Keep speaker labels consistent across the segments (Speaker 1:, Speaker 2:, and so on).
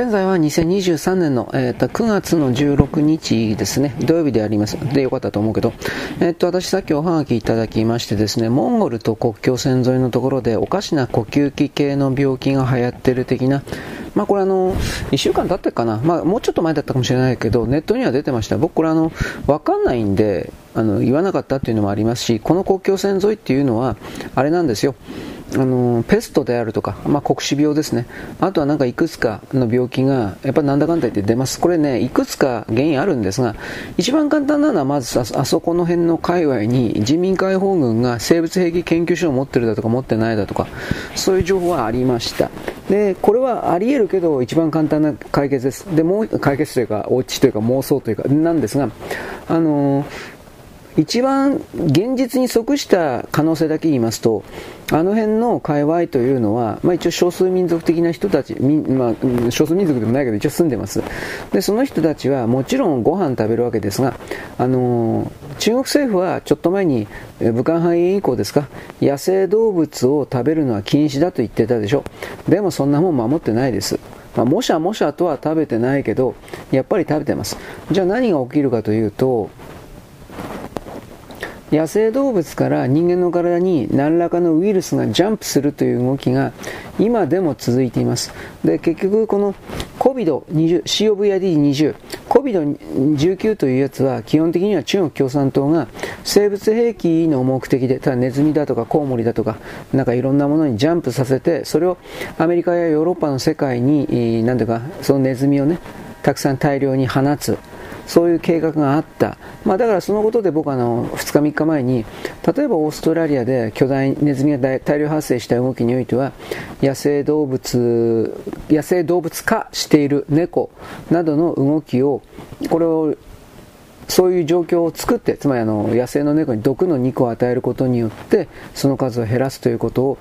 Speaker 1: 現在は2023年の、えー、と9月の16日ですね、土曜日であります。で、よかったと思うけど、えっ、ー、と、私さっきおはがきいただきましてですね、モンゴルと国境線沿いのところでおかしな呼吸器系の病気が流行ってる的な、まあこれあの、1週間経ってかな、まあもうちょっと前だったかもしれないけど、ネットには出てました。僕これあの、わかんないんで、あの、言わなかったっていうのもありますし、この国境線沿いっていうのは、あれなんですよ。あのペストであるとか、まあ、黒死病ですね、あとはなんかいくつかの病気が、やっぱなんだかんだ言って出ます、これね、いくつか原因あるんですが、一番簡単なのは、まずあそこの辺の界隈に人民解放軍が生物兵器研究所を持ってるだとか持ってないだとか、そういう情報はありました。で、これはあり得るけど、一番簡単な解決です。で、もう、解決というか、おうちというか妄想というか、なんですが、あのー一番現実に即した可能性だけ言いますと、あの辺の界隈というのは、まあ、一応少数民族的な人たち、まあ、少数民族でもないけど一応住んでます。で、その人たちはもちろんご飯食べるわけですが、あのー、中国政府はちょっと前に武漢肺炎以降ですか、野生動物を食べるのは禁止だと言ってたでしょ。でもそんなもん守ってないです。まあ、もしゃもしゃとは食べてないけど、やっぱり食べてます。じゃあ何が起きるかというと、野生動物から人間の体に何らかのウイルスがジャンプするという動きが今でも続いています。で、結局この COVID-20、COVID-20、COVID-19 というやつは基本的には中国共産党が生物兵器の目的で、ただネズミだとかコウモリだとか、なんかいろんなものにジャンプさせて、それをアメリカやヨーロッパの世界に、なんていうか、そのネズミをね、たくさん大量に放つ。そういう計画があった、まあ、だからそのことで僕はあの2日3日前に例えばオーストラリアで巨大ネズミが大量発生した動きにおいては野生動物野生動物化している猫などの動きをこれをそういう状況を作って、つまりあの野生の猫に毒の肉を与えることによって、その数を減らすということを、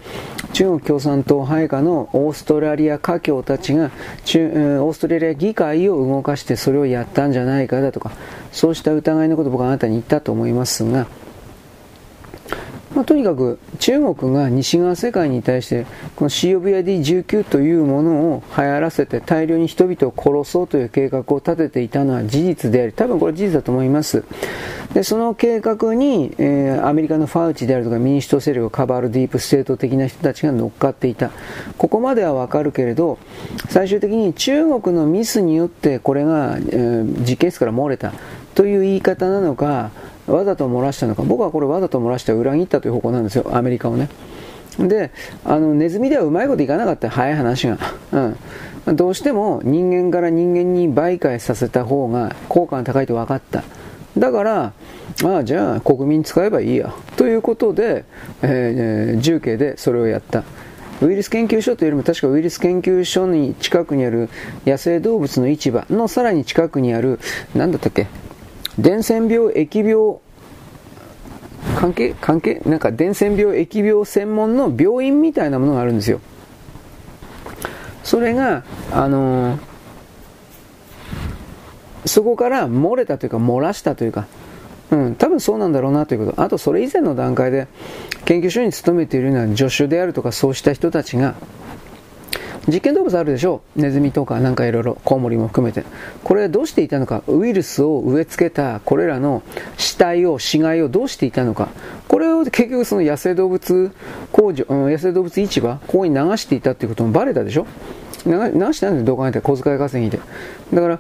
Speaker 1: 中国共産党配下のオーストラリア華僑たちが中、オーストラリア議会を動かしてそれをやったんじゃないかだとか、そうした疑いのことを僕はあなたに言ったと思いますが、まあ、とにかく中国が西側世界に対してこの COVID-19 というものを流行らせて大量に人々を殺そうという計画を立てていたのは事実であり多分これ事実だと思います。でその計画に、えー、アメリカのファウチであるとか民主党勢力をカバールディープステート的な人たちが乗っかっていた。ここまではわかるけれど最終的に中国のミスによってこれが、えー、実験室から漏れたという言い方なのかわざと漏らしたのか。僕はこれわざと漏らして裏切ったという方向なんですよ。アメリカをね。であのネズミではうまいこといかなかった。早い話が、うん、どうしても人間から人間に媒介させた方が効果が高いと分かった。だからああじゃあ国民使えばいいや。ということで、えー、重慶でそれをやった。ウイルス研究所というよりも確かウイルス研究所に近くにある野生動物の市場のさらに近くにある何だったっけ？伝染病、疫病、関係関係？なんか伝染病、疫病専門の病院みたいなものがあるんですよ。それが、あのー、そこから漏れたというか、漏らしたというか、うん、多分そうなんだろうなということ。あと、それ以前の段階で、研究所に勤めているような助手であるとか、そうした人たちが、実験動物あるでしょ？う。ネズミとかなんかいろいろ、コウモリも含めて。これどうしていたのか？ウイルスを植え付けたこれらの死体を、死骸をどうしていたのか？これを結局その野生動物工場、うん、野生動物市場、ここに流していたっていうこともバレたでしょ？流してないんで、どう考えて小遣い稼ぎで。だから、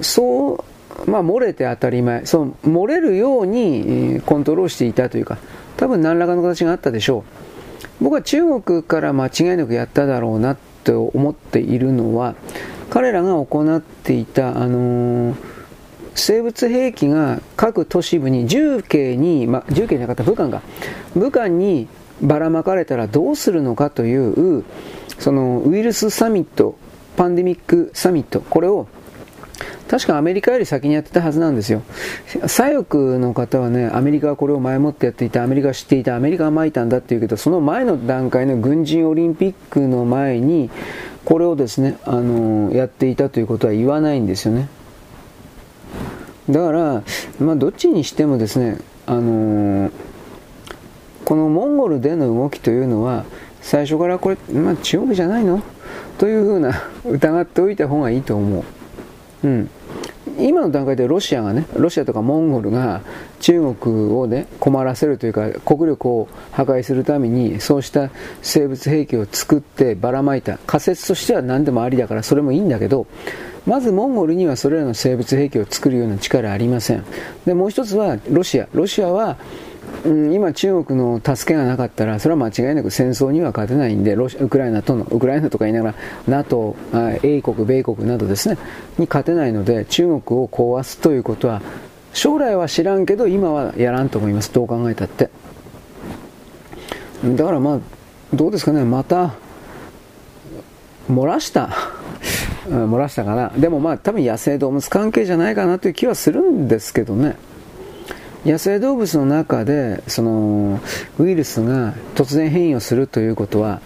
Speaker 1: そう、まあ、漏れて当たり前。そう、漏れるようにコントロールしていたというか、多分何らかの形があったでしょう。僕は中国から間違いなくやっただろうなってと思っているのは彼らが行っていた、あのー、生物兵器が各都市部に重慶に、ま、重慶じゃなかった武漢が武漢にばらまかれたらどうするのかというそのウイルスサミットパンデミックサミットこれを確かアメリカより先にやってたはずなんですよ。左翼の方はね、アメリカはこれを前もってやっていた、アメリカは知っていた、アメリカが巻いたんだっていうけど、その前の段階の軍人オリンピックの前に、これをですね、あのやっていたということは言わないんですよね。だから、まあ、どっちにしてもですね、あのこのモンゴルでの動きというのは、最初からこれ、まあ、中国じゃないの？というふうな疑っておいた方がいいと思う。うん。今の段階でロシアがね、ロシアとかモンゴルが中国をね、困らせるというか、国力を破壊するために、そうした生物兵器を作ってばらまいた。仮説としては何でもありだから、それもいいんだけど、まずモンゴルにはそれらの生物兵器を作るような力はありません。で、もう一つはロシア。ロシアは、うん、今中国の助けがなかったら、それは間違いなく戦争には勝てないんで、ロシウクライナとの、ウクライナとか言いながら、NATO、英国、米国などですね、に勝てないので、中国を壊すということは、将来は知らんけど、今はやらんと思います。どう考えたって。だからまあ、どうですかね、また、漏らした。漏らしたかな。でもまあ多分野生動物関係じゃないかなという気はするんですけどね。野生動物の中でそのウイルスが突然変異をするということは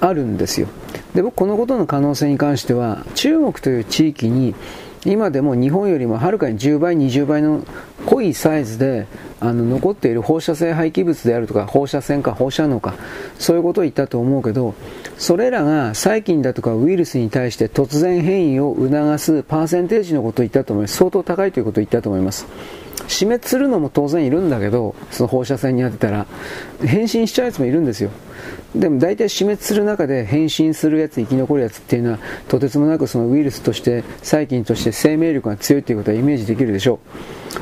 Speaker 1: あるんですよ。で僕このことの可能性に関しては中国という地域に今でも日本よりもはるかに10倍、20倍の濃いサイズであの残っている放射性廃棄物であるとか放射線か放射能かそういうことを言ったと思うけどそれらが細菌だとかウイルスに対して突然変異を促すパーセンテージのことを言ったと思います。相当高いということを言ったと思います。死滅するのも当然いるんだけどその放射線に当てたら変身しちゃうやつもいるんですよ。でも大体死滅する中で変身するやつ生き残るやつっていうのはとてつもなくそのウイルスとして細菌として生命力が強いということはイメージできるでしょ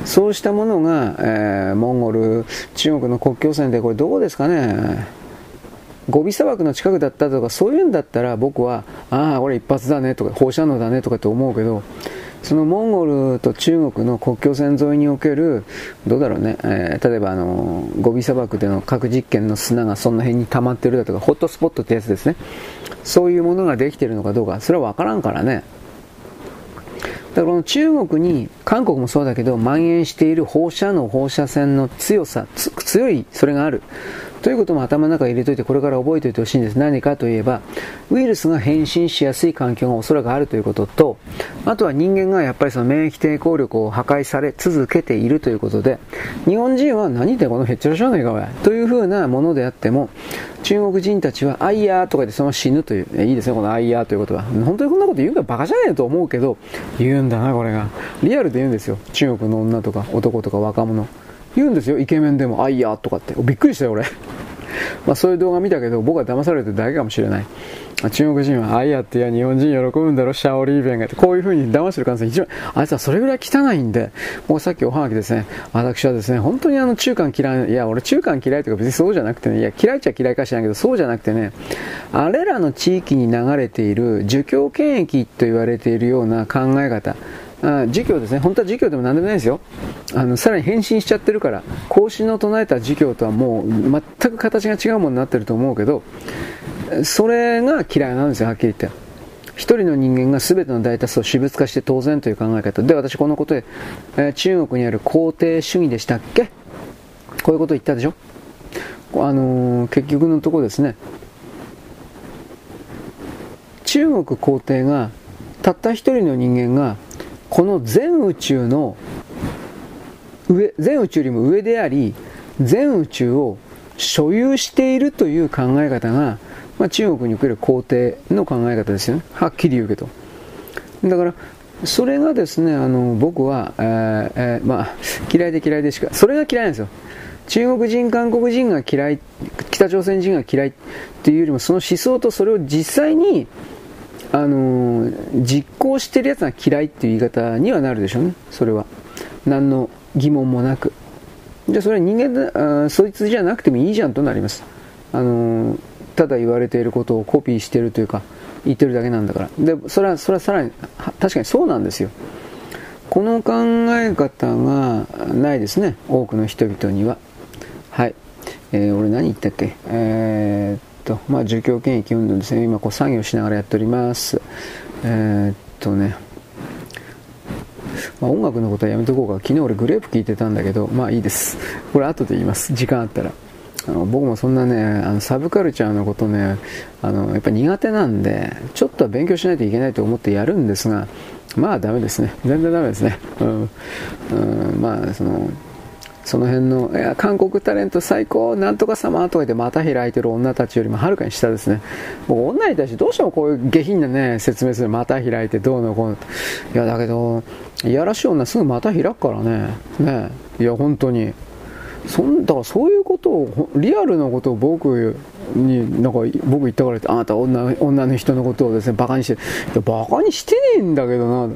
Speaker 1: う。そうしたものが、えー、モンゴル中国の国境線でこれどうですかね。ゴビ砂漠の近くだったとかそういうんだったら僕はああこれ一発だねとか放射能だねとかって思うけどそのモンゴルと中国の国境線沿いにおける、どうだろうね、えー、例えばあの、ゴビ砂漠での核実験の砂がその辺に溜まってるだとか、ホットスポットってやつですね。そういうものができてるのかどうか、それはわからんからね。だからこの中国に、韓国もそうだけど、蔓延している放射能、放射線の強さ、強い、それがある。ということも頭の中に入れといてこれから覚えておいてほしいんです。何かといえば、ウイルスが変身しやすい環境がおそらくあるということと、あとは人間がやっぱりその免疫抵抗力を破壊され続けているということで、日本人は何でこのへっちゃらしゃねえかおい、というふうなものであっても、中国人たちは、アイヤーとかでそのまま死ぬという、いいですね、このアイヤーということは。本当にこんなこと言うかバカじゃねえと思うけど、言うんだな、これが。リアルで言うんですよ。中国の女とか男とか若者。言うんですよ、イケメンでも、あいやとかって。びっくりしたよ、俺。まあそういう動画見たけど、僕は騙されてるだけかもしれない。中国人は、あいやってや日本人喜ぶんだろ、シャオリーベンがって、こういう風に騙してる可能性一番、あいつはそれぐらい汚いんで、もうさっきおはがきですね、私はですね、本当にあの中間嫌い、いや、俺中間嫌いとか別にそうじゃなくてね、いや、嫌いっちゃ嫌いかしらないけど、そうじゃなくてね、あれらの地域に流れている儒教権益と言われているような考え方、あ儒教ですね、本当は儒教でも何でもないですよ。あの、さらに変身しちゃってるから、孔子の唱えた儒教とはもう全く形が違うものになってると思うけど、それが嫌いなんですよ、はっきり言って。一人の人間が全ての大多数を私物化して当然という考え方。で、私このことで、えー、中国にある皇帝主義でしたっけ？こういうこと言ったでしょ？あのー、結局のところですね。中国皇帝が、たった一人の人間が、この全宇宙の上、全宇宙よりも上であり、全宇宙を所有しているという考え方が、まあ、中国における皇帝の考え方ですよね。はっきり言うけど。だから、それがですね、あの、僕は、えーえー、まあ、嫌いで嫌いでしか、それが嫌いなんですよ。中国人、韓国人が嫌い、北朝鮮人が嫌いっていうよりも、その思想とそれを実際にあのー、実行してるやつが嫌いっていう言い方にはなるでしょうね、それは。何の疑問もなく。じゃあそれは人間だあ、そいつじゃなくてもいいじゃんとなります。あのー、ただ言われていることをコピーしてるというか、言ってるだけなんだから。で、それは、それはさらに、確かにそうなんですよ。この考え方がないですね、多くの人々には。はい。えー、俺何言ったっけ？えーと、まあ、儒教権益運動ですね、今こう作業しながらやっております。えー、っとね、まあ、音楽のことはやめとこうか。昨日俺グレープ聴いてたんだけど、まあいいです。これ後で言います。時間あったら。あの僕もそんなね、あのサブカルチャーのことね、あのやっぱ苦手なんで、ちょっとは勉強しないといけないと思ってやるんですが、まあダメですね。全然ダメですね。うん。うん、まあ、その、その辺の、いや、韓国タレント最高、なんとか様とか言ってまた開いてる女たちよりもはるかに下ですね。僕、女に対してどうしてもこういう下品なね、説明する。また開いてどうのこうの。いや、だけど、いやらしい女すぐまた開くからね。ねいや、本当に。そんだからそういうことを、リアルなことを僕に、なんか僕言ったからって、あなた女女の人のことをですね、バカにして、いや、バカにしてねえんだけどな、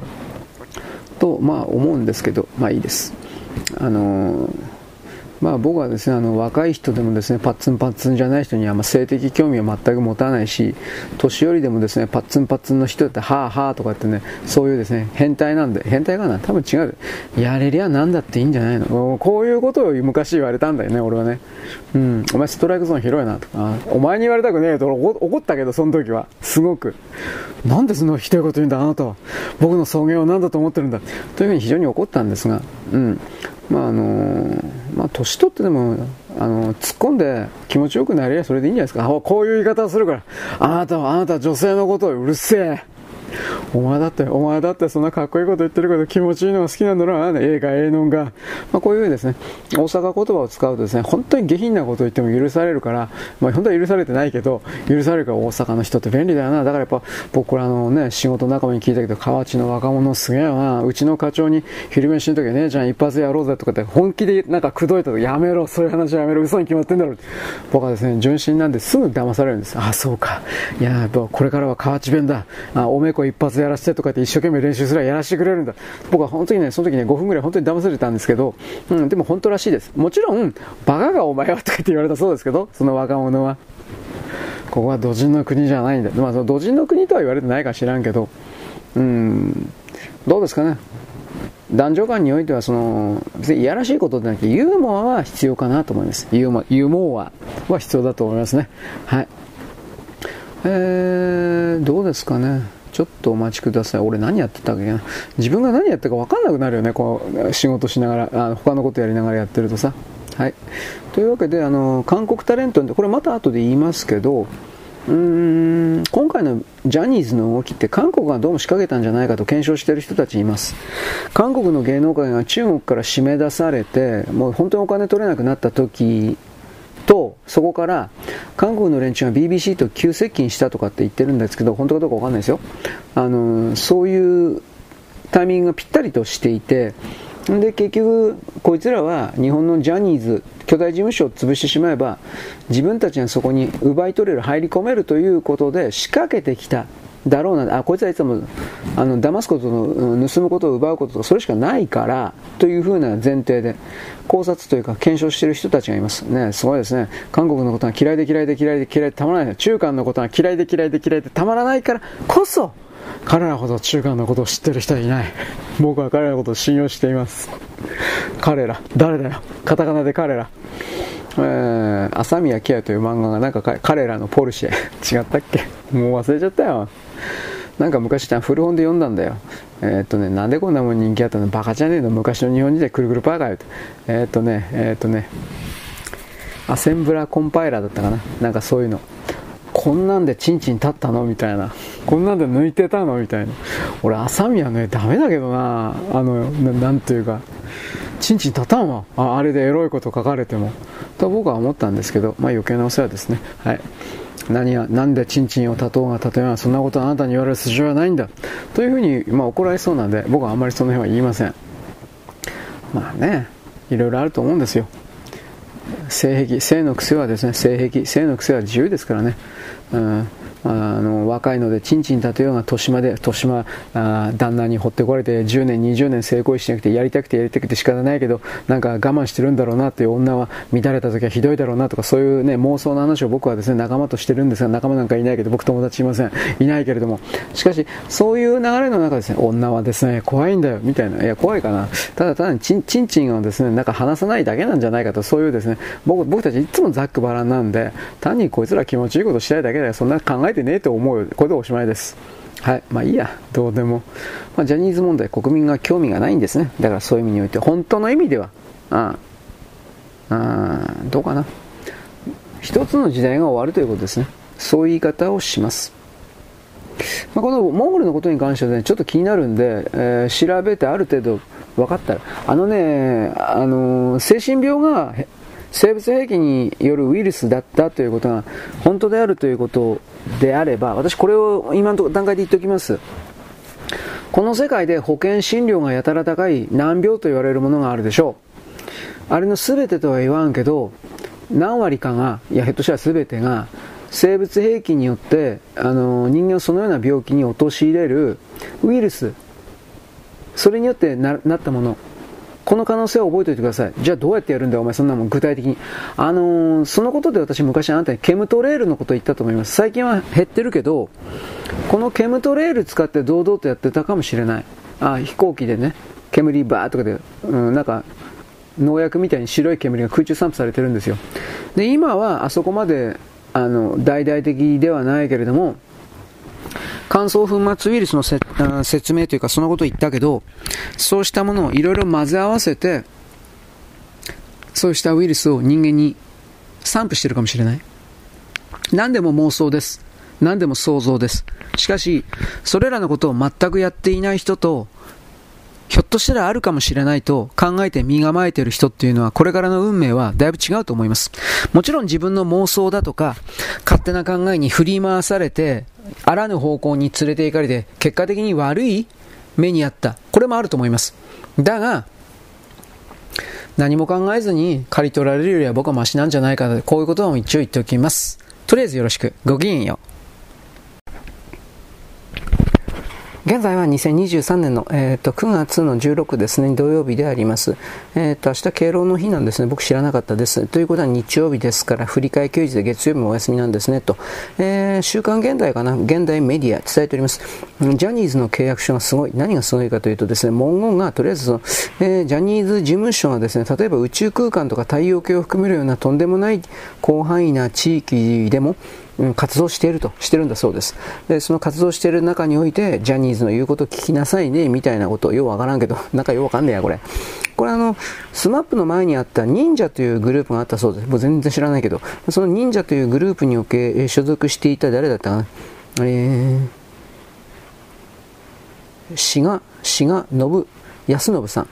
Speaker 1: と、まあ思うんですけど、まあいいです。あのーまあ、僕はですねあの若い人でもですねパッツンパッツンじゃない人にはま性的興味を全く持たないし年寄りでもですねパッツンパッツンの人ってはあはあとかってねそういうですね変態なんで変態かな？多分違う。やれりゃなんだっていいんじゃないの？こういうことを昔言われたんだよね俺はね。うん。お前ストライクゾーン広いなとか。お前に言われたくねえと怒ったけどその時は。すごく。なんでそんなひどいこと言うんだあなたは。僕の草原を何だと思ってるんだ。というふうに非常に怒ったんですがうんまああのまあ、年取ってでも、あの突っ込んで気持ちよくなりゃそれでいいんじゃないですか。こういう言い方をするから、あなたは、あなた女性のことをうるせえ。お前だって、お前だってそんなかっこいいこと言ってるけど気持ちいいのが好きなんだろうな、映画、映画が。まあ、こういうふうにですね、大阪言葉を使うとですね、本当に下品なことを言っても許されるから、まあ、本当は許されてないけど、許されるから大阪の人って便利だよな。だからやっぱ、僕これあのね、仕事仲間に聞いたけど、河内の若者すげえよな。うちの課長に昼飯の時姉ちゃん一発やろうぜとかって本気でなんか口説いたとやめろ、そういう話やめろ、嘘に決まってんだろ。僕はですね、純真なんですぐ騙されるんです。あ、そうか。いや、やっぱこれからは河内弁だ。あ、おめこ一発ややらせてとかって一生懸命練習すらやらせてくれるんだ。僕は本当にね、その時ね、5分ぐらい本当に騙されたんですけど、うん、でも本当らしいです。もちろん、バカがお前はとかって言われたそうですけど、その若者は。ここは土人の国じゃないんだ。まあ、その土人の国とは言われてないか知らんけど、うん、どうですかね。男女間においてはその別にいやらしいことでなくてユーモアは必要かなと思いますユーモユーモアは必要だと思いますねはいえー、どうですかねちょっとお待ちください。俺何やってたっけな。自分が何やってるか分かんなくなるよね。こう、仕事しながら、あの他のことやりながらやってるとさ。はい。というわけで、あの、韓国タレントで、これまた後で言いますけど、うーん今回のジャニーズの動きって韓国がどうも仕掛けたんじゃないかと検証している人たちいます韓国の芸能界が中国から締め出されてもう本当にお金取れなくなった時と、そこから韓国の連中が BBC と急接近したとかって言ってるんですけど、本当かどうかわかんないですよ。あの、そういうタイミングがぴったりとしていて、で、結局、こいつらは日本のジャニーズ、巨大事務所を潰してしまえば、自分たちがそこに奪い取れる、入り込めるということで仕掛けてきただろうな、あ、こいつはいつも、あの、騙すことの、盗むことを奪うこととか、それしかないから、というふうな前提で、考察というか検証している人たちがいます。ね、すごいですね。韓国のことが嫌いで嫌いで嫌いで嫌いでたまらない。中韓のことが嫌いで嫌いで嫌いでたまらないからこそ、彼らほど中韓のことを知ってる人はいない。僕は彼らのことを信用しています。彼ら。誰だよ。カタカナで彼ら。えー、朝宮ケアという漫画がなんか彼らのポルシェ違ったっけ？もう忘れちゃったよなんか昔古本で読んだんだよ。えー、っとねなんでこんなもん人気あったの？バカじゃねえの？昔の日本人でくるくるパーカーよって。えー、っとねえー、っとねアセンブラコンパイラーだったかな？なんかそういうの。こんなんでチンチン立ったの？みたいな。こんなんで抜いてたの？みたいな。俺朝宮ねダメだけどな。あのなんていうか。ちんちん立たんわ。ああれでエロいこと書かれても。と僕は思ったんですけど、まあ、余計なお世話ですね。はい。何や、なんでちんちんを立とうが立とうが、そんなことあなたに言われる筋合いはないんだ。というふうに、まあ、怒られそうなんで、僕はあんまりその辺は言いません。まあね、いろいろあると思うんですよ。性癖、性の癖はですね、性癖、性の癖は自由ですからね。うんあの若いのでちんちん立てようが年まで年まあ旦那にほってこられて10年20年成功しなくてやりたくてやりたくて仕方ないけどなんか我慢してるんだろうなっていう女は乱れた時はひどいだろうなとかそういうね妄想の話を僕はですね仲間としてるんですが仲間なんかいないけど僕友達いません。いないけれども。しかしそういう流れの中ですね女はですね怖いんだよみたいな。いや怖いかな。ただ単にちんちんちんをですねなんか話さないだけなんじゃないかとそういうですね僕僕たちいつもざっくばらんなんで単にこいつら気持ちいいことしたいだけだよ。そんな考えてねえと思うよ。これでおしまいです。はい。まあいいや。どうでも。まあ、ジャニーズ問題、国民が興味がないんですね。だからそういう意味において、本当の意味では、ああ、どうかな。一つの時代が終わるということですね。そういう言い方をします。まあ、このモンゴルのことに関してはね、ちょっと気になるんで、えー、調べてある程度分かったら。あのね、あの、精神病が生物兵器によるウイルスだったということが本当であるということであれば、私これを今の段階で言っておきます。この世界で保険診療がやたら高い難病と言われるものがあるでしょう。あれの全てとは言わんけど、何割かが、いや、ひょっとしたら全てが、生物兵器によってあの人間をそのような病気に陥れるウイルスそれによってなったものこの可能性を覚えておいてください。じゃあどうやってやるんだよ、お前、そんなもん具体的に。あのー、そのことで私昔あなたにケムトレールのこと言ったと思います。最近は減ってるけど、このケムトレール使って堂々とやってたかもしれない。あ、飛行機でね、煙バーとかで、うん、なんか、農薬みたいに白い煙が空中散布されてるんですよ。で、今はあそこまであの大々的ではないけれども乾燥粉末ウイルスの説明というかそのことを言ったけどそうしたものをいろいろ混ぜ合わせてそうしたウイルスを人間に散布してるかもしれない。何でも妄想です。何でも想像です。しかしそれらのことを全くやっていない人とひょっとしたらあるかもしれないと考えて身構えている人っていうのはこれからの運命はだいぶ違うと思います。もちろん自分の妄想だとか勝手な考えに振り回されてあらぬ方向に連れて行かれて結果的に悪い目にあった。これもあると思います。だが、何も考えずに刈り取られるよりは僕はマシなんじゃないかと、こういうことも一応言っておきます。とりあえずよろしく。ごきげんよう。現在は2023年の、えーと、9月の16ですね、土曜日であります。えっ、ー、と、明日敬老の日なんですね。僕知らなかったです。ということは日曜日ですから、振り替え休日で月曜日もお休みなんですね、と。えー、週刊現代かな？現代メディア伝えております。ジャニーズの契約書がすごい。何がすごいかというとですね、文言がとりあえずその、えー、ジャニーズ事務所がですね、例えば宇宙空間とか太陽系を含めるようなとんでもない広範囲な地域でも、うん、活動していると、してるんだそうです。で、その活動している中において、ジャニーズの言うことを聞きなさいね、みたいなことようわからんけど、なんかようわかんねえや、これ。これあの、スマップの前にあった忍者というグループがあったそうです。もう全然知らないけど、その忍者というグループにおけ所属していた誰だったかな？えー、志賀、志賀信康信さん。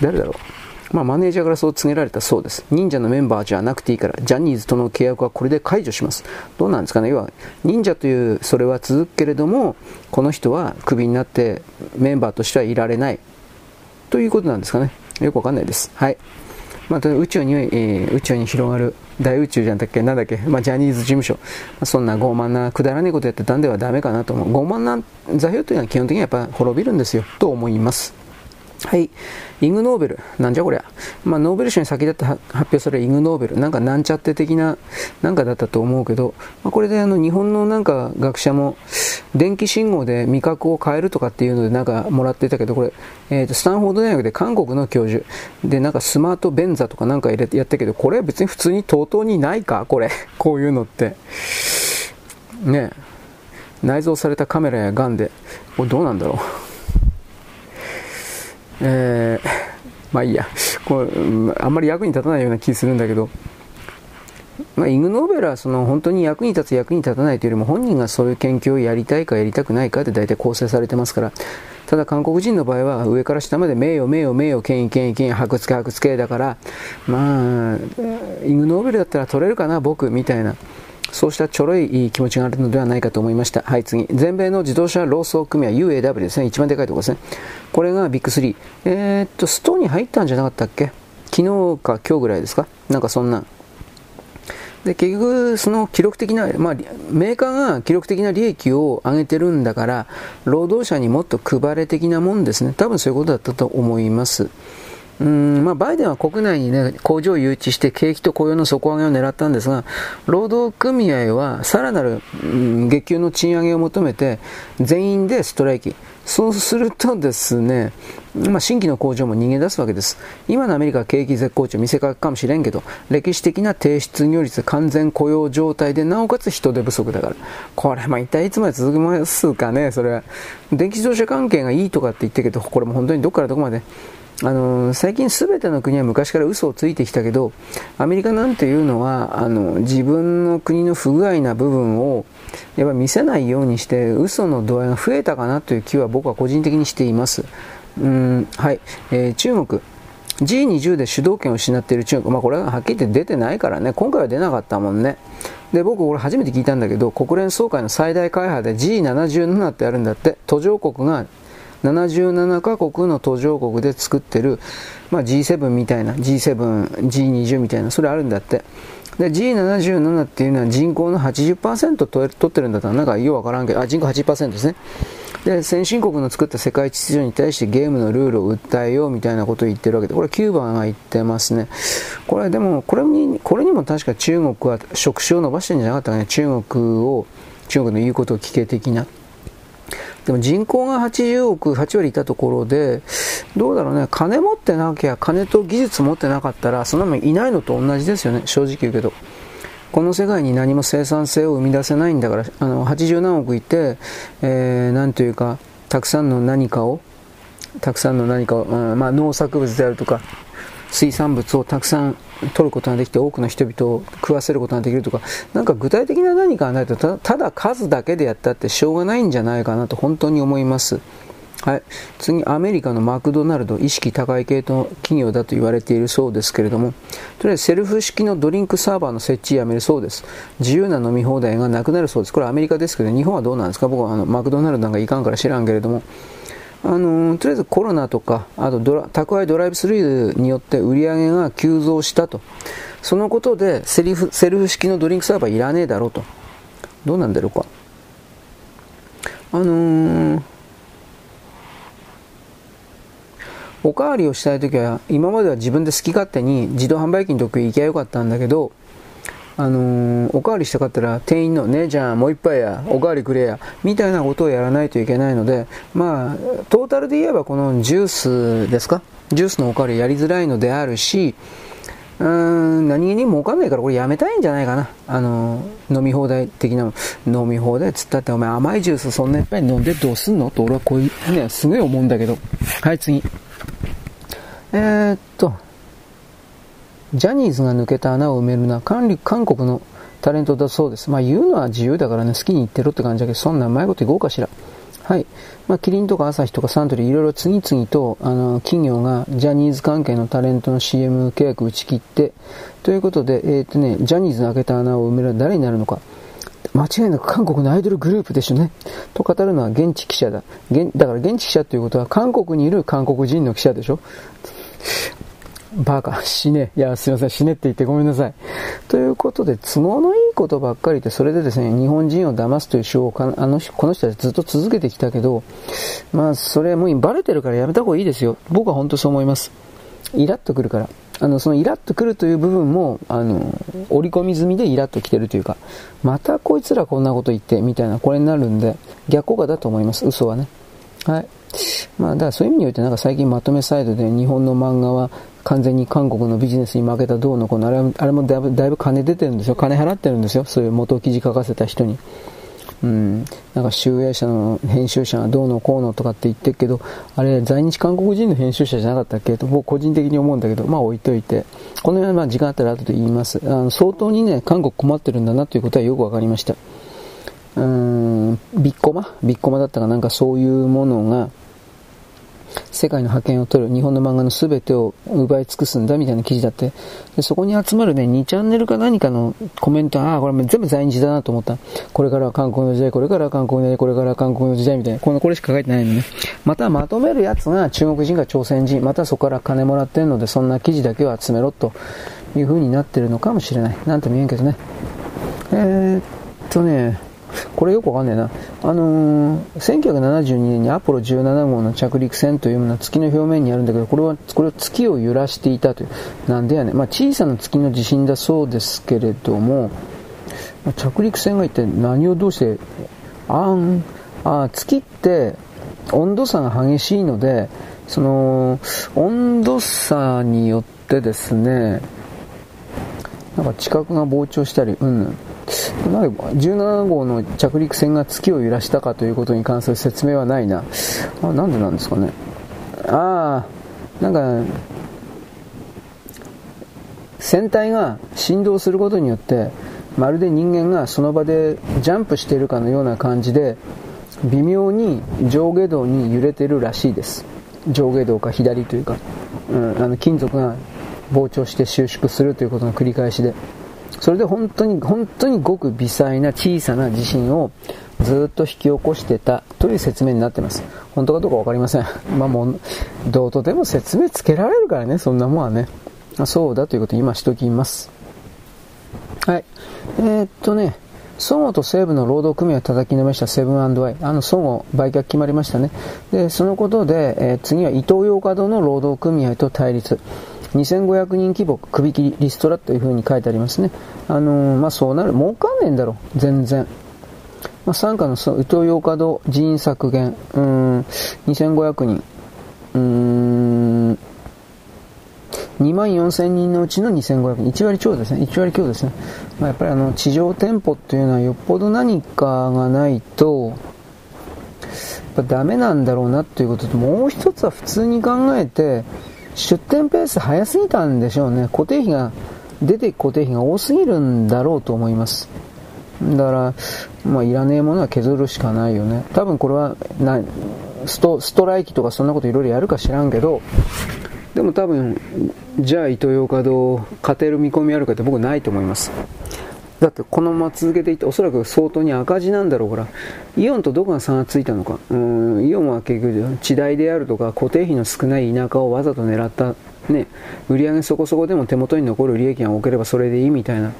Speaker 1: 誰だろう？まあ、マネージャーからそう告げられたそうです。忍者のメンバーじゃなくていいから、ジャニーズとの契約はこれで解除します。どうなんですかね？要は、忍者というそれは続くけれども、この人はクビになってメンバーとしてはいられない。ということなんですかね？よくわかんないです。はい。まあ、宇宙に、えー、宇宙に広がる大宇宙じゃんだっけ？なんだっけ、まあ、ジャニーズ事務所、まあ、そんな傲慢なくだらないことやってたんではダメかなと思う傲慢な座標というのは基本的にはやっぱ滅びるんですよと思いますはい。イグ・ノーベル。なんじゃこりゃ。まあ、ノーベル賞に先立って発表されるイグ・ノーベル。なんかなんちゃって的な、なんかだったと思うけど、まあ、これであの、日本のなんか学者も、電気信号で味覚を変えるとかっていうのでなんかもらってたけど、これ、えっ、ー、と、スタンフォード大学で韓国の教授。で、なんかスマートベンザとかなんか入れてやったけど、これ別に普通に TOTO にないかこれ。こういうのって。ね内蔵されたカメラやガンで、これどうなんだろう。えー、まあいいや。こうあんまり役に立たないような気するんだけど、まあ、イグ・ノーベルはその本当に役に立つ役に立たないというよりも本人がそういう研究をやりたいかやりたくないかで大体構成されてますから。ただ韓国人の場合は上から下まで名誉名誉名誉権威権威権威白付け白付けだからまあイグ・ノーベルだったら取れるかな僕みたいな。そうしたちょろい気持ちがあるのではないかと思いました。はい、次。全米の自動車労組組合 UAW ですね。一番でかいところですね。これがビッグ3。えー、っと、ストに入ったんじゃなかったっけ？昨日か今日ぐらいですか？なんかそんな。で、結局、その記録的な、まあ、メーカーが記録的な利益を上げてるんだから、労働者にもっと配れ的なもんですね。多分そういうことだったと思います。うんまあ、バイデンは国内に、ね、工場を誘致して景気と雇用の底上げを狙ったんですが労働組合はさらなる、うん、月給の賃上げを求めて全員でストライキ。そうするとですね、まあ、新規の工場も逃げ出すわけです。今のアメリカは景気絶好調見せかけかもしれんけど歴史的な低失業率完全雇用状態でなおかつ人手不足だから。これまあ一体いつまで続きますかねそれ電気自動車関係がいいとかって言ってるけどこれも本当にどこからどこまであの最近全ての国は昔から嘘をついてきたけどアメリカなんていうのはあの自分の国の不具合な部分をやっぱ見せないようにして嘘の度合いが増えたかなという気は僕は個人的にしていますうん、はい、えー、中国。G20 で主導権を失っている中国。まあこれははっきり言って出てないからね。今回は出なかったもんね。で、僕これ初めて聞いたんだけど、国連総会の最大会派で G77 ってあるんだって。途上国が77カ国の途上国で作ってる、まあ、G7 みたいな、G7、G20 みたいな、それあるんだって。で、G77 っていうのは人口の80%取ってるんだったら、なんかようわからんけど、あ、人口80%ですね。で、先進国の作った世界秩序に対してゲームのルールを訴えようみたいなことを言ってるわけで、これキューバが言ってますね。これでも、これに、これにも確か中国は触手を伸ばしてるんじゃなかったかね。中国を、中国の言うことを聞け的な。でも人口が80億、8割いたところで、どうだろうね、金持ってなきゃ、金と技術持ってなかったら、そんなもんいないのと同じですよね、正直言うけど。この世界に何も生産性を生み出せないんだから、あの、80何億いて、えー、なんというか、たくさんの何かを、たくさんの何かを、うん、まあ農作物であるとか、水産物をたくさん取ることができて多くの人々を食わせることができるとか、なんか具体的な何かがないとた、だ数だけでやったってしょうがないんじゃないかなと本当に思います。はい、次、アメリカのマクドナルド、意識高い系の企業だと言われているそうですけれども、とりあえずセルフ式のドリンクサーバーの設置やめるそうです。自由な飲み放題がなくなるそうです。これはアメリカですけど、日本はどうなんですか？僕はあのマクドナルドなんかいかんから知らんけれども、あのとりあえずコロナとか、あとドラ宅配ドライブスルーによって売り上げが急増したと。そのことでセリフセルフ式のドリンクサーバーいらねえだろうと。どうなんだろうか。あのーおかわりをしたいときは、今までは自分で好き勝手に自動販売機のとこ行きゃよかったんだけど、あのー、おかわりしたかったら店員のねじゃんもう一杯やおかわりくれやみたいなことをやらないといけないのでまあトータルで言えばこのジュースですか？ジュースのおかわりやりづらいのであるしうーん何気に儲かんないからこれやめたいんじゃないかな。あのー、飲み放題的な飲み放題っつったってお前甘いジュースそんないっぱい飲んでどうすんの？と俺はこういうねすごい思うんだけど。はい次。えー、っと、ジャニーズが抜けた穴を埋めるのは韓国のタレントだそうです。まあ言うのは自由だからね、好きに言ってろって感じだけど、そんなうまいこと言こうかしら。はい。まあ、キリンとか朝日とかサントリーいろいろ次々と、あの、企業がジャニーズ関係のタレントの CM 契約打ち切って、ということで、えー、っとね、ジャニーズの開けた穴を埋めるのは誰になるのか。間違いなく韓国のアイドルグループでしょね。と語るのは現地記者だ。だから現地記者ということは韓国にいる韓国人の記者でしょ。バカ、死ね。いや、すいません、死ねって言ってごめんなさい。ということで、都合のいいことばっかりで、それでですね、日本人を騙すという手法をあのこの人たちずっと続けてきたけど、まあ、それもうバレてるからやめた方がいいですよ。僕は本当そう思います。イラッとくるから。あの、そのイラッとくるという部分も、あの、織り込み済みでイラッときてるというか、またこいつらこんなこと言って、みたいな、これになるんで、逆効果だと思います。嘘はね。はい。まあ、だからそういう意味においてなんか最近まとめサイトで日本の漫画は完全に韓国のビジネスに負けたどうのこのあれあれもだいぶだいぶ金出てるんですよ。金払ってるんですよ。そういう元記事書かせた人に。うん。なんか集英社の編集者がどうのこうのとかって言ってるけど、あれ在日韓国人の編集者じゃなかったっけ？と僕個人的に思うんだけど、まあ置いといて。この辺はまあ時間あったら後で言います。あの相当にね、韓国困ってるんだなということはよくわかりました。うーん、ビッコマ？ビッコマだったかなんかそういうものが、世界の覇権を取る日本の漫画の全てを奪い尽くすんだみたいな記事だって、でそこに集まるね、2チャンネルか何かのコメント、ああ、これ全部在日だなと思った。これからは韓国の時代、これからは韓国の時代、これからは韓国の時代みたいな、このこれしか書いてないのね。またまとめるやつが中国人か朝鮮人、またそこから金もらってんので、そんな記事だけを集めろという風になってるのかもしれない。なんとも言えんけどね。えー、っとね、これよくわかんねえな。あのー、1972年にアポロ17号の着陸船というものは月の表面にあるんだけど、これは、これは月を揺らしていたという。なんでやね。まあ、小さな月の地震だそうですけれども、着陸船が一体何をどうして、あん、あ、月って温度差が激しいので、その、温度差によってですね、なんか地殻が膨張したり、うん、17号の着陸船が月を揺らしたかということに関する説明はないな。あ、なんでなんですかね。ああ、なんか、船体が振動することによって、まるで人間がその場でジャンプしているかのような感じで、微妙に上下動に揺れてるらしいです。上下動か左というか、うん、あの金属が膨張して収縮するということの繰り返しでそれで本当に本当にごく微細な小さな地震をずっと引き起こしてたという説明になってます本当かどうか分かりませんまあもうどうとでも説明つけられるからねそんなもんはねそうだということを今しときますはいえー、っとねそごと西武の労働組合を叩きのめしたセブンアイ。あの、そご売却決まりましたね。で、そのことで、えー、次は伊東洋華堂の労働組合と対立。2500人規模、首切りリストラというふうに書いてありますね。あのー、まあ、そうなる。儲かんねえんだろ。全然。まあ、傘下のそ伊東洋華堂人員削減、うん、2500人。うーん、2万4000人のうちの2500人、1割超ですね、1割強ですね。まあ、やっぱりあの、地上店舗っていうのはよっぽど何かがないと、やっぱダメなんだろうなっていうことと、もう一つは普通に考えて、出店ペース早すぎたんでしょうね。固定費が、出ていく固定費が多すぎるんだろうと思います。だから、まあ、いらねえものは削るしかないよね。多分これは、なストストライキとかそんなこといろいろやるか知らんけど、でも多分、じゃあイトーヨーカドー勝てる見込みあるかって僕ないと思います。だってこのまま続けていっておそらく相当に赤字なんだろうからイオンとどこが差がついたのか。うんイオンは結局地代であるとか固定費の少ない田舎をわざと狙ったね売上そこそこでも手元に残る利益が多ければそれでいいみたいな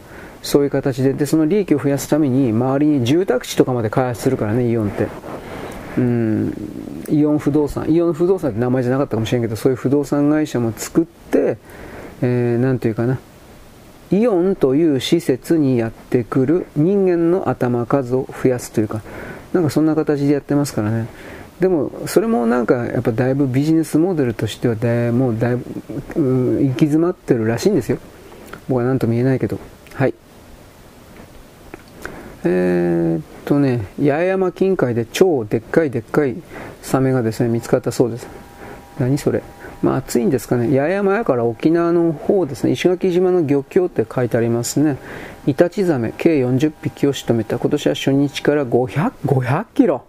Speaker 1: そういう形で。でその利益を増やすために周りに住宅地とかまで開発するからねイオンって。うんイオン不動産。イオン不動産って名前じゃなかったかもしれんけどそういう不動産会社も作ってえー、ていうかな。イオンという施設にやってくる人間の頭数を増やすというか、なんかそんな形でやってますからね。でも、それもなんかやっぱだいぶビジネスモデルとしてはだもうだいぶ、行き詰まってるらしいんですよ。僕は何とも言えないけど。はい。えー、っとね、八重山近海で超でっかいでっかいサメがですね、見つかったそうです。何それまあ、暑いんですかね、八重山やから沖縄の方ですね、石垣島の漁協って書いてありますね、イタチザメ計40匹を仕留めた、今年は初日から500、500キロ、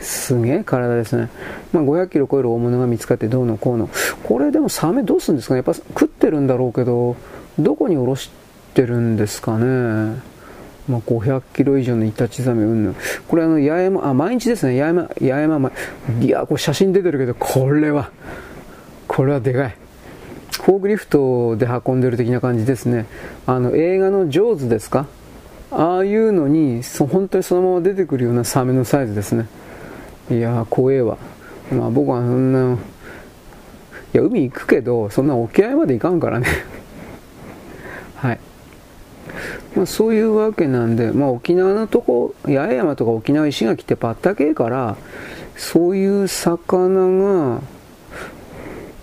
Speaker 1: すげえ体ですね、まあ、500キロ超える大物が見つかってどうのこうの、これでもサメどうするんですかね、やっぱ食ってるんだろうけど、どこにおろしてるんですかね。まあ、500キロ以上のイタチザメうんぬん。これあの、八重山、あ、毎日ですね、八重山、八重山、いや、これ写真出てるけど、これは、これはでかい。フォークリフトで運んでる的な感じですね。あの、映画のジョーズですか？ああいうのに、本当にそのまま出てくるようなサメのサイズですね。いやー、怖えわ。まあ僕はそんな、いや、海行くけど、そんな沖合まで行かんからね。はい。まあ、そういうわけなんで、まあ、沖縄のとこ、八重山とか沖縄石垣ってパッタケから、そういう魚が、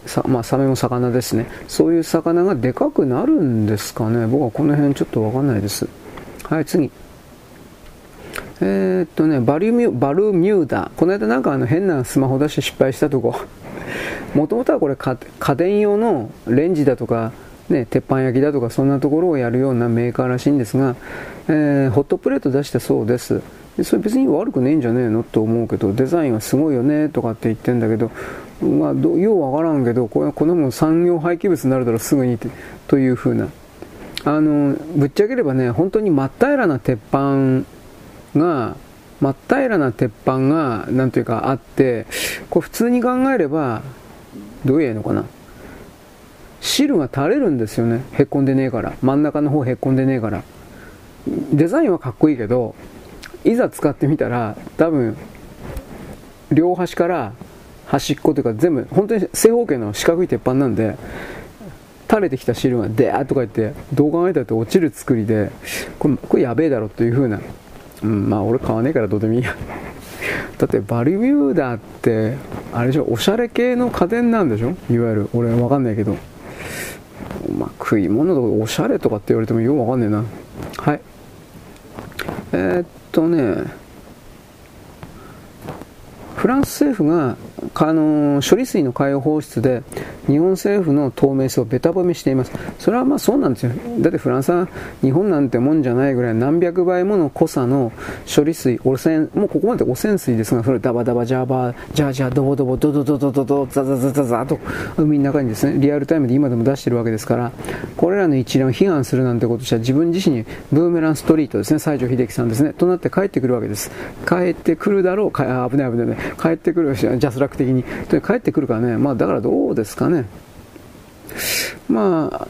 Speaker 1: さまあ、サメも魚ですね。そういう魚がでかくなるんですかね。僕はこの辺ちょっとわかんないです。はい、次。えー、っとね、バリミュバルミューダ。この間なんかあの変なスマホ出して失敗したとこ。もともとはこれ家電用のレンジだとか、ね、鉄板焼きだとかそんなところをやるようなメーカーらしいんですが、えー、ホットプレート出したそうです。でそれ別に悪くねえんじゃねえのと思うけど、デザインはすごいよねとかって言ってんだけど、まあ、どようわからんけど、これこんなもん産業廃棄物になるだろう、すぐにというふうな。あの、ぶっちゃければね、本当に真っ平らな鉄板が、真っ平らな鉄板が、なんというかあって、これ普通に考えれば、どう言えのかな。汁が垂れるんですよね。へっこんでねえから。真ん中の方へっこんでねえから。デザインはかっこいいけど、いざ使ってみたら、多分、両端から端っこというか全部本当に正方形の四角い鉄板なんで垂れてきた汁がデーッとか言ってどう考えたって落ちる作りでこれこれやべえだろという風な。うんまあ俺買わねえからどうでもいいや。だってバリミューダってあれでしょおしゃれ系の家電なんでしょ？いわゆる俺わかんないけど。まあ食い物とかおしゃれとかって言われてもよくわかんねえな。はい。えー、っとねフランス政府があの処理水の海洋放出で日本政府の透明性をべた褒めしています。それはまあそうなんですよ。だってフランスは日本なんてもんじゃないぐらい何百倍もの濃さの処理水、汚染、もうここまで汚染水ですが、それダバダバジャーバー、ジャージャー、ドボドボ、ドドドドドド、ザザザザザと海の中にですね、リアルタイムで今でも出してるわけですから、これらの一連を批判するなんてことしたら自分自身にブーメランストリートですね、西城秀樹さんですね、となって帰ってくるわけです。帰ってくるだろう、か危ない危ない、帰ってくる、ジャスラック的に。帰ってくるからね、まあだからどうですかね。まあ、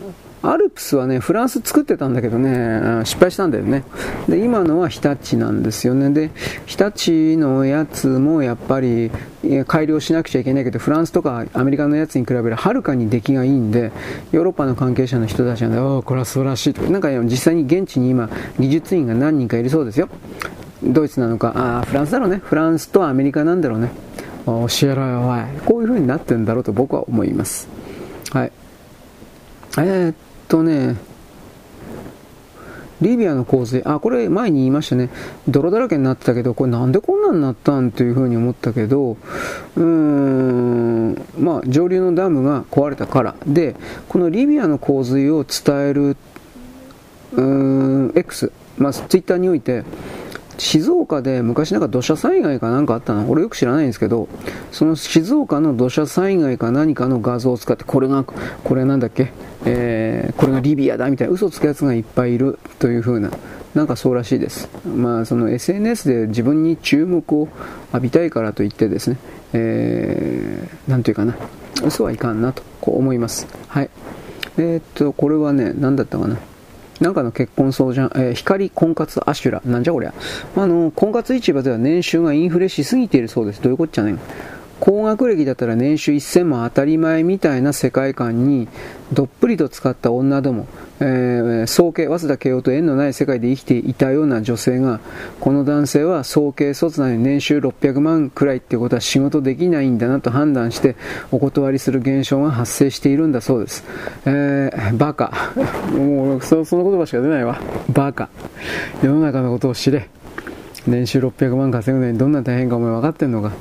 Speaker 1: アルプスはね、フランス作ってたんだけどね、失敗したんだよね。で、今のは日立なんですよね。で、日立のやつもやっぱり改良しなくちゃいけないけど、フランスとかアメリカのやつに比べるはるかに出来がいいんで、ヨーロッパの関係者の人たちはね、おこれは素晴らしいと、なんか実際に現地に今、技術員が何人かいるそうですよ。ドイツなのか、あフランスだろうね。フランスとアメリカなんだろうね。教えろよ、おい。こういう風になってるんだろうと僕は思います。はい。えー、っとね、リビアの洪水、あ、これ前に言いましたね。泥だらけになってたけど、これなんでこんなになったんというふうに思ったけど、うーん、まあ、上流のダムが壊れたから。で、このリビアの洪水を伝える、うーん、X、まあ、ツイッターにおいて、静岡で昔なんか土砂災害かなんかあったの？俺よく知らないんですけど、その静岡の土砂災害か何かの画像を使って、これが、これなんだっけ、えー、これがリビアだみたいな嘘つくやつがいっぱいいるという風な、なんかそうらしいです。まあその SNS で自分に注目を浴びたいからといってですね、えー、なんというかな、嘘はいかんなと、こう思います。はい。えー、っと、これはね、何だったかな？なんかの結婚相談、えー、光婚活アシュラ。なんじゃこりゃ。あの、婚活市場では年収がインフレしすぎているそうです。どういうこっちゃねん。高学歴だったら年収1000万当たり前みたいな世界観にどっぷりと使った女ども、えー、早慶、早稲田慶応と縁のない世界で生きていたような女性が、この男性は早慶卒なのに年収600万くらいってことは仕事できないんだなと判断してお断りする現象が発生しているんだそうです。えー、バカ。もうそ、その言葉しか出ないわ。バカ。世の中のことを知れ。年収600万稼ぐのにどんな大変かお前分かってんのか。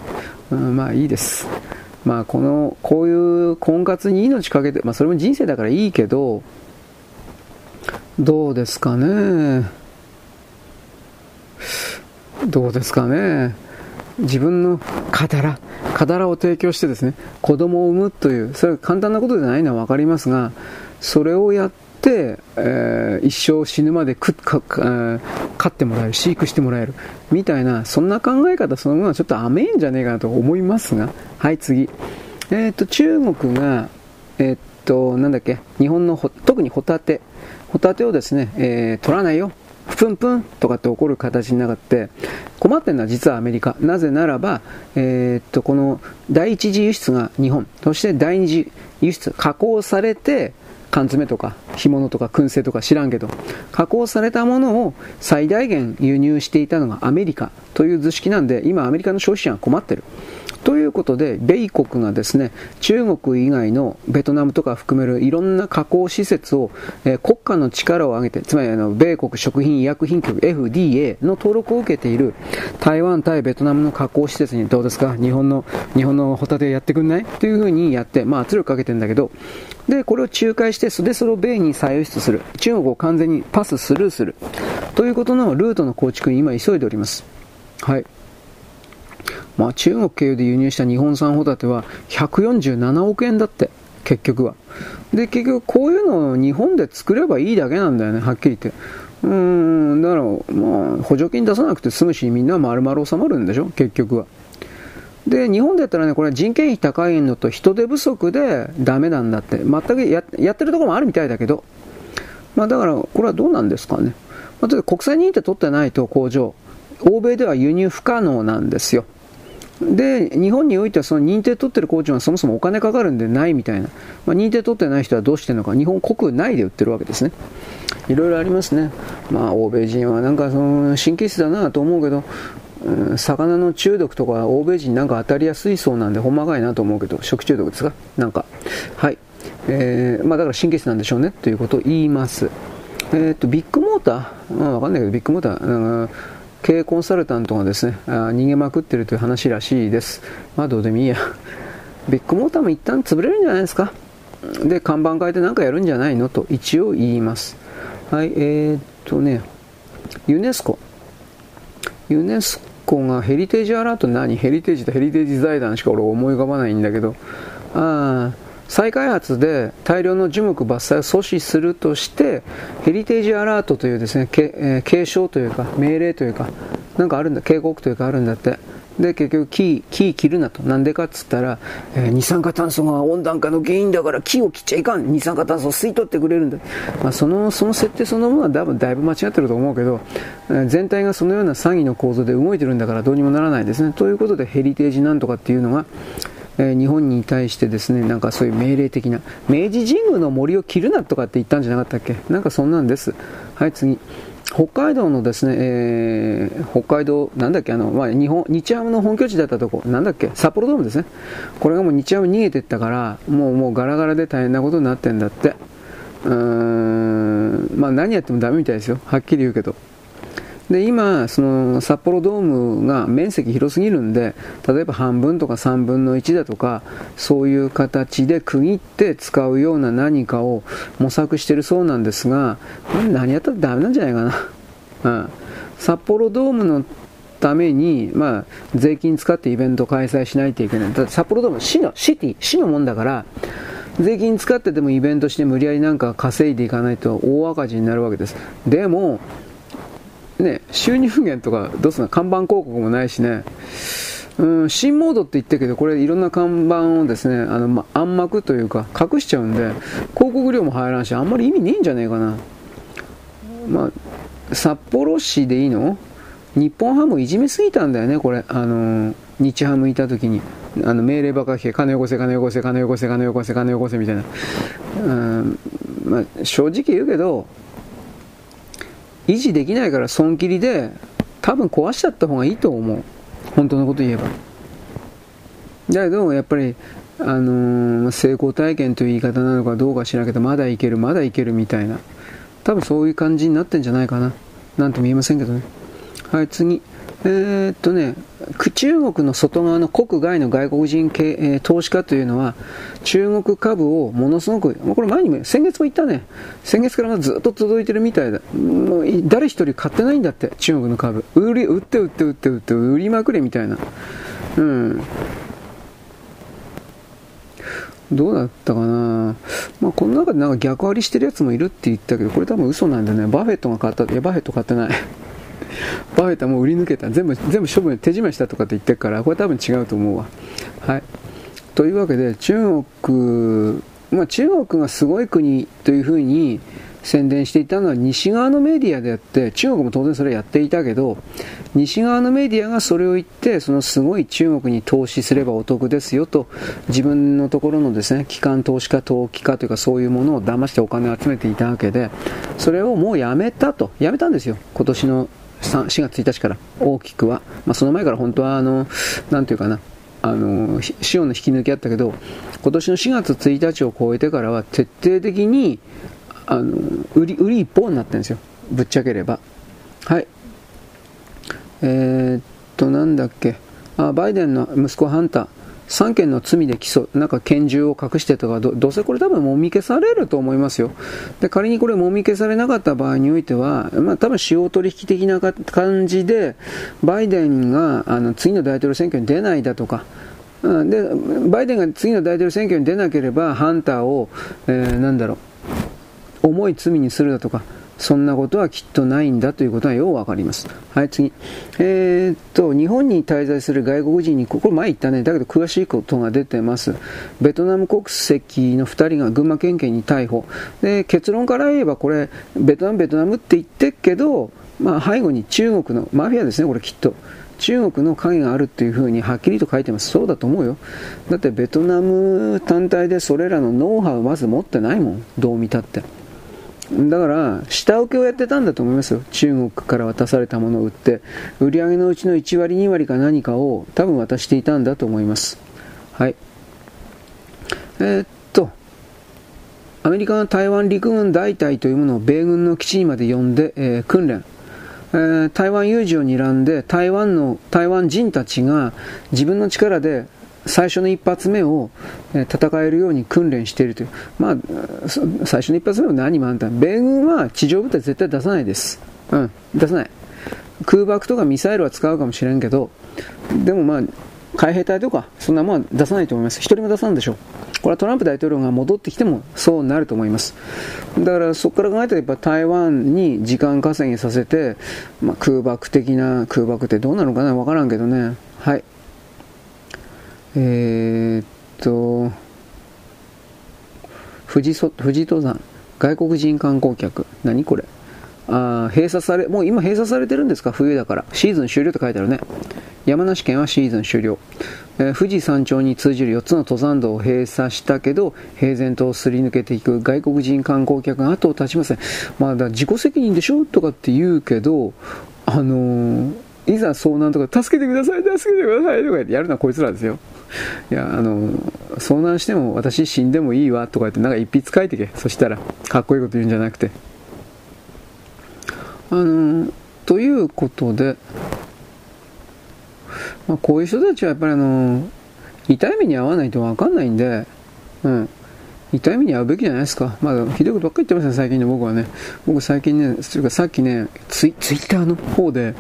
Speaker 1: うん、まあいいです。まあこの、こういう婚活に命かけて、まあそれも人生だからいいけど、どうですかね。どうですかね。自分のカラ、カダラを提供してですね、子供を産むという、それは簡単なことじゃないのは分かりますが、それをやって、えー、一生死ぬまでくかか飼ってもらえる、飼育してもらえる、みたいな、そんな考え方そのものはちょっと甘いんじゃねえかなと思いますが、はい、次。えっ、ー、と、中国が、えっ、ー、と、なんだっけ、日本の特にホタテ、ホタテをですね、えー、取らないよ。プンプンとかって起こる形になって困ってるのは実はアメリカなぜならば、えー、っとこの第一次輸出が日本そして第二次輸出加工されて缶詰とか干物とか燻製とか知らんけど加工されたものを最大限輸入していたのがアメリカという図式なんで今アメリカの消費者は困ってる。ということで、米国がですね、中国以外のベトナムとか含めるいろんな加工施設を、えー、国家の力を上げて、つまりあの米国食品医薬品局 FDA の登録を受けている台湾対ベトナムの加工施設にどうですか？日本の、日本のホタテやってくんない？というふうにやって、まあ圧力かけてんだけど、で、これを仲介して、それそれを米に再輸出する。中国を完全にパススルーする。ということのルートの構築に今急いでおります。はい。まあ、中国経由で輸入した日本産ホタテは147億円だって、結局は。で、結局こういうのを日本で作ればいいだけなんだよね、はっきり言って。うーん、だから、まあ、補助金出さなくて済むし、みんな丸々収まるんでしょ、結局は。で、日本でやったらね、これ人件費高いのと人手不足でダメなんだって。全くややってるところもあるみたいだけど。まあだから、これはどうなんですかね。まあ、国際認定取ってないと工場、欧米では輸入不可能なんですよ。で、日本においてはその認定取ってる工場はそもそもお金かかるんでないみたいな。まあ、認定取ってない人はどうしてるのか、日本国内で売ってるわけですね。いろいろありますね。まあ、欧米人はなんかその神経質だなと思うけど、魚の中毒とか欧米人なんか当たりやすいそうなんでほんまがいなと思うけど、食中毒ですか？なんか。はい。えー、まあだから神経質なんでしょうねということを言います。えっ、と、ビッグモーター、まあ、わかんないけど、ビッグモーター、経営コンサルタントがですね、あ逃げまくってるという話らしいです。まあどうでもいいや。ビッグモーターも一旦潰れるんじゃないですか。で、看板変えて何かやるんじゃないの？と一応言います。はい、えー、っとね、ユネスコ。ユネスコがヘリテージアラート何？ヘリテージとヘリテージ財団しか俺思い浮かばないんだけど、あ再開発で大量の樹木伐採を阻止するとしてヘリテージアラートというですね、えー、警鐘というか命令というかなんかあるんだ警告というかあるんだって。で結局木木切るなと。なんでかっつったら、えー、二酸化炭素が温暖化の原因だから木を切っちゃいかん。二酸化炭素を吸い取ってくれるんだ、まあ、そのその設定そのものはだいぶだいぶ間違ってると思うけど、えー、全体がそのような詐欺の構造で動いてるんだからどうにもならないですね。ということでヘリテージなんとかっていうのがえ、日本に対してですね、なんかそういう命令的な、明治神宮の森を切るなとかって言ったんじゃなかったっけ？なんかそんなんです。はい、次。北海道のですね、えー、北海道、なんだっけ、あの、まあ、日本、日ハムの本拠地だったとこ、なんだっけ、札幌ドームですね。これがもう日ハム逃げてったから、もう、もうガラガラで大変なことになってんだって。うーん、まあ何やってもダメみたいですよ。はっきり言うけど。で今、その札幌ドームが面積広すぎるんで例えば半分とか3分の1だとかそういう形で区切って使うような何かを模索してるそうなんですがこれ何やったらダメなんじゃないかな、うん、札幌ドームのために、まあ、税金使ってイベント開催しないといけない。だって札幌ドーム市のシティ市のもんだから税金使ってでもイベントして無理やりなんか稼いでいかないと大赤字になるわけです。でもね、収入源とかどうすんの看板広告もないしね、うん、新モードって言ったけど、これいろんな看板をですね、あの、ま、暗幕というか隠しちゃうんで、広告料も入らんし、あんまり意味ねえんじゃねえかな。まあ、札幌市でいいの？日本ハムいじめすぎたんだよね、これ。あの、日ハムいた時に。あの命令ばかり金よこせ、金よこせ、金よこせ、金よこせ、金よこせみたいな。うん、まあ、正直言うけど、維持できないから損切りで多分壊しちゃった方がいいと思う。本当のこと言えば。だけどやっぱりあのー、成功体験という言い方なのかどうか知らんけどまだいけるまだいけるみたいな。多分そういう感じになってんじゃないかな。なんとも言えませんけどね。はい次。えー、っとね、中国の外側の国外の外国人系、えー、投資家というのは、中国株をものすごく、これ前にも、先月も言ったね、先月からずっと続いてるみたいだ。もう誰一人買ってないんだって、中国の株。売り、売って売って売って売って売りまくれみたいな。うん。どうだったかな、まあ、この中でなんか逆張りしてるやつもいるって言ったけど、これ多分嘘なんだね。バフェットが買った。いや、バフェット買ってない。バフェットはもう売り抜けた。全部全部処分手仕舞いしたとかって言ってるからこれ多分違うと思うわ。はい。というわけで中国まあ、中国がすごい国というふうに宣伝していたのは西側のメディアであって中国も当然それやっていたけど西側のメディアがそれを言ってそのすごい中国に投資すればお得ですよと自分のところのですね機関投資家投機家というかそういうものを騙してお金を集めていたわけでそれをもうやめたと。やめたんですよ。今年の4月1日から大きくは、まあ、その前から本当はあのなんていうかなあの潮の引き抜きあったけど今年の4月1日を超えてからは徹底的にあの売り売り一方になってるんですよ。ぶっちゃければ。はい。えー、っとなんだっけ。あバイデンの息子ハンター。3件の罪で起訴、なんか拳銃を隠してとかど、どうせこれ多分もみ消されると思いますよ。で、仮にこれもみ消されなかった場合においては、まあ多分使用取引的な感じで、バイデンがあの次の大統領選挙に出ないだとか、で、バイデンが次の大統領選挙に出なければ、ハンターを、えー、なんだろう、重い罪にするだとか、そんなことはきっとないんだということはようわかります。はい、次。えー、っと、日本に滞在する外国人に、これ前言ったね、だけど詳しいことが出てます。ベトナム国籍の2人が群馬県警に逮捕。で、結論から言えばこれ、ベトナム、ベトナムって言ってっけど、まあ、背後に中国の、マフィアですね、これきっと。中国の影があるっていうふうにはっきりと書いてます。そうだと思うよ。だってベトナム単体でそれらのノウハウまず持ってないもん。どう見たって。だから、下請けをやってたんだと思いますよ。中国から渡されたものを売って、売り上げのうちの1割、2割か何かを多分渡していたんだと思います。はい。えー、っと、アメリカの台湾陸軍大隊というものを米軍の基地にまで呼んで、えー、訓練。え、台湾有事を睨んで台湾の台湾人たちが自分の力で最初の一発目を戦えるように訓練しているという。まあ、最初の一発目は何もあんた。米軍は地上部隊絶対出さないです。うん、出さない。空爆とかミサイルは使うかもしれんけど、でもまあ、海兵隊とか、そんなもんは出さないと思います。一人も出さんでしょう。これはトランプ大統領が戻ってきてもそうなると思います。だからそこから考えたらやっぱ台湾に時間稼ぎさせて、まあ、空爆的な、空爆ってどうなのかなわからんけどね。はい。えー、っと、富士富士登山、外国人観光客。何これ？あ閉鎖され、もう今閉鎖されてるんですか？冬だから。シーズン終了って書いてあるね。山梨県はシーズン終了。えー、富士山頂に通じる4つの登山道を閉鎖したけど、平然とすり抜けていく外国人観光客が後を絶ちません。まあ、だ自己責任でしょ？とかって言うけど、あのー、いざ遭難とか、助けてください、助けてくださいとか言ってやるのはこいつらですよ。いや、あの、遭難しても私死んでもいいわとか言って、なんか一筆書いてけ。そしたら、かっこいいこと言うんじゃなくて。あの、ということで、まあ、こういう人たちはやっぱりあの、痛い目に遭わないとわかんないんで、うん。痛い目に遭うべきじゃないですか。まあ、ひどいことばっかり言ってますね、最近ね、僕はね。僕最近ね、というかさっきね、ツイツイッターの方で、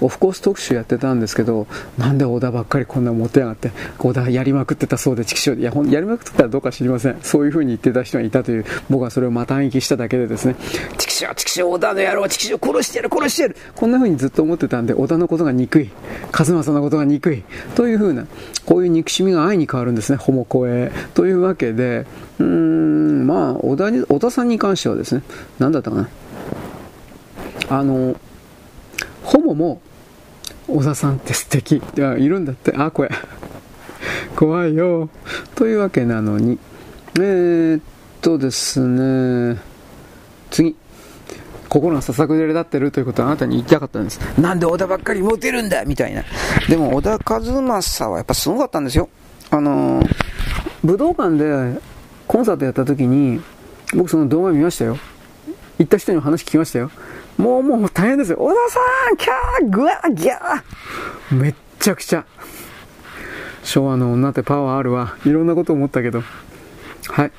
Speaker 1: オフコース特集やってたんですけど、なんで小田ばっかりこんな持ってやがって、小田やりまくってたそうで、畜生いや、ほんやりまくってたらどうか知りません。そういう風に言ってた人がいたという、僕はそれをまた聞きしただけでですね、畜生、畜生、小田の野郎、畜生、殺してやる、殺してやる、こんな風にずっと思ってたんで、小田のことが憎い、和正のことが憎い、という風な、こういう憎しみが愛に変わるんですね、ホモコエ。というわけで、うーん、まあ、小田に、小田さんに関してはですね、何だったかな。あの、ホモも小田さんって素敵。いやいるんだって。あこれ。怖いよ。というわけなのに。えー、っとですね次。心がささくれ立ってるということはあなたに言いたかったんです。なんで小田ばっかりモテるんだみたいな。でも小田和正はやっぱすごかったんですよ。あのー、武道館でコンサートやった時に、僕その動画見ましたよ。行った人に話聞きましたよ。もうもう大変ですよ。小田さんキャーグワーギャーめっちゃくちゃ。昭和の女ってパワーあるわ。いろんなこと思ったけど。はい。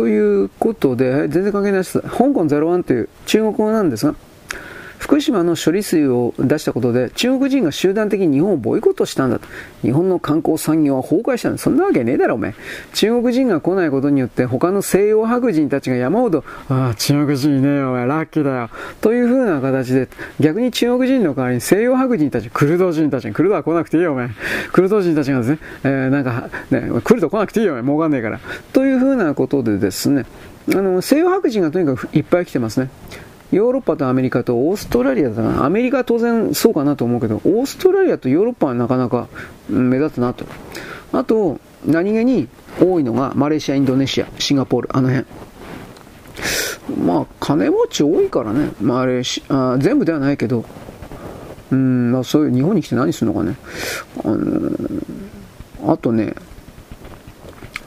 Speaker 1: ということで、全然関係ないです。香港01という中国語なんですが、福島の処理水を出したことで中国人が集団的に日本をボイコットしたんだと。日本の観光産業は崩壊したんだ。そんなわけねえだろ、お前。中国人が来ないことによって他の西洋白人たちが山ほど、ああ、中国人いねえよ、お前、ラッキーだよ。という風な形で、逆に中国人の代わりに西洋白人たち、クルド人たち、クルドは来なくていいよ、お前。クルド人たちがですね、えー、なんか、ね、クルド来なくていいよ、お前。儲かんねえから。という風なことでですね、あの、西洋白人がとにかくいっぱい来てますね。ヨーロッパとアメリカとオーストラリアだな。アメリカは当然そうかなと思うけど、オーストラリアとヨーロッパはなかなか目立つなと。あと、何気に多いのがマレーシア、インドネシア、シンガポール、あの辺。まあ、金持ち多いからね。マレーシア、全部ではないけど、うん、まあそういう日本に来て何するのかね。あのー、あとね、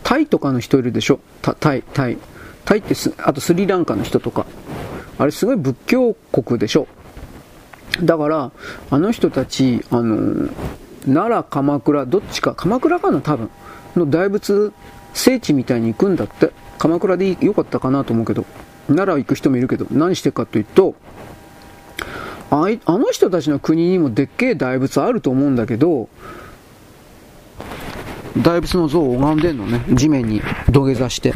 Speaker 1: タイとかの人いるでしょ？タイ、タイ。タイってあとスリランカの人とか。あれすごい仏教国でしょ。だから、あの人たち、あの、奈良、鎌倉、どっちか、鎌倉かな、多分、の大仏聖地みたいに行くんだって。鎌倉でよかったかなと思うけど、奈良行く人もいるけど、何してかというと、あいあの人たちの国にもでっけえ大仏あると思うんだけど、大仏の像を拝んでんのね、地面に土下座して。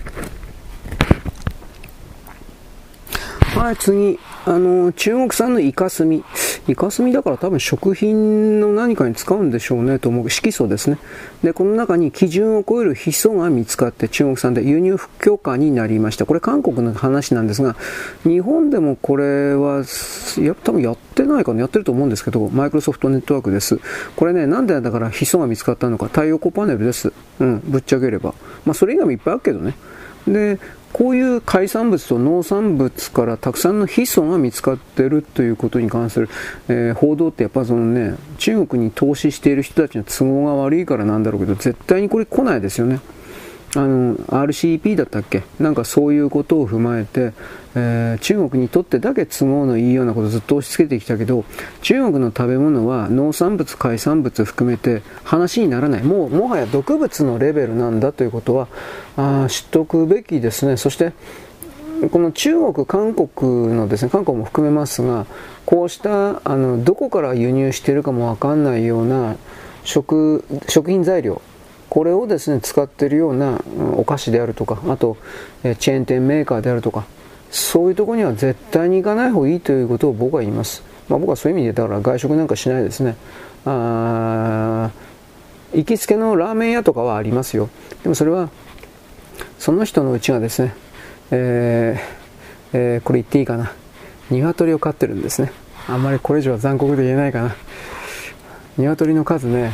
Speaker 1: はい、次。あの、中国産のイカスミ。イカスミだから多分食品の何かに使うんでしょうねと思う。色素ですね。で、この中に基準を超えるヒ素が見つかって中国産で輸入不許可になりました。これ韓国の話なんですが、日本でもこれは、や、多分やってないかな、やってると思うんですけど、マイクロソフトネットワークです。これね、なんでだからヒ素が見つかったのか、太陽光パネルです。うん、ぶっちゃければ。まあ、それ以外もいっぱいあるけどね。で、こういう海産物と農産物からたくさんのヒ素が見つかっているということに関する、えー、報道ってやっぱそのね、中国に投資している人たちの都合が悪いからなんだろうけど、絶対にこれ来ないですよね。あの RCP だったっけ？なんかそういうことを踏まえて、えー、中国にとってだけ都合のいいようなことをずっと押し付けてきたけど中国の食べ物は農産物海産物含めて話にならない。もうもはや毒物のレベルなんだということはあ知っておくべきですね。そしてこの中国、韓国のですね、韓国も含めますが、こうしたあのどこから輸入しているかもわかんないような食食品材料、これをですね使っているようなお菓子であるとかあとチェーン店メーカーであるとかそういうところには絶対に行かない方がいいということを僕は言います、まあ、僕はそういう意味でだから外食なんかしないですね。あ行きつけのラーメン屋とかはありますよ。でもそれはその人のうちがですね、えーえー、これ言っていいかな。鶏を飼ってるんですね。あんまりこれ以上は残酷で言えないかな。鶏の数ね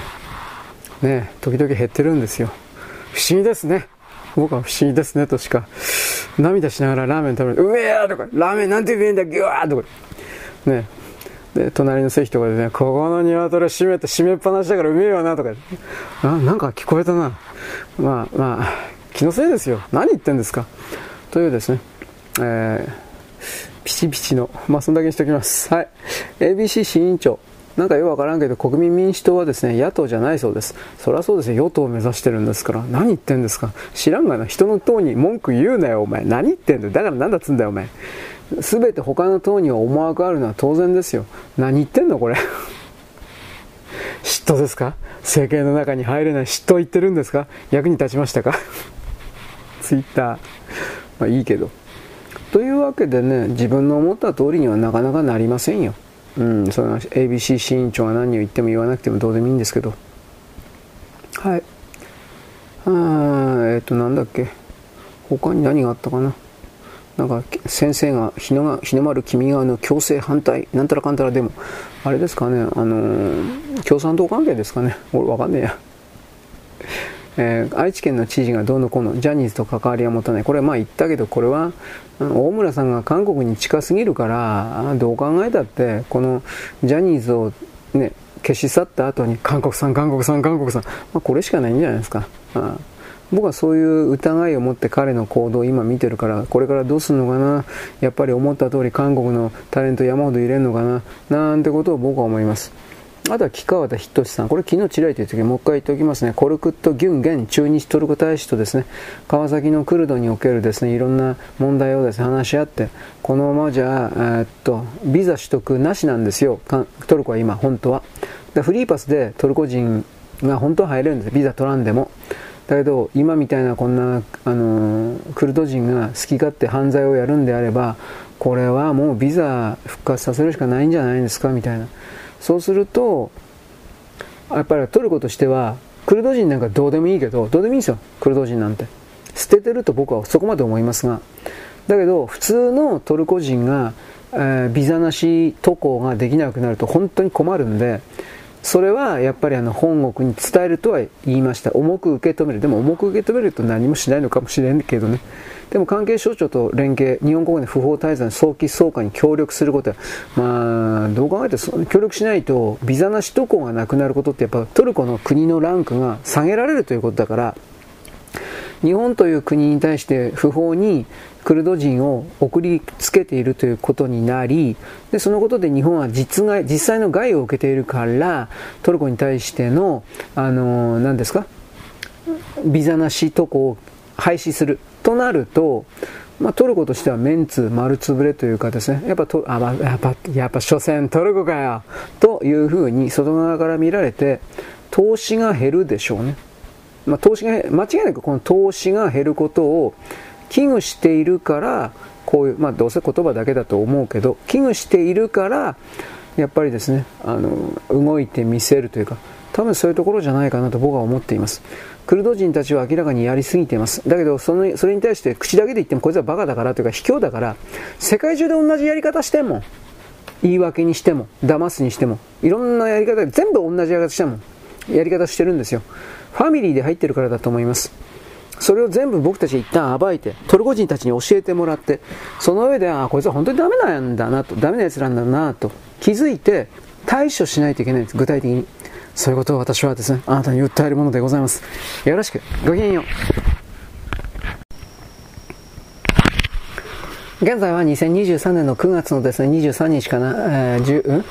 Speaker 1: ね、時々減ってるんですよ。不思議ですね。僕は不思議ですねとしか、涙しながらラーメン食べる。うめえやとか、ラーメンなんてうめえんだ、ギュワーとか。ね。で、隣の席とかでね、ここの鶏閉めて、閉めっぱなしだからうめえよなとか。あ、なんか聞こえたな。まあまあ、気のせいですよ。何言ってんですか。というですね、えー、ピチピチの、まあそんだけにしておきます。はい。ABC 新委員長。なんかよくわからんけど、国民民主党はですね、野党じゃないそうです。そりゃそうですよ、与党を目指してるんですから。何言ってんですか知らんがな、人の党に文句言うなよ、お前。何言ってんだよ。だからなんだっつんだよ、お前。すべて他の党には思惑あるのは当然ですよ。何言ってんの、これ。嫉妬ですか政権の中に入れない嫉妬言ってるんですか役に立ちましたか ツイッター。まあいいけど。というわけでね、自分の思った通りにはなかなかなりませんよ。うん、その ABC 新委員長が何を言っても言わなくてもどうでもいいんですけど。はい。あえっ、ー、となんだっけ。他に何があったかな。なんか先生が日の日の丸君側の強制反対。なんたらかんたらでも。あれですかね。あのー、共産党関係ですかね。俺わかんねえや。えー、愛知県の知事がどうのこうのジャニーズと関わりは持たない。これはまあ言ったけどこれは大村さんが韓国に近すぎるからどう考えたってこのジャニーズをね消し去った後に韓国さん韓国さん韓国さん、まあ、これしかないんじゃないですか、あ、僕はそういう疑いを持って彼の行動を今見てるからこれからどうするのかな。やっぱり思った通り韓国のタレント山ほど入れるのかな。なんてことを僕は思います。あとは木川田仁さん、これ昨日ちらりと言ったけど、もう一回言っておきますね。コルクット・ギュンゲン駐日トルコ大使とですね、川崎のクルドにおけるですね、いろんな問題をですね、話し合って、このままじゃ、えー、っと、ビザ取得なしなんですよ。トルコは今、本当は。フリーパスでトルコ人が本当は入れるんです。ビザ取らんでも。だけど、今みたいなこんな、あのクルド人が好き勝手犯罪をやるんであれば、これはもうビザ復活させるしかないんじゃないですか、みたいな。そうするとやっぱりトルコとしてはクルド人なんかどうでもいいけどどうでもいいんですよクルド人なんて。捨ててると僕はそこまで思いますが。だけど普通のトルコ人が、えー、ビザなし渡航ができなくなると本当に困るんでそれはやっぱりあの本国に伝えるとは言いました。重く受け止める。でも重く受け止めると何もしないのかもしれんけどね。でも関係省庁と連携、日本国内不法滞在の早期送還に協力することは、まあ、どう考えて協力しないと、ビザなし渡航がなくなることって、やっぱトルコの国のランクが下げられるということだから、日本という国に対して不法にクルド人を送りつけているということになり、でそのことで日本は実害実際の害を受けているから、トルコに対しての、あの何ですか、ビザなし渡航を廃止する。となると、まあ、トルコとしてはメンツ丸つぶれというかですね、やっぱと、あ、まあ、やっぱ、やっぱ所詮トルコかよというふうに外側から見られて、投資が減るでしょうね。まあ、投資が、間違いなくこの投資が減ることを危惧しているから、こういう、まあ、どうせ言葉だけだと思うけど、危惧しているから、やっぱりですね、あの、動いてみせるというか、多分そういうところじゃないかなと僕は思っています。クルド人たちは明らかにやりすぎています。だけどその、それに対して口だけで言ってもこいつはバカだからというか卑怯だから、世界中で同じやり方しても、言い訳にしても、騙すにしても、いろんなやり方で全部同じやり方しても、やり方してるんですよ。ファミリーで入ってるからだと思います。それを全部僕たち一旦暴いて、トルコ人たちに教えてもらって、その上で、ああ、こいつは本当にダメなんだなと、ダメな奴なんだなと気づいて対処しないといけないんです、具体的に。そういうことを私はですね、あなたに訴えるものでございます。よろしく。ごきげんよう。現在は2023年の9月のですね、23日かな、えー、10、うん、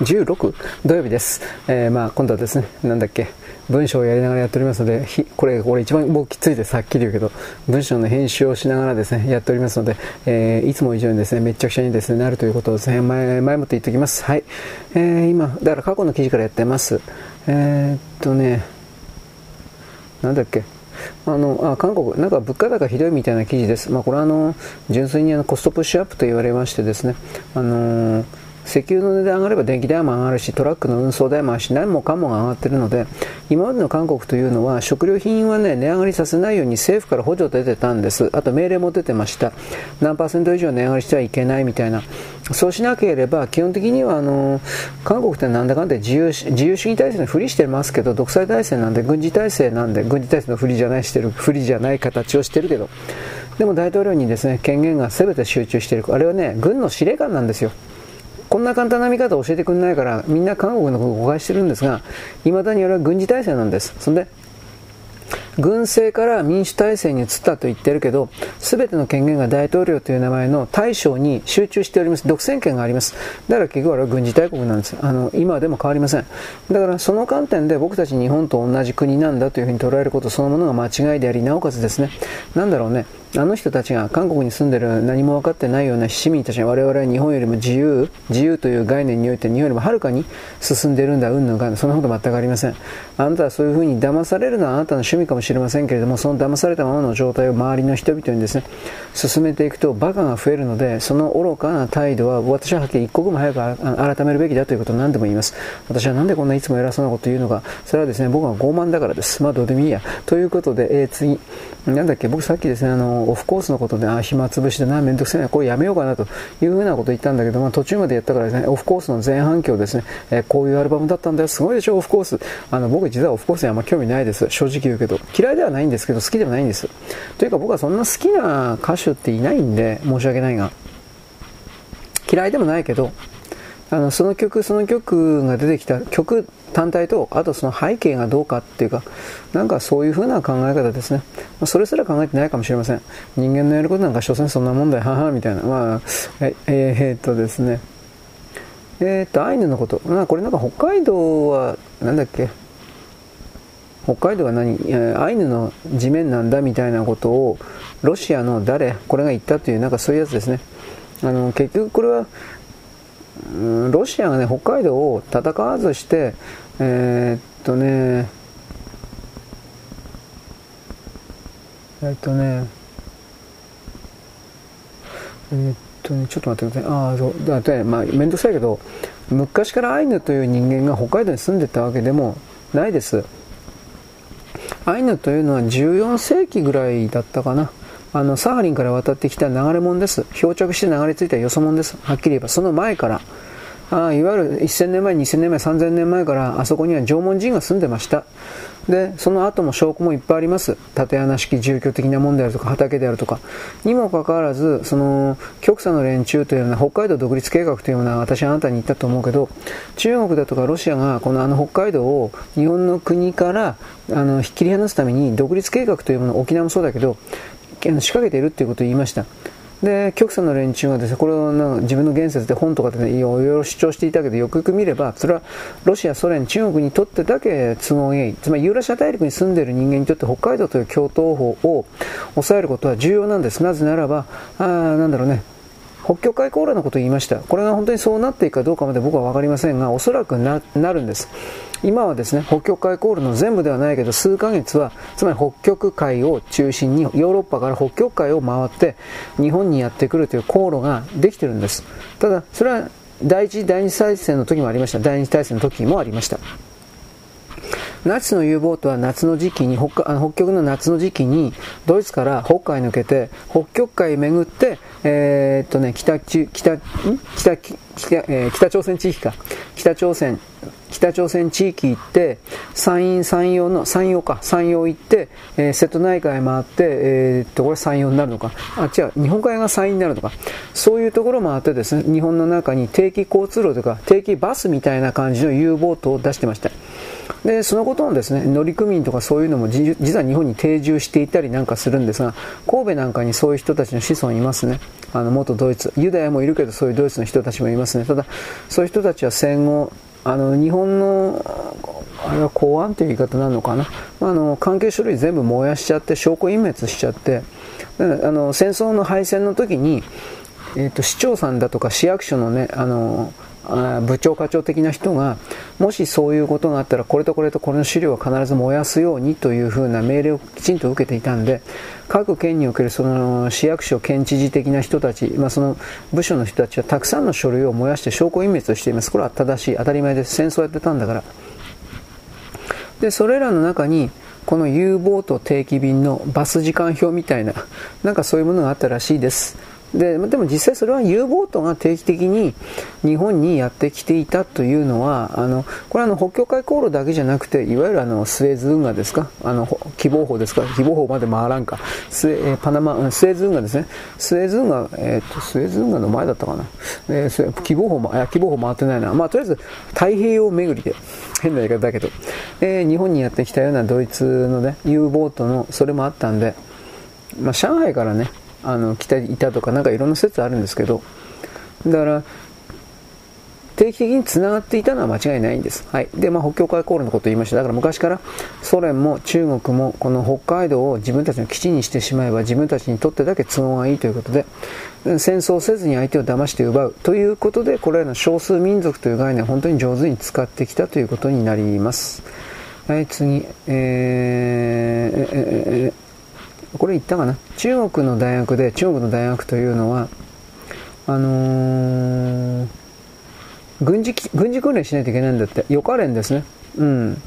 Speaker 1: 16? 土曜日です。えー、まあ今度はですね、なんだっけ、文章をやりながらやっておりますので、これ、これ一番僕きついです、はっきり言うけど、文章の編集をしながらですね、やっておりますので、えー、いつも以上にですね、めちゃくちゃにですね、なるということをですね、前、前もって言っておきます。はい。えー、今、だから過去の記事からやってます。えー、っとね、なんだっけ、あのあ韓国、なんか物価高ひどいみたいな記事です。まあ、これはあの純粋にあのコストプッシュアップと言われましてですね、あのー石油の値段上がれば電気代も上がるし、トラックの運送代も上がるし、何もかもが上がっているので、今までの韓国というのは、食料品はね、値上がりさせないように政府から補助出てたんです。あと命令も出てました。何パーセント以上値上がりしてはいけないみたいな。そうしなければ、基本的には、あの、韓国ってなんだかんだ自由自由主義体制のふりしてますけど、独裁体制なんで、軍事体制なんで、軍事体制のふりじゃないしてる、ふりじゃない形をしてるけど、でも大統領にですね、権限が全て集中している。あれはね、軍の司令官なんですよ。こんな簡単な見方を教えてくれないからみんな韓国のことを誤解してるんですがいまだにあれは軍事体制なんです。そんで軍政から民主体制に移ったと言ってるけど、全ての権限が大統領という名前の大将に集中しております。独占権があります。だから結局は軍事大国なんです。あの、今でも変わりません。だからその観点で僕たち日本と同じ国なんだというふうに捉えることそのものが間違いであり、なおかつですね、なんだろうね、あの人たちが韓国に住んでる何も分かってないような市民たちが我々は日本よりも自由、自由という概念において日本よりもはるかに進んでいるんだ、うんぬんが、そんなこと全くありません。あなたはそういうふうに騙されるのはあなたの趣味かもしれませんけれども、その騙されたままの状態を周りの人々にですね、進めていくとバカが増えるので、その愚かな態度は私ははっきり一刻も早く改めるべきだということを何でも言います。私はなんでこんないつも偉そうなこと言うのか、それはですね、僕は傲慢だからです。まあどうでもいいや。ということで、えー、次、なんだっけ、僕さっきですね、あの、オフコースのことで、あ、暇つぶしでな、めんどくせえな、これやめようかなというふうなこと言ったんだけど、まあ途中までやったからですね、オフコースの前半期をですね、えー、こういうアルバムだったんだよ、すごいでしょ、オフコース。あの、僕実はオフコースにあんま興味ないです。正直言うけど。嫌いではないんですけど、好きでもないんです。というか僕はそんな好きな歌手っていないんで、申し訳ないが。嫌いでもないけど、あのその曲その曲が出てきた曲単体とあとその背景がどうかっていうかなんかそういう風な考え方ですね。それすら考えてないかもしれません。人間のやることなんか所詮そんなもんだよ。ははみたいな。まあええー、っとですね。えー、っとアイヌのこと。まこれなんか北海道はなんだっけ？北海道は何？アイヌの地面なんだみたいなことをロシアの誰？これが言ったというなんかそういうやつですね。あの結局これはロシアがね、北海道を戦わずして、えー、っとね、え、っとね、え、っとね、ちょっと待ってください。ああ、そう。だって、まあ、めんどくさいけど、昔からアイヌという人間が北海道に住んでたわけでもないです。アイヌというのは14世紀ぐらいだったかな。あの、サハリンから渡ってきた流れ物です。漂着して流れ着いたよそ者です。はっきり言えば、その前から。あいわゆる1000年前、2000年前、3000年前からあそこには縄文人が住んでました。で、その後も証拠もいっぱいあります。縦穴式住居的なもんであるとか、畑であるとか。にもかかわらず、その、極左の連中というような北海道独立計画というような私あなたに言ったと思うけど、中国だとかロシアがこのあの北海道を日本の国からあの切り離すために独立計画というもの、沖縄もそうだけど、仕掛けているということを言いました。で、極左の連中がですね、これをな自分の言説で本とかでね、いろいろ主張していたけど、よくよく見れば、それはロシア、ソ連、中国にとってだけ都合がいい。つまりユーラシア大陸に住んでいる人間にとって北海道という共闘法を抑えることは重要なんです。なぜならば、あなんだろうね、北極海航路のことを言いました。これが本当にそうなっていくかどうかまで僕は分かりませんが、おそらくななるんです。今はですね、北極海航路の全部ではないけど、数ヶ月は、つまり北極海を中心に、ヨーロッパから北極海を回って、日本にやってくるという航路ができてるんです。ただ、それは第一次第二次大戦の時もありました。第二次大戦の時もありました。ナチスの U ボートは夏の時期に北あの北極の夏の時期にドイツから北海抜けて北極海巡って、えー、っとね、北北北北北,、え、北朝鮮地域か北朝鮮北朝鮮地域行って、山陰、山陽の、山陽か、山陽行って、えー、瀬戸内海回って、えー、っと、これ山陽になるのか。あ、違う、日本海が山陰になるのか。そういうところもあってですね、日本の中に定期交通路とか、定期バスみたいな感じの U ボートを出してました。で、そのことのですね、乗組員とかそういうのも実は日本に定住していたりなんかするんですが、神戸なんかにそういう人たちの子孫いますね。あの、元ドイツ。ユダヤもいるけど、そういうドイツの人たちもいますね。ただ、そういう人たちは戦後、あの、日本の、あれは公安という言い方なのかな？あの、関係書類全部燃やしちゃって、証拠隠滅しちゃって、あの、戦争の敗戦の時に、えっ、ー、と、市長さんだとか市役所のね、あの、部長課長的な人がもしそういうことがあったらこれとこれとこれの資料は必ず燃やすようにというふうな命令をきちんと受けていたんで各県におけるその市役所県知事的な人たち、まあ、その部署の人たちはたくさんの書類を燃やして証拠隠滅をしています。これは正しい当たり前です。戦争やってたんだから。でそれらの中にこの U ボート定期便のバス時間表みたいななんかそういうものがあったらしいです。ででも実際それは U ボートが定期的に日本にやってきていたというのはあのこれはあの北極海航路だけじゃなくていわゆるあのスエズ運河ですか？あの希望法ですか？希望法まで回らんか。スエパナマスエズ運河ですね。スエズ運河、えーと、スエズ運河の前だったかな、えー、希望法もいや希望法回ってないな。まあとりあえず太平洋巡りで変な言い方だけど、えー、日本にやってきたようなドイツのね U ボートのそれもあったんでまあ、上海からねあの来ていたとかなんかいろんな説あるんですけどだから定期的につながっていたのは間違いないんです。はい。で、まあ、北極海航路のことを言いました。だから昔からソ連も中国もこの北海道を自分たちの基地にしてしまえば自分たちにとってだけ都合がいいということで、戦争せずに相手を騙して奪うということで、これらの少数民族という概念を本当に上手に使ってきたということになります。はい、次。えー、えー、これ言ったかな？中国の大学で中国の大学というのはあのー、軍事軍事訓練しないといけないんだって。予科練ですね。うん。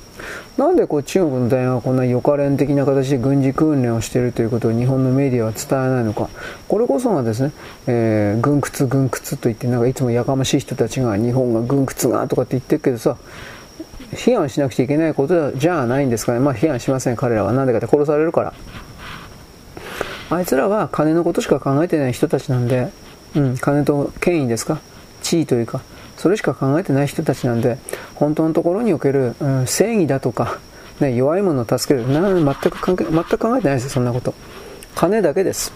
Speaker 1: なんでこう中国の大学はこんな予科練的な形で軍事訓練をしているということを日本のメディアは伝えないのか。これこそがですね、えー、軍屈軍屈と言ってなんかいつもやかましい人たちが日本が軍屈がとかって言ってるけどさ批判しなくちゃいけないことじゃないんですかね。まあ批判しません彼らは。なんでかって殺されるから。あいつらは金のことしか考えてない人たちなんで、うん、金と権威ですか？地位というか、それしか考えてない人たちなんで、本当のところにおける、うん、正義だとか、ね、弱いものを助ける、な全く関係、全く考えてないですよ、そんなこと。金だけです。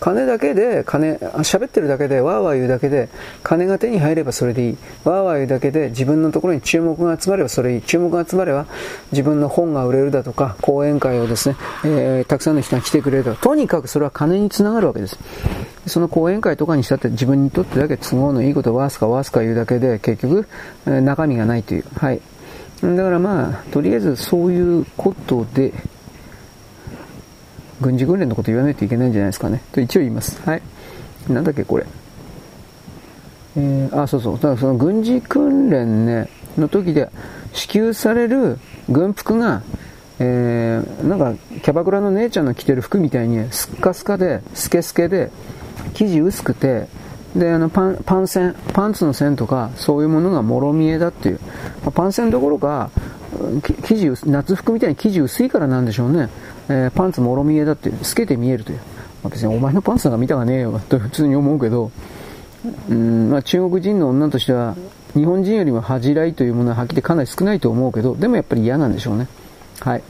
Speaker 1: 金だけで、金、喋ってるだけで、わーわー言うだけで、金が手に入ればそれでいい。わーわー言うだけで、自分のところに注目が集まればそれいい。注目が集まれば、自分の本が売れるだとか、講演会をですね、えー、たくさんの人が来てくれるとか、とにかくそれは金につながるわけです。その講演会とかにしたって自分にとってだけ都合のいいことをわすかわすか言うだけで、結局、えー、中身がないという。はい。だからまあ、とりあえずそういうことで、軍事訓練のこと言わないといけないんじゃないですかね。と一応言います。はい。なんだっけ、これ。えー、あ、そうそう。だからその軍事訓練ね、の時で支給される軍服が、えー、なんかキャバクラの姉ちゃんの着てる服みたいにスッカスカで、スケスケで、生地薄くて、で、あの、パン、パン線、パンツの線とか、そういうものがもろ見えだっていう。ま、パン線どころか、生地、夏服みたいに生地薄いからなんでしょうね。えー、パンツもろ見えだって、透けて見えるという。まあ、別にお前のパンツなんか見たがねえよと普通に思うけど、うん、まあ、中国人の女としては、日本人よりも恥じらいというものははっきりかなり少ないと思うけど、でもやっぱり嫌なんでしょうね。はい。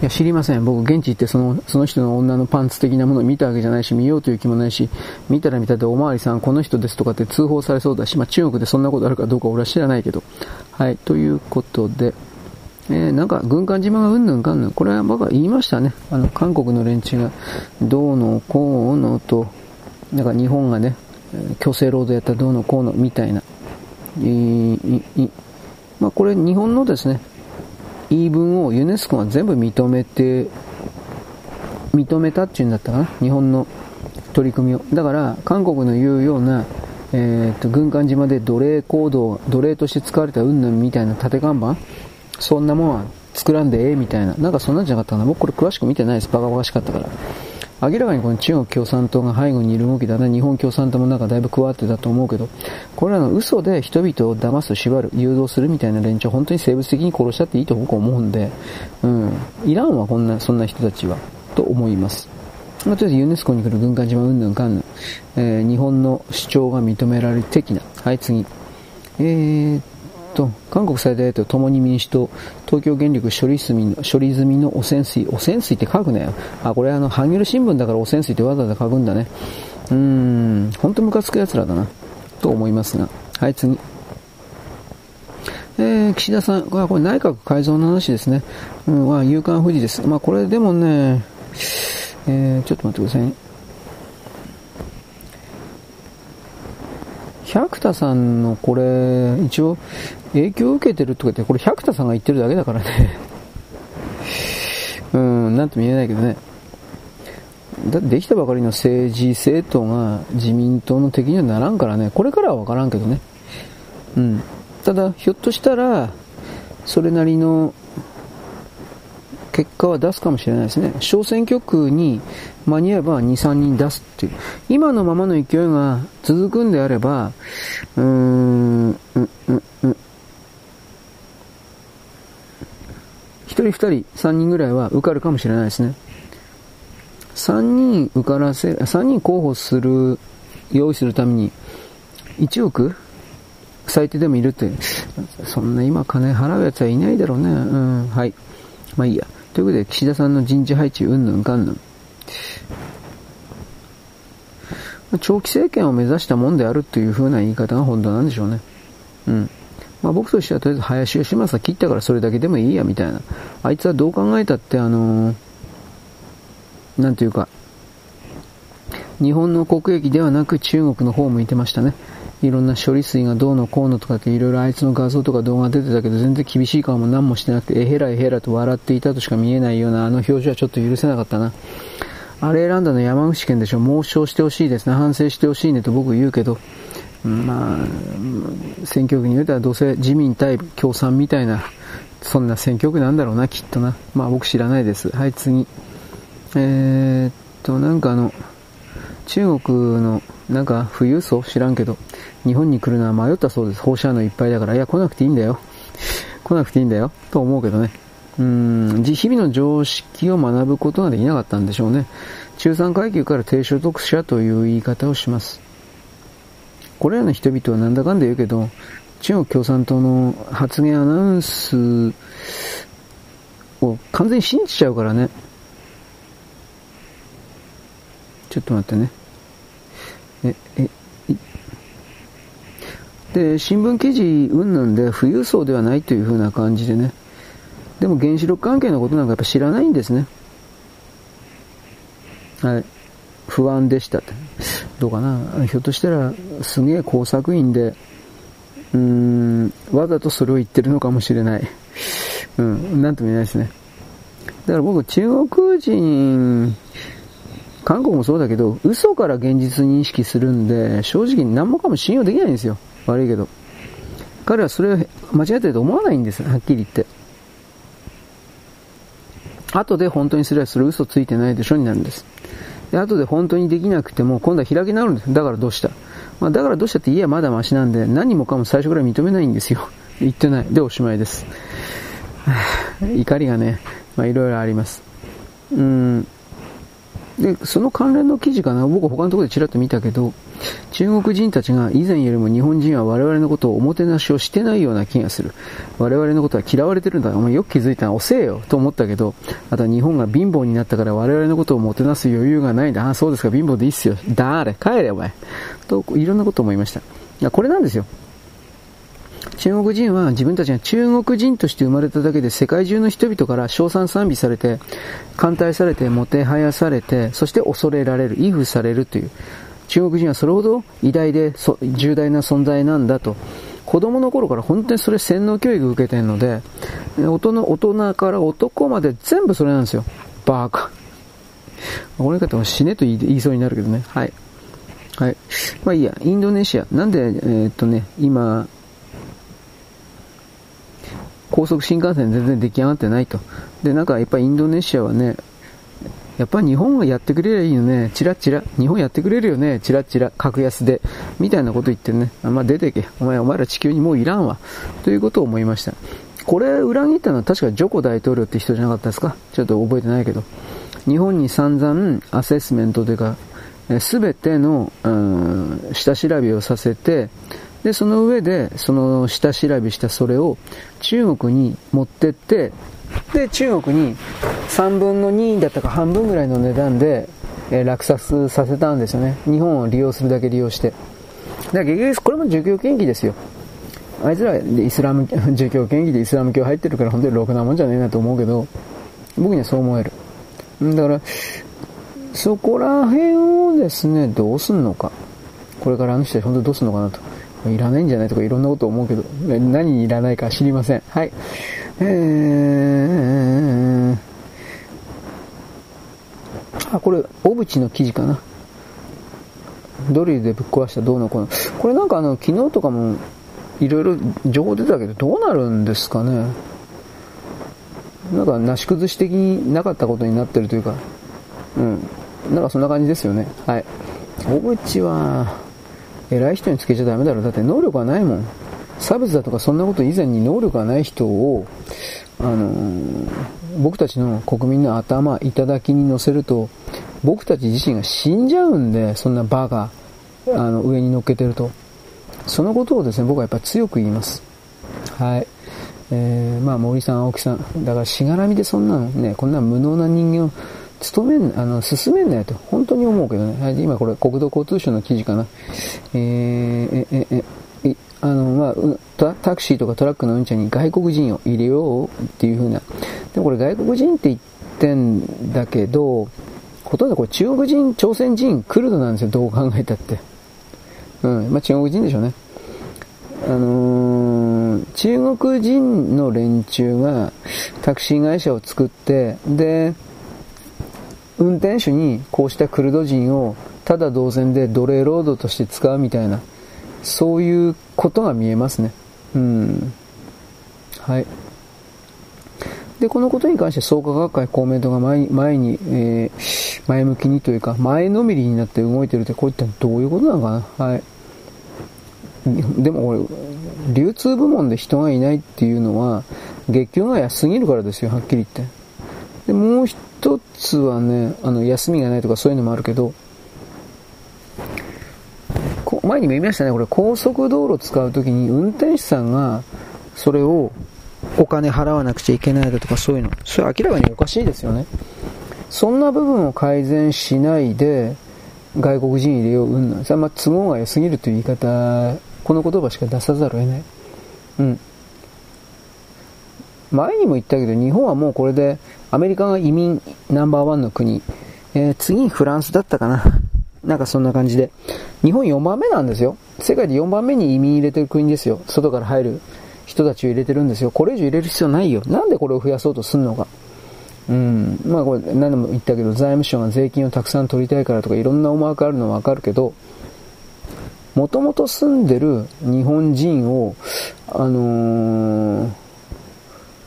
Speaker 1: いや、知りません。僕、現地行ってその、その人の女のパンツ的なものを見たわけじゃないし、見ようという気もないし、見たら見たでおまわりさん、この人ですとかって通報されそうだし、まあ中国でそんなことあるかどうか俺は知らないけど。はい、ということで、えー、なんか軍艦島がうんぬんかんぬん、これは僕は言いましたね。あの、韓国の連中が、どうのこうのと、なんか日本がね、強制労働やったらどうのこうのみたいな。いいまあ、これ日本のですね、言い分をユネスコが全部認めて、認めたっていうんだったかな？日本の取り組みを。だから、韓国の言うような、え、っと、軍艦島で奴隷行動、奴隷として使われた云々みたいな縦看板そんなもんは作らんでええみたいな。なんかそんなんじゃなかったかな。僕これ詳しく見てないです。バカバカしかったから。明らかにこの中国共産党が背後にいる動きだな、日本共産党もなんかだいぶ加わってたと思うけど、これらの嘘で人々を騙す、縛る、誘導するみたいな連中、本当に生物的に殺しちゃっていいと僕思うんで、うん、いらんわ、こんな、そんな人たちは、と思います。まあ、とりあえずユネスコに来る軍艦島うんぬんかんぬん、えー、日本の主張が認められる的な。はい、次。えー、っと、韓国最大野党共に民主党、東京電力処理済みの、処理済みの汚染水、汚染水って書くなよ。あ、これあの、ハンギョル新聞だから汚染水ってわざわざ書くんだね。うーん、ほんとムカつく奴らだな。と思いますが。はい、次。えー、岸田さん、これ内閣改造の話ですね。うん、は、夕刊富士です。まあ、これでもね、えー、ちょっと待ってくださいね。百田さんのこれ、一応、影響を受けてるとかって、これ百田さんが言ってるだけだからね。うん、なんとも言えないけどね。だってできたばかりの政治政党が自民党の敵にはならんからね。これからはわからんけどね。うん。ただ、ひょっとしたら、それなりの結果は出すかもしれないですね。小選挙区に間に合えば2、3人出すっていう。今のままの勢いが続くんであれば、うーん、うん、うん、うん。人2人、3人ぐらいは受かるかもしれないですね。3人受からせ、3人候補する、用意するために、1億最低でもいるって、そんな今金払うやつはいないだろうね。うん、はい。まあいいや。ということで、岸田さんの人事配置、うんぬんかんぬん。長期政権を目指したもんであるという風な言い方が本当なんでしょうね。うん。まあ僕としてはとりあえず林芳正切ったからそれだけでもいいやみたいな。あいつはどう考えたってあのー、なんていうか、日本の国益ではなく中国の方を向いてましたね。いろんな処理水がどうのこうのとかっていろいろあいつの画像とか動画出てたけど全然厳しい顔も何もしてなくてえへらえへらと笑っていたとしか見えないようなあの表情はちょっと許せなかったな。あれ選んだの山口県でしょ。猛省してほしいですね。反省してほしいねと僕言うけど、まあ、選挙区によってはどうせ自民対共産みたいな、そんな選挙区なんだろうな、きっとな。まあ僕知らないです。はい、次。えー、っと、なんかあの、中国のなんか富裕層？知らんけど、日本に来るのは迷ったそうです。放射能いっぱいだから、いや、来なくていいんだよ。来なくていいんだよ。と思うけどね。うん、日々の常識を学ぶことができなかったんでしょうね。中産階級から低所得者という言い方をします。これらの人々はなんだかんだ言うけど、中国共産党の発言アナウンスを完全に信じちゃうからね。ちょっと待ってね。え、え、で、新聞記事云々で富裕層ではないという風な感じでね。でも原子力関係のことなんかやっぱ知らないんですね。はい。不安でしたって。どうかなひょっとしたらすげえ工作員で、うーん、わざとそれを言ってるのかもしれない。うん、なんとも言えないですね。だから僕、中国人韓国もそうだけど、嘘から現実認識するんで、正直何もかも信用できないんですよ。悪いけど。彼はそれを間違ってると思わないんですはっきり言って。後で本当にすればそれ嘘ついてないでしょになるんです。で、後で本当にできなくても、今度は開き直るんです。だからどうした？まあ、だからどうしたって家はまだマシなんで、何もかも最初から認めないんですよ。言ってない。で、おしまいです。怒りがね、まあ、いろいろあります。うん。で、その関連の記事かな、僕他のところでちらっと見たけど、中国人たちが以前よりも日本人は我々のことをおもてなしをしてないような気がする。我々のことは嫌われてるんだ。お前よく気づいたな。遅えよ。と思ったけど、あとは日本が貧乏になったから我々のことをもてなす余裕がないんだ。ああ、そうですか。貧乏でいいっすよ。だーれ。帰れ、お前。と、いろんなことを思いました。いや、これなんですよ。中国人は自分たちが中国人として生まれただけで世界中の人々から称賛賛美されて、歓待されて、もてはやされて、そして恐れられる、威風されるという。中国人はそれほど偉大で重大な存在なんだと。子供の頃から本当にそれ洗脳教育受けてるので、大人大人から男まで全部それなんですよ。バーカ。この方は死ねと言いそうになるけどね。はい。はい。まあいいや、インドネシア。なんで、えー、っとね、今、高速新幹線全然出来上がってないと。で、なんかやっぱりインドネシアはね、やっぱ日本がやってくれりゃいいよね。チラチラ。日本やってくれるよね。チラチラ。格安で。みたいなこと言ってね。あまあ、出てけ。お前、お前ら地球にもういらんわ。ということを思いました。これ、裏切ったのは確かジョコ大統領って人じゃなかったですか？ちょっと覚えてないけど。日本に散々アセスメントというか、すべての、うん、下調べをさせて、で、その上で、その下調べしたそれを中国に持ってって、で、中国に3分の2だったか半分ぐらいの値段で、えー、落札させたんですよね。日本を利用するだけ利用して。だから結局、これも儒教権益ですよ。あいつらイスラム、儒教権益でイスラム教入ってるから本当にろくなもんじゃねえなと思うけど、僕にはそう思える。だから、そこら辺をですね、どうすんのか。これからあの人たち本当にどうすんのかなと。いらないんじゃないとかいろんなこと思うけど、何にいらないか知りません。はい。えー、あ、これ、小渕の記事かな。ドリルでぶっ壊したどうのこうの。これなんかあの、昨日とかも、いろいろ情報出てたけど、どうなるんですかね。なんか、なし崩し的になかったことになってるというか、うん。なんかそんな感じですよね。はい。小渕は、偉い人につけちゃダメだろ。だって能力はないもん。差別だとかそんなこと以前に能力がない人を、あのー、僕たちの国民の頭、頂に乗せると、僕たち自身が死んじゃうんで、そんなバカ、あの、上に乗っけてると。そのことをですね、僕はやっぱ強く言います。はい。えー、まあ森さん、青木さん。だからしがらみでそんなのね、こんな無能な人間を勤めん、あの、進めんなよと、本当に思うけどね。はい、今これ国土交通省の記事かな。えー、え、え、え、あの、まあ、タクシーとかトラックの運転に外国人を入れようっていう風な。でもこれ外国人って言ってんだけど、ほとんどこれ中国人、朝鮮人、クルドなんですよ、どう考えたって。うん、まあ中国人でしょうね。あのー、中国人の連中がタクシー会社を作って、で、運転手にこうしたクルド人をただ同然で奴隷労働として使うみたいな、そういうことが見えますね。うん。はい。で、このことに関して創価学会公明党が前前に、えー、前向きにというか、前のめりになって動いてるって、こういったどういうことなのかな？はい。でも俺、流通部門で人がいないっていうのは、月給が安すぎるからですよ、はっきり言って。で、もう一つはね、あの、休みがないとかそういうのもあるけど、前にも言いましたね、これ高速道路使うときに運転手さんがそれをお金払わなくちゃいけないだとかそういうの。それ明らかにおかしいですよね。そんな部分を改善しないで外国人入れよう、うんなん。それはまあ都合が良すぎるという言い方、この言葉しか出さざるを得ない。うん。前にも言ったけど、日本はもうこれで、アメリカが移民ナンバーワンの国、えー、次にフランスだったかな。なんかそんな感じで。日本4番目なんですよ。世界で4番目に移民入れてる国ですよ。外から入る人たちを入れてるんですよ。これ以上入れる必要ないよ。なんでこれを増やそうとすんのか。うん。まあこれ何度も言ったけど、財務省が税金をたくさん取りたいからとかいろんな思惑あるのはわかるけど、もともと住んでる日本人を、あのー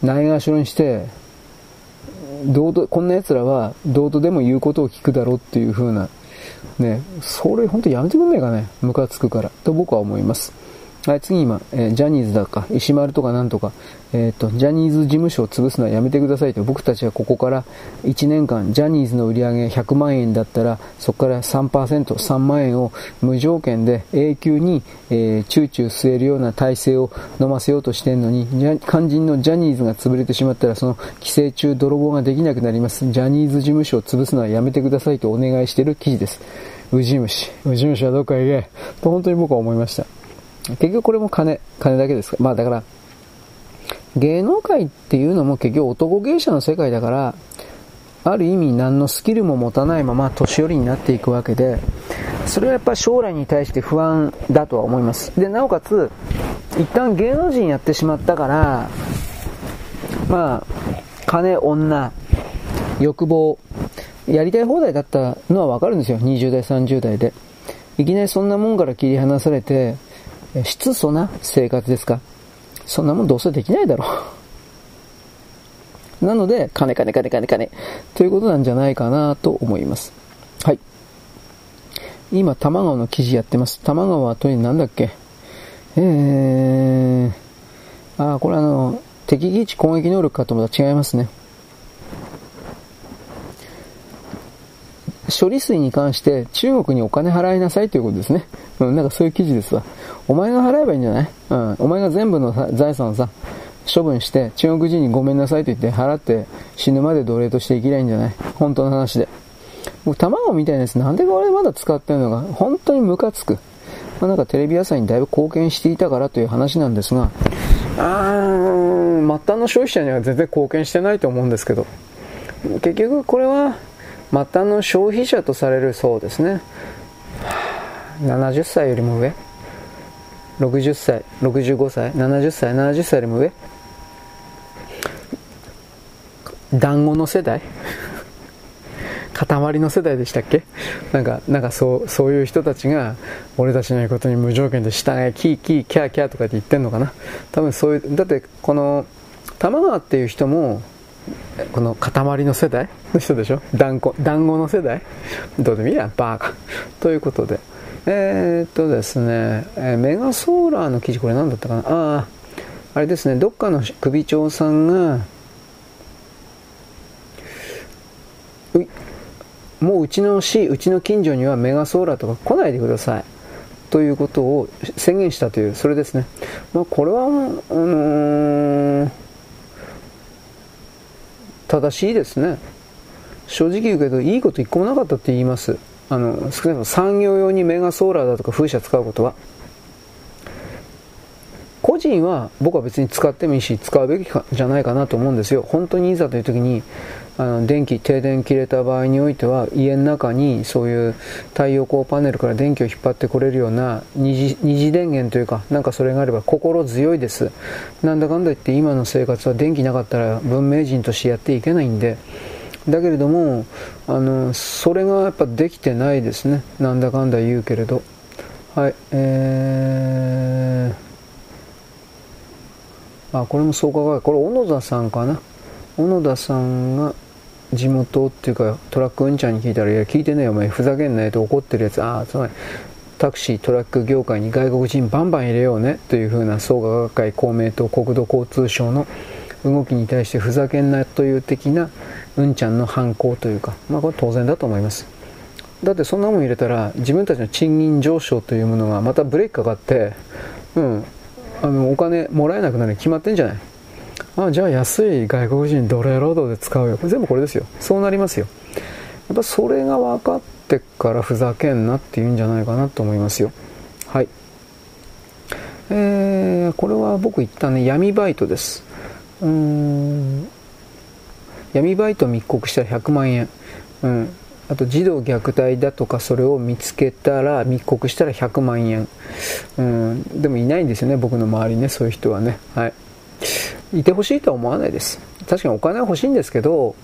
Speaker 1: ないがしろにして、どうと、こんな奴らは、どうとでも言うことを聞くだろうっていう風な、ね、それ本当やめてくんないかね。ムカつくから。と僕は思います。はい、次今、えー、ジャニーズだか、石丸とかなんとか、えっ、ー、と、ジャニーズ事務所を潰すのはやめてくださいと、僕たちはここから1年間、ジャニーズの売り上げ100万円だったら、そこから3%、3万円を無条件で永久に、えー、チューチュー吸えるような体制を飲ませようとしてんのに、肝心のジャニーズが潰れてしまったら、その規制中泥棒ができなくなります。ジャニーズ事務所を潰すのはやめてくださいとお願いしている記事です。ウジ虫。ウジ虫はどっかへ行け。と本当に僕は思いました。結局これも金、金だけですかまあだから、芸能界っていうのも結局男芸者の世界だから、ある意味何のスキルも持たないまま年寄りになっていくわけで、それはやっぱ将来に対して不安だとは思います。で、なおかつ、一旦芸能人やってしまったから、まあ、金、女、欲望、やりたい放題だったのはわかるんですよ。20代、30代で。いきなりそんなもんから切り離されて、質素な生活ですかそんなもんどうせできないだろう。なので、金金金金金ということなんじゃないかなと思います。はい。今、玉川の記事やってます。玉川はとになんだっけ？えー、あ、これあの、敵基地攻撃能力かと思ったら違いますね。処理水に関して中国にお金払いなさいということですね。うん、なんかそういう記事ですわ。お前が払えばいいんじゃない？うん、お前が全部の財産をさ、処分して中国人にごめんなさいと言って払って死ぬまで奴隷として生きないんじゃない？本当の話で。僕、卵みたいなやつなんでこれまだ使ってるのか？本当にムカつく。まあ、なんかテレビ朝日にだいぶ貢献していたからという話なんですが、あー、末端の消費者には全然貢献してないと思うんですけど、結局これは末端の消費者とされるそうですね。70歳よりも上。60歳、65歳、70歳、70歳よりも上。団子の世代？塊の世代でしたっけ？なんか、なんかそう、そういう人たちが、俺たちの言うことに無条件で従え、キーキー、キャーキャーとかって言ってんのかな？多分そういう、だってこの、玉川っていう人も、この塊の世代の人でしょ？団子、団子の世代？どうでもいいや、バーカ。ということで。えー、っとですね、えメガソーラーの記事、これ何だったかな？ああ、あれですね、どっかの首長さんが、うもううちの市、うちの近所にはメガソーラーとか来ないでください。ということを宣言したという、それですね。まあ、これは、あのー、正しいですね。正直言うけど、いいこと一個もなかったって言います。あの少なくとも産業用にメガソーラーだとか風車使うことは個人は僕は別に使ってもいいし使うべきじゃないかなと思うんですよ本当にいざという時にあの電気停電切れた場合においては家の中にそういう太陽光パネルから電気を引っ張ってこれるような二次二次電源というかなんかそれがあれば心強いです。なんだかんだ言って今の生活は電気なかったら文明人としてやっていけないんで。だけれどもあのそれがやっぱできてないですね。なんだかんだ言うけれど。はいえー、あこれも創価学これ小野田さんかな。小野田さんが地元っていうかトラックうんちゃんに聞いたら「いや聞いてねえよお前ふざけんなよ」と怒ってるやつああつまりタクシートラック業界に外国人バンバン入れようねというふうな創価学会公明党国土交通省の動きに対してふざけんなという的なうんちゃんの反抗というか、まあこれ当然だと思います。だってそんなもん入れたら自分たちの賃金上昇というものがまたブレーキかかって、うん、あのお金もらえなくなるに決まってんじゃない？あじゃあ安い外国人奴隷労働で使うよ。全部これですよ。そうなりますよ。やっぱそれが分かってからふざけんなっていうんじゃないかなと思いますよ。はい。えー、これは僕言ったね、闇バイトです。うーん闇バイト密告したら100万円、うん、あと児童虐待だとかそれを見つけたら密告したら100万円、うん、でもいないんですよね僕の周りねそういう人はねはいいてほしいとは思わないです。確かにお金は欲しいんですけどお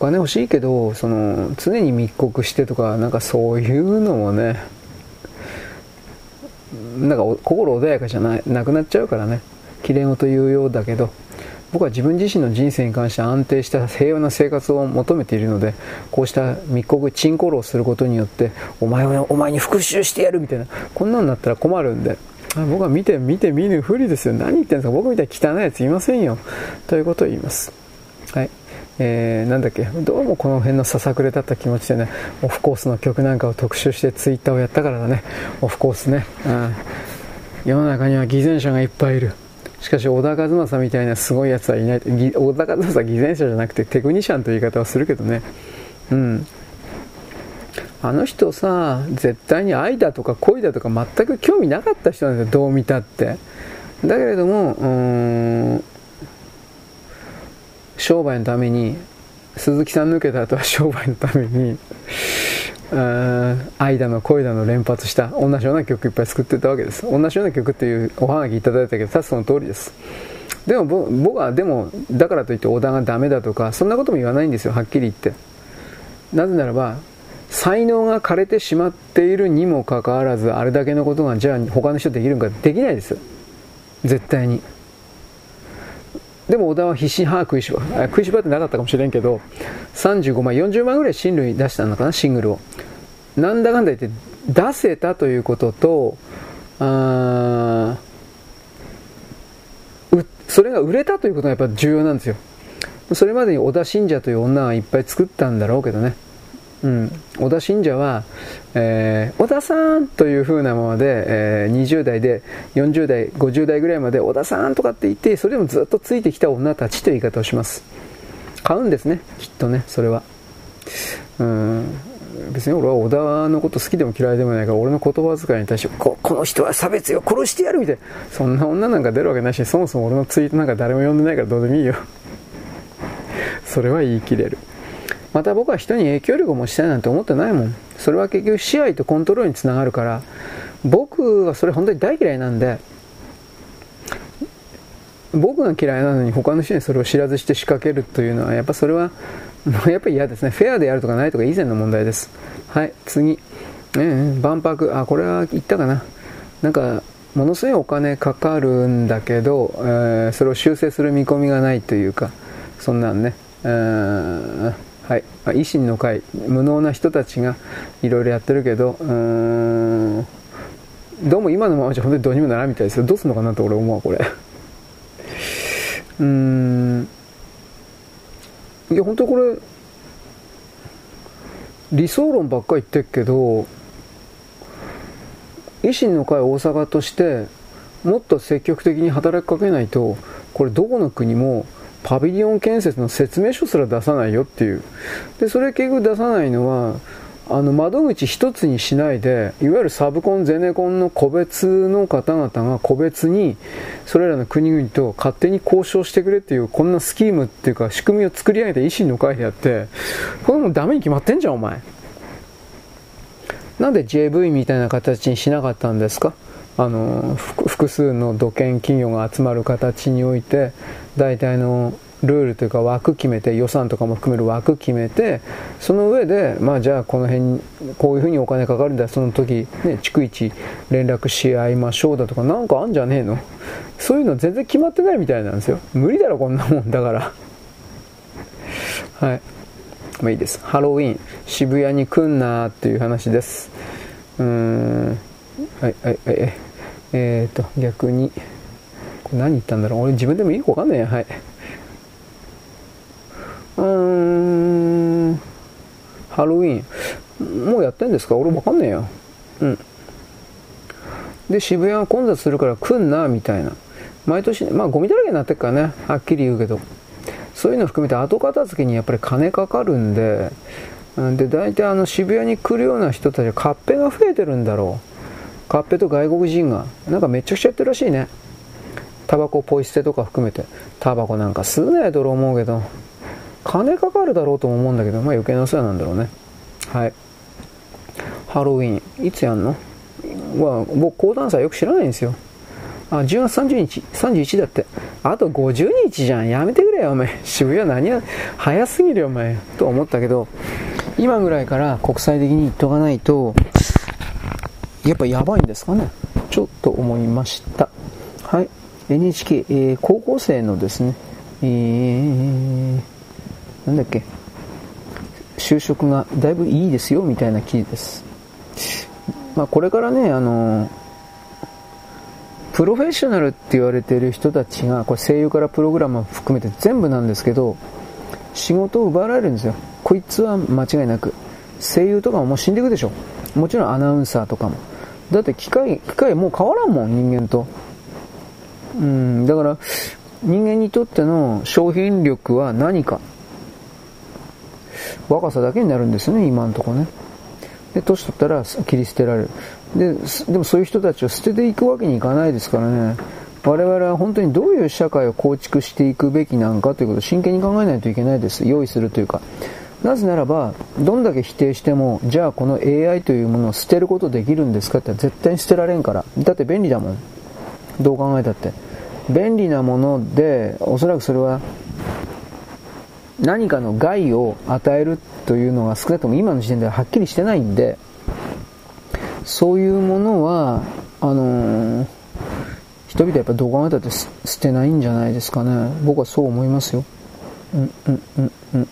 Speaker 1: 金欲しいけどその常に密告してとかなんかそういうのもねなんか心穏やかじゃないなくなっちゃうからね。きれい事言うようだけど僕は自分自身の人生に関して安定した平和な生活を求めているのでこうした密告チンコロをすることによってお前はお前に復讐してやるみたいなこんなのなったら困るんで。僕は見て見て見ぬふりですよ。何言ってんですか。僕みたいに汚いやついませんよ。ということを言います。はい。えー、なんだっけ。どうもこの辺のささくれだった気持ちでねオフコースの曲なんかを特集してツイッターをやったからだね。オフコースね、うん、世の中には偽善者がいっぱいいる。しかし、小田和正みたいなすごいやつはいない。小田和正は偽善者じゃなくてテクニシャンという言い方はするけどね。うん。あの人さ、絶対に愛だとか恋だとか全く興味なかった人なんだよ、どう見たって。だけれども、うん、商売のために、鈴木さん抜けた後は商売のために、愛だの恋だの連発した同じような曲いっぱい作ってたわけです。同じような曲っていうおはがきいただいたけど確かその通りです。でも僕はでもだからといって小田がダメだとかそんなことも言わないんですよはっきり言って。なぜならば才能が枯れてしまっているにもかかわらずあれだけのことがじゃあ他の人できるのかできないです絶対にでも小田は必死に歯食いしば、食いしばってなかったかもしれんけど、35万、40万ぐらいシングルに出したのかな、シングルを。なんだかんだ言って出せたということと、あそれが売れたということがやっぱ重要なんですよ。それまでに小田信者という女はいっぱい作ったんだろうけどね。うん、小田信者は、えー、小田さんという風なままで、えー、20代で40代、50代ぐらいまで小田さんとかって言って、それでもずっとついてきた女たちという言い方をします。買うんですね、きっとね、それは。うん。別に俺は小田のこと好きでも嫌いでもないから俺の言葉遣いに対してここの人は差別よ殺してやるみたいな。そんな女なんか出るわけないしそもそも俺のツイートなんか誰も読んでないからどうでもいいよ。それは言い切れる。また僕は人に影響力を持ちたいなんて思ってないもんそれは結局支配とコントロールにつながるから僕はそれ本当に大嫌いなんで僕が嫌いなのに他の人にそれを知らずして仕掛けるというのはやっぱそれは やっぱり嫌ですね。フェアでやるとかないとか以前の問題です。はい、次。えー、万博。あ、これは言ったかな。なんか、ものすごいお金かかるんだけど、えー、それを修正する見込みがないというか、そんなんね。はい。維新の会、無能な人たちがいろいろやってるけど、うん、どうも今のままじゃ本当にどうにもならんみたいですよ。どうすんのかなと俺思うわ、これ。うん。いや本当これ理想論ばっか言ってるけど維新の会大阪としてもっと積極的に働きかけないとこれどこの国もパビリオン建設の説明書すら出さないよっていう。でそれ結局出さないのはあの窓口一つにしないでいわゆるサブコン、ゼネコンの個別の方々が個別にそれらの国々と勝手に交渉してくれっていうこんなスキームっていうか仕組みを作り上げた維新の会であってこれもダメに決まってんじゃんお前。なんで JV みたいな形にしなかったんですか？あの複数の土建企業が集まる形において大体のルールというか枠決めて予算とかも含める枠決めてその上でまあじゃあこの辺こういうふうにお金かかるんだその時ね逐一連絡し合いましょうだとかなんかあんじゃねえの？そういうの全然決まってないみたいなんですよ。無理だろこんなもんだから。はい。まあいいです。ハロウィン渋谷に来んなーっていう話です。うーん。はいはいはい。えーと逆に。これ何言ったんだろう俺自分でもいいか分かんないやはいうーん、ハロウィン。もうやってんですか？俺わかんねえよ。うん。で、渋谷は混雑するから来んな、みたいな。毎年、まあゴミだらけになってっからね。はっきり言うけど。そういうの含めて後片付けにやっぱり金かかるんで、で、大体あの渋谷に来るような人たちはカッペが増えてるんだろう。カッペと外国人が。なんかめちゃくちゃやってるらしいね。タバコポイ捨てとか含めて。タバコなんか吸うなよと思うけど。金かかるだろうと思うんだけど、まあ余計なお世話なんだろうね。はい。ハロウィン、いつやんの？は、僕、講談祭よく知らないんですよ。あ、10月30日、31だって。あと50日じゃん。やめてくれよ、お前。渋谷何や、早すぎるよ、お前。と思ったけど、今ぐらいから国際的に言っとかないと、やっぱやばいんですかね。ちょっと思いました。はい。NHK、えー、高校生のですね、えーなんだっけ、就職がだいぶいいですよみたいな記事です。まあ、これからね、あの、プロフェッショナルって言われてる人たちが、これ声優からプログラムを含めて全部なんですけど、仕事を奪われるんですよ。こいつは間違いなく。声優とかももう死んでいくでしょ。もちろんアナウンサーとかも。だって機械、機械もう変わらんもん、人間と。うん、だから、人間にとっての商品力は何か。若さだけになるんですね、今のとこね。で、年取ったら切り捨てられる。で、でもそういう人たちを捨てていくわけにいかないですからね。我々は本当にどういう社会を構築していくべきなのかということを真剣に考えないといけないです。用意するというか。なぜならば、どんだけ否定しても、じゃあこの AI というものを捨てることできるんですかって絶対に捨てられんから。だって便利だもん。どう考えたって。便利なもので、おそらくそれは何かの害を与えるというのは少なくとも今の時点でははっきりしてないんで、そういうものは、あのー、人々はやっぱどこまでだって捨てないんじゃないですかね。僕はそう思いますよ。うんうんうんうん。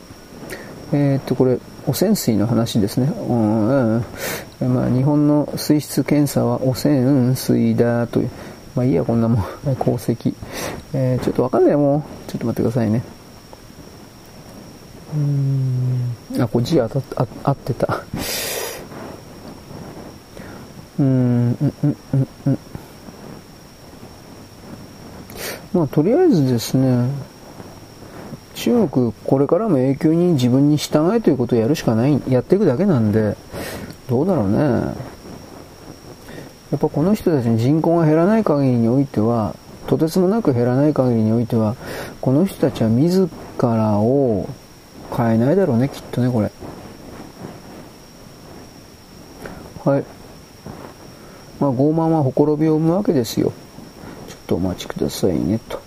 Speaker 1: えー、っと、これ、汚染水の話ですね。うん、うん、まあ、日本の水質検査は汚染水だという。まあいいや、こんなもん。功績。えー、ちょっとわかんないもう。ちょっと待ってくださいね。うーん。あ、これ字当たっ合ってた。うーん、うん、うん、うん、うん。まあ、とりあえずですね、中国、これからも永久に自分に従えということをやるしかない、やっていくだけなんで、どうだろうね。やっぱこの人たちの人口が減らない限りにおいては、とてつもなく減らない限りにおいては、この人たちは自らを変えないだろうね、きっとね、これ。はい。まあ、傲慢はほころびを生むわけですよ。ちょっとお待ちくださいね、と。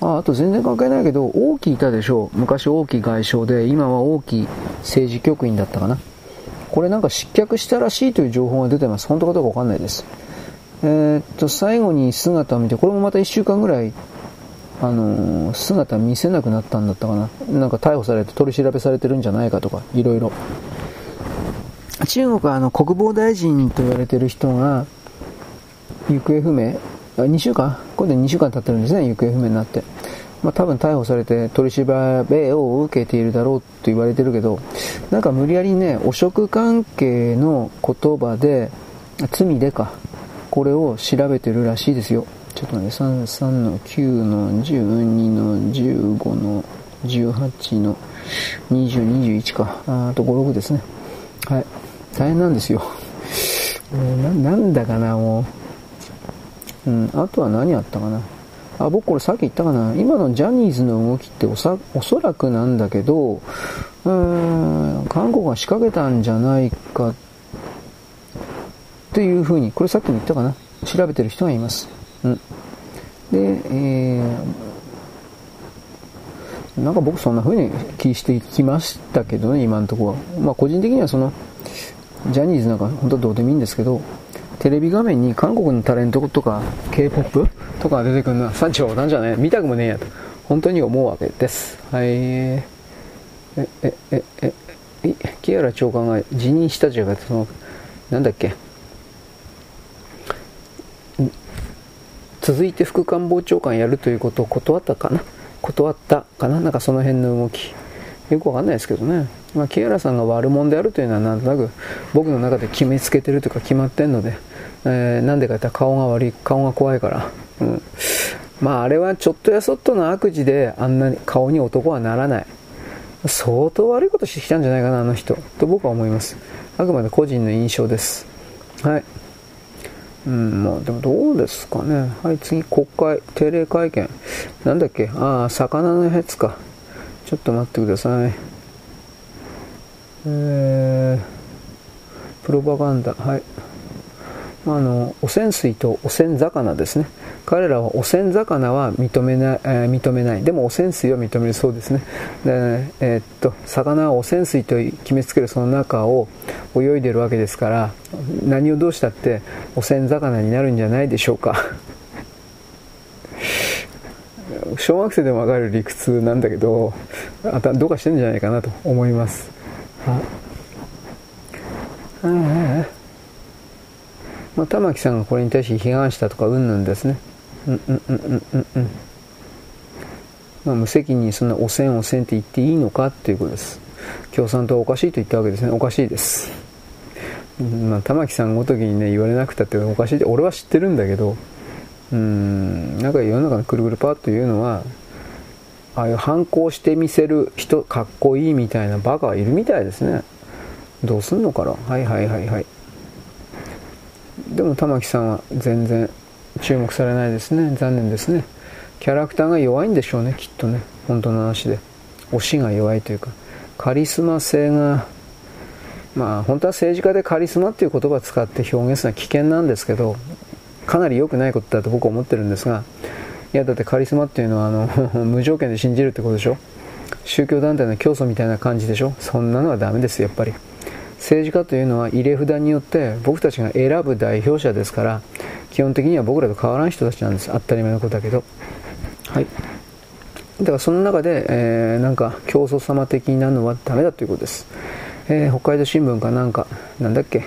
Speaker 1: ああと全然関係ないけど、王毅いたでしょう。昔王毅外相で、今は王毅政治局員だったかな。これなんか失脚したらしいという情報が出てます。本当かどうかわかんないです。えー、っと、最後に姿を見て、これもまた1週間ぐらい、あのー、姿見せなくなったんだったかな。なんか逮捕されて取り調べされてるんじゃないかとか、いろいろ。中国はあの国防大臣と言われてる人が、行方不明あ2週間？今度2週間経ってるんですね、行方不明になって。まあ多分逮捕されて取り調べを受けているだろうと言われてるけど、なんか無理やりね、汚職関係の言葉で、罪でか、これを調べてるらしいですよ。ちょっとね、3、3の9の12の15の18の20、21か。あと5、6ですね。はい。大変なんですよ。ななんだかな、もう。うん、あとは何あったかな。あ、僕これさっき言ったかな。今のジャニーズの動きってお、そらくなんだけど、うーん、韓国が仕掛けたんじゃないかっていうふうに、これさっきも言ったかな。調べてる人がいます。うん。で、えー、なんか僕そんな風に気してきましたけどね、今のところは。まあ個人的にはその、ジャニーズなんか本当はどうでもいいんですけど、テレビ画面に韓国のタレントとか K-POP とか出てくるのは、さ冗談じゃねえ、見たくもねえやと、本当に思うわけです。はい。え、え、え、え、え、木原長官が辞任したじゃが、その、なんだっけ。続いて副官房長官やるということを断ったかな？断ったかな？なんかその辺の動き。よくわかんないですけどね。まあ、木原さんが悪者であるというのはなんとなく僕の中で決めつけてるというか決まってんので、えー、なんでか言ったら顔が悪い、顔が怖いから。うん。まああれはちょっとやそっとの悪事であんなに顔に男はならない。相当悪いことしてきたんじゃないかな、あの人。と僕は思います。あくまで個人の印象です。はい。うん、まあでもどうですかね。はい、次、国会、定例会見。なんだっけ？ああ、魚のやつか。ちょっと待ってください。えー、プロパガンダ、はい。あの、汚染水と汚染魚ですね。彼らは汚染魚は認めない、えー、認めない。でも汚染水は認めるそうですね。で、えー、っと、魚は汚染水と決めつけるその中を泳いでるわけですから、何をどうしたって汚染魚になるんじゃないでしょうか。小学生でもわかる理屈なんだけど、あたどうかしてるんじゃないかなと思います。ああまあ、玉木さんがこれに対して批判したとかうんぬんですね。うんうんうんうんうんうん。まあ、無責任にそんな汚染汚染って言っていいのかっていうことです。共産党はおかしいと言ったわけですね。おかしいです。まあ、玉木さんごときにね、言われなくたっておかしいって、俺は知ってるんだけど、うん、なんか世の中のくるくるパーというのは、ああいう反抗してみせる人、かっこいいみたいなバカがいるみたいですね。どうすんのかなはいはいはいはい。でも玉木さんは全然注目されないですね。残念ですね。キャラクターが弱いんでしょうね、きっとね。本当の話で。推しが弱いというか。カリスマ性が、まあ本当は政治家でカリスマっていう言葉を使って表現するのは危険なんですけど、かなり良くないことだと僕は思ってるんですが、いやだってカリスマっていうのはあの 無条件で信じるってことでしょ？宗教団体の教祖みたいな感じでしょ？そんなのはダメですやっぱり政治家というのは入れ札によって僕たちが選ぶ代表者ですから基本的には僕らと変わらん人たちなんです。当たり前のことだけど。はい。だからその中で、えー、なんか競争様的なのはダメだということです、えー、北海道新聞かなんかなんだっけ？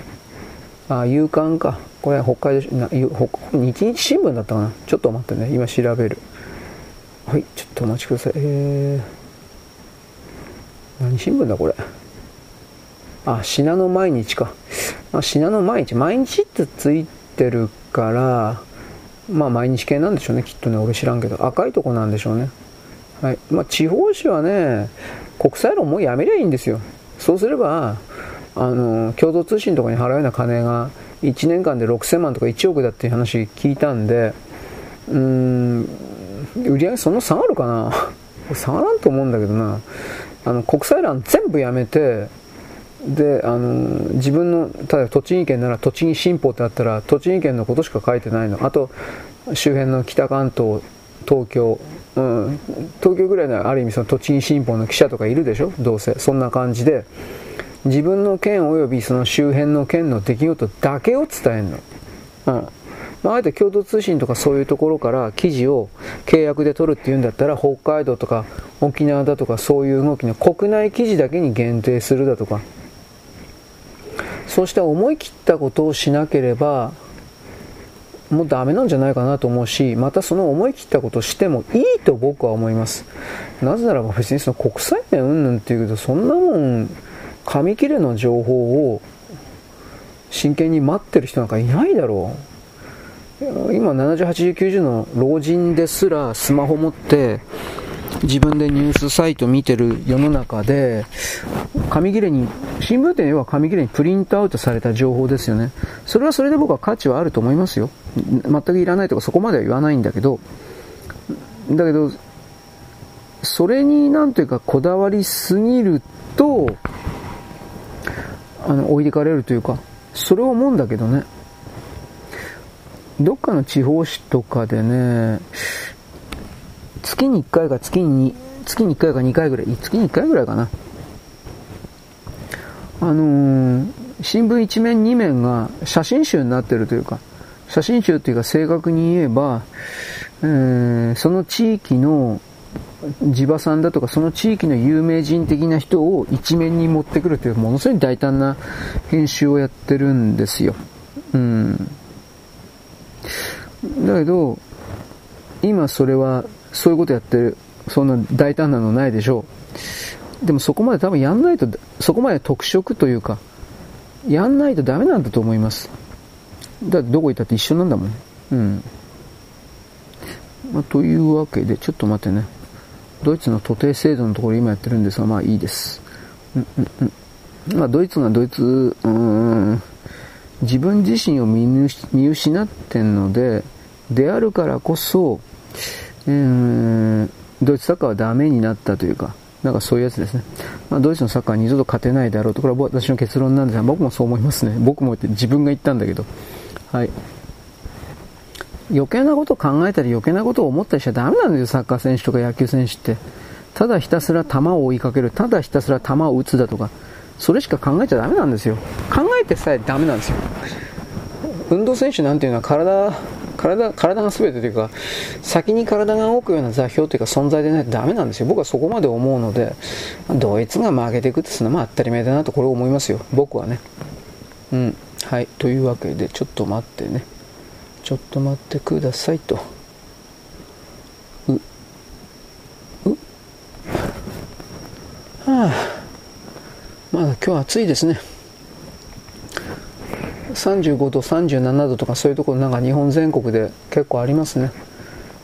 Speaker 1: あ夕刊か。これは北海道な日日新聞だったかな？ちょっと待ってね。今調べる。はいちょっとお待ちください。えー、何新聞だこれ？あ信濃毎日か。あ信濃毎日。毎日ってついてるからまあ毎日系なんでしょうね。きっとね。俺知らんけど。赤いとこなんでしょうね。はい。まあ、地方紙はね国際論もうやめりゃいいんですよ。そうすればあの共同通信とかに払うような金が1年間で6000万とか1億だっていう話聞いたんでうーん売り上げそんな下がるかな。下がらんと思うんだけどな。あの国際欄全部やめてであの自分の例えば栃木県なら栃木新報ってあったら栃木県のことしか書いてないの。あと周辺の北関東東京、うん、東京ぐらいのある意味その栃木新報の記者とかいるでしょ？どうせ。そんな感じで。自分の県及びその周辺の県の出来事だけを伝えるの、うん。まあ、あえて共同通信とかそういうところから記事を契約で取るっていうんだったら北海道とか沖縄だとかそういう動きの国内記事だけに限定するだとか。そうした思い切ったことをしなければもうダメなんじゃないかなと思うしまたその思い切ったことをしてもいいと僕は思います。なぜならば別にその国際面云々っていうけどそんなもん紙切れの情報を真剣に待ってる人なんかいないだろう。今70、80、90の老人ですらスマホ持って自分でニュースサイト見てる世の中で、紙切れに、新聞店は紙切れにプリントアウトされた情報ですよね。それはそれで僕は価値はあると思いますよ。全くいらないとかそこまでは言わないんだけど、だけど、それになんというかこだわりすぎると、あの、置いてかれるというか、それを思うんだけどね。どっかの地方紙とかでね、月に1回か月に月に1回か2回ぐらい、月に1回ぐらいかな。あのー、新聞1面2面が写真集になってるというか、写真集っていうか正確に言えば、えー、その地域の地場さんだとかその地域の有名人的な人を一面に持ってくるというものすごい大胆な編集をやってるんですよ。うん。だけど、今それはそういうことやってる、そんな大胆なのないでしょう。でもそこまで多分やんないと、そこまで特色というか、やんないとダメなんだと思います。だってどこ行ったって一緒なんだもん。うん。まあ、というわけで、ちょっと待ってね。ドイツの徒弟制度のところ今やってるんですが、まあいいです。うんうんうん。まあドイツがドイツ、うーん、自分自身を見失ってんので、であるからこそ、えー、ドイツサッカーはダメになったというか、なんかそういうやつですね。まあ、ドイツのサッカーは二度と勝てないだろうと、これは私の結論なんですが、僕もそう思いますね。僕も言って自分が言ったんだけど。はい。余計なことを考えたり余計なことを思ったりしちゃダメなんですよ、サッカー選手とか野球選手って。ただひたすら球を追いかける、ただひたすら球を打つだとか、それしか考えちゃダメなんですよ。考えてさえダメなんですよ。運動選手なんていうのは体体体が全てというか先に体が動くような座標というか存在でないとダメなんですよ。僕はそこまで思うのでドイツが負けていくっていうのは当たり前だなとこれを思いますよ。僕はね。うん。はい。というわけでちょっと待ってね。ちょっと待ってくださいと。う。う。はあ。まだ今日暑いですね。35度、37度とかそういうところなんか日本全国で結構ありますね。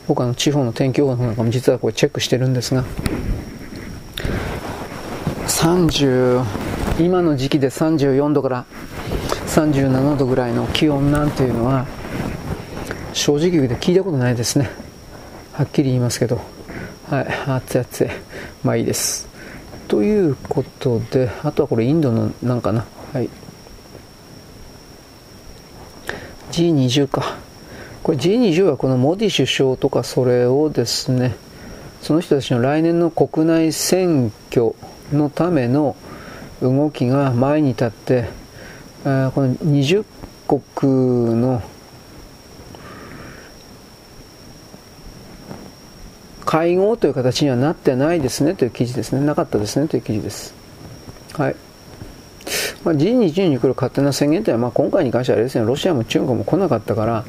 Speaker 1: 僕あの地方の天気予報なんかも実はこれチェックしてるんですが、30、今の時期で34度から37度ぐらいの気温なんていうのは正直言うと聞いたことないですね。はっきり言いますけど。はい、熱い熱い。まあいいです。ということで、あとはこれインドのなんかな。はい。G20 か。これ G20 はこのモディ首相とかそれをですね、その人たちの来年の国内選挙のための、動きが前に立って、この20国の会合という形にはなってないですねという記事ですね。なかったですねという記事です。はい。まあ、G20 に来る勝手な宣言というのは、まあ、今回に関してはあれですね、ロシアも中国も来なかったから、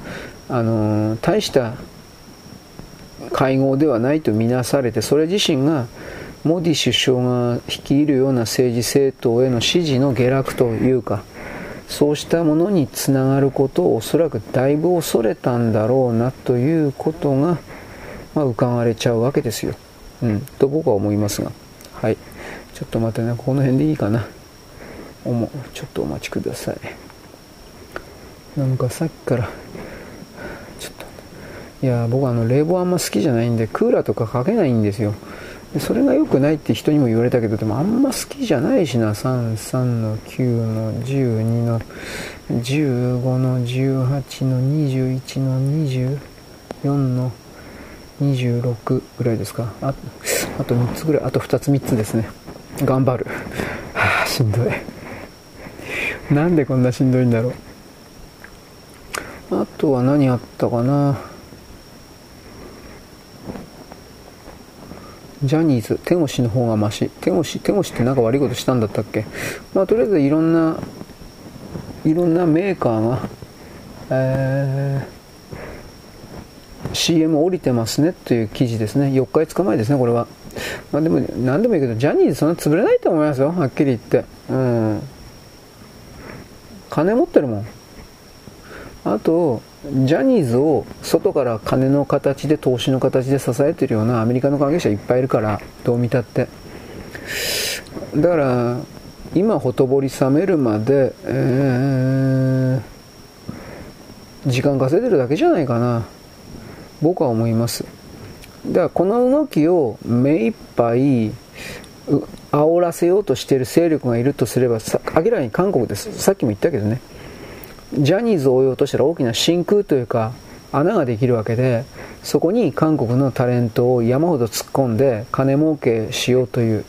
Speaker 1: あのー、大した会合ではないとみなされて、それ自身がモディ首相が率いるような政治政党への支持の下落というか、そうしたものにつながることをおそらくだいぶ恐れたんだろうなということが、まあ、伺われちゃうわけですよ。うん、と僕は思いますが。はい。ちょっと待ってね、この辺でいいかな。おもちょっとお待ちください。なんかさっきから、ちょっと、いや、僕あの冷房あんま好きじゃないんで、クーラーとかかけないんですよで。それが良くないって人にも言われたけど、でもあんま好きじゃないしな。3、3の9の12の15の18の21の24の26ぐらいですか。ああと3つぐらい、あと2つ3つですね。頑張る。はあ、しんどい。なんでこんなしんどいんだろう。あとは何あったかな。ジャニーズ、手越の方がマシ。手越、手越ってなんか悪いことしたんだったっけまあ、とりあえずいろんな、いろんなメーカーが、えー、CM 降りてますねっていう記事ですね。4日5日前ですね、これは。まあでも、何でもいいけど、ジャニーズそんな潰れないと思いますよ、はっきり言って。うん。金持ってるもん。あと、ジャニーズを外から金の形で投資の形で支えてるようなアメリカの関係者いっぱいいるからどう見たって。だから今ほとぼり冷めるまで、えー、時間稼いでるだけじゃないかな。僕は思います。だからこの動きを目いっぱい煽らせようとしている勢力がいるとすれば明らかに韓国です。さっきも言ったけどね。ジャニーズを追い落としたら大きな真空というか穴ができるわけでそこに韓国のタレントを山ほど突っ込んで金儲けしようという。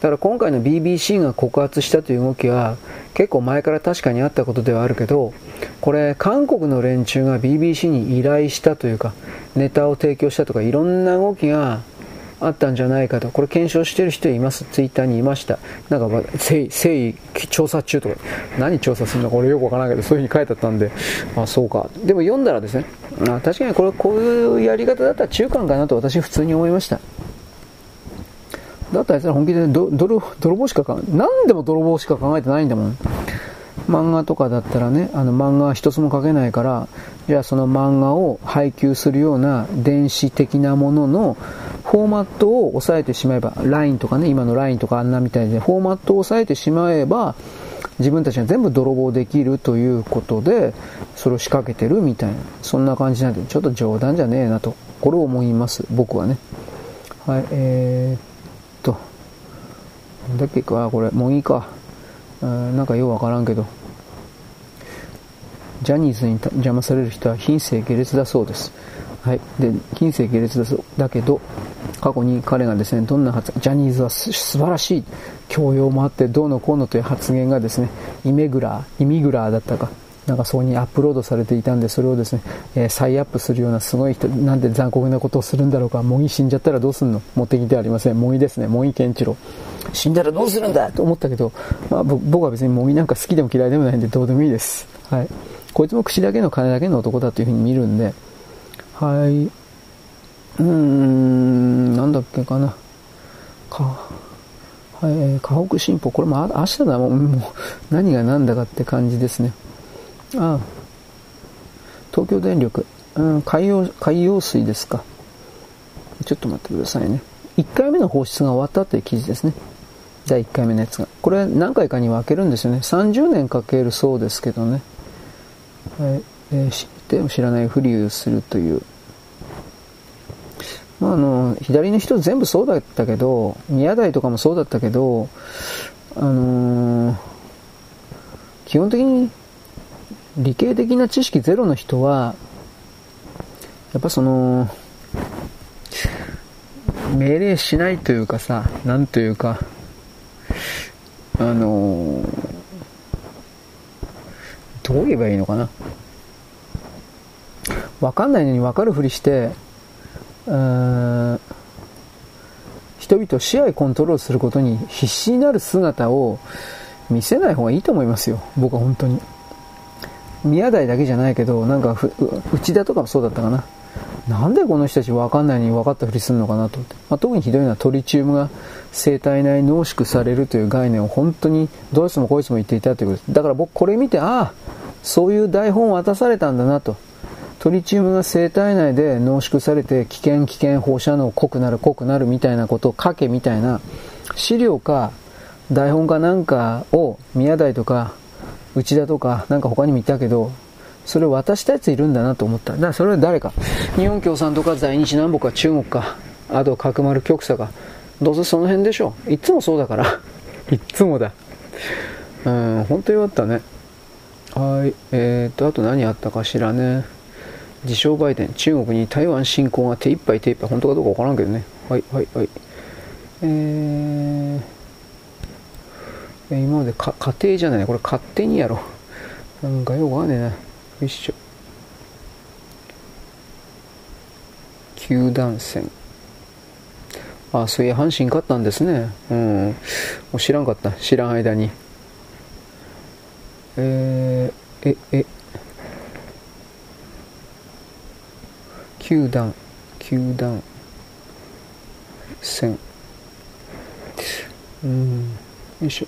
Speaker 1: だから今回の BBC が告発したという動きは結構前から確かにあったことではあるけどこれ韓国の連中が BBC に依頼したというかネタを提供したとかいろんな動きがあったんじゃないかと、これ検証してる人います、ツイッターにいました。なんか、誠意、調査中とか、何調査するのか俺よくわからないけど、そういう風に書いてあったんで、あ、そうか。でも読んだらですね、あ確かにこれ、こういうやり方だったら中間かなと私普通に思いました。だったらあいつら本気で泥泥棒しか考え、何でも泥棒しか考えてないんだもん。漫画とかだったらね、あの漫画は一つも描けないから、じゃあその漫画を配給するような電子的なもののフォーマットを押さえてしまえば、LINE とかね、今の LINE とかあんなみたいで、フォーマットを押さえてしまえば、自分たちが全部泥棒できるということで、それを仕掛けてるみたいな、そんな感じなんで、ちょっと冗談じゃねえなと、これを思います、僕はね。はい、えー、っと、なんだっけか、これ、もういいか。なんかようわからんけど、ジャニーズに邪魔される人は品性下劣だそうです。はい。で、品性下劣だそうだけど、過去に彼がですね、どんな発ジャニーズは素晴らしい、教養もあってどうのこうのという発言がですね、イメグラー、イミグラーだったか、なんかそこにアップロードされていたんで、それをですね、えー、再アップするようなすごい人、なんで残酷なことをするんだろうか、模擬死んじゃったらどうすんの？持ってきてありません。模擬ですね、模擬健一郎。死んだらどうするんだ？と思ったけど、まあ僕は別に模擬なんか好きでも嫌いでもないんでどうでもいいです。はい。こいつも口だけの金だけの男だというふうに見るんで、はい。うーん、なんだっけかな。か、はい、河北新報。これも明日だもん。もう、何が何だかって感じですね。ああ。東京電力。うん、海洋、海洋水ですか。ちょっと待ってくださいね。1回目の放出が終わったという記事ですね。第1回目のやつが。これ何回かに分けるんですよね。30年かけるそうですけどね。はい。えー、っても知らないふりをするという。まあ、あの、左の人全部そうだったけど、宮台とかもそうだったけど、あのー、基本的に理系的な知識ゼロの人は、やっぱその、命令しないというかさ、なんというか、あのー、どう言えばいいのかな。わかんないのに分かるふりして、人々を支配コントロールすることに必死になる姿を見せない方がいいと思いますよ。僕は本当に。宮台だけじゃないけど、なんか内田とかもそうだったかな。なんでこの人たち分かんないのに分かったふりするのかなと思って。まあ、特にひどいのはトリチウムが生体内濃縮されるという概念を本当にどうしてもこいつも言っていたということです。だから僕これ見て、ああ、そういう台本を渡されたんだなと。トリチウムが生体内で濃縮されて危険危険放射能濃くなる濃くなるみたいなことを書けみたいな資料か台本かなんかを宮台とか内田とかなんか他にも言ったけどそれを渡したやついるんだなと思った。だからそれは誰か。日本共産党か在日南北か中国か、あと角丸極左か。どうせその辺でしょう。いつもそうだから。いつもだ。うん、本当よかったね。はい。えーと、あと何あったかしらね。自称バイデン、中国に台湾侵攻が手一杯手一杯、本当かどうかわからんけどね。はい、はい、はい。えー、今までか家庭じゃない。これ勝手にやろう。なんかよくわかんねえな。よいしょ。球団戦。あ、そういや、阪神勝ったんですね。うん。もう知らんかった。知らん間に。えー、え、え、球団球団戦。うん。よいしょ。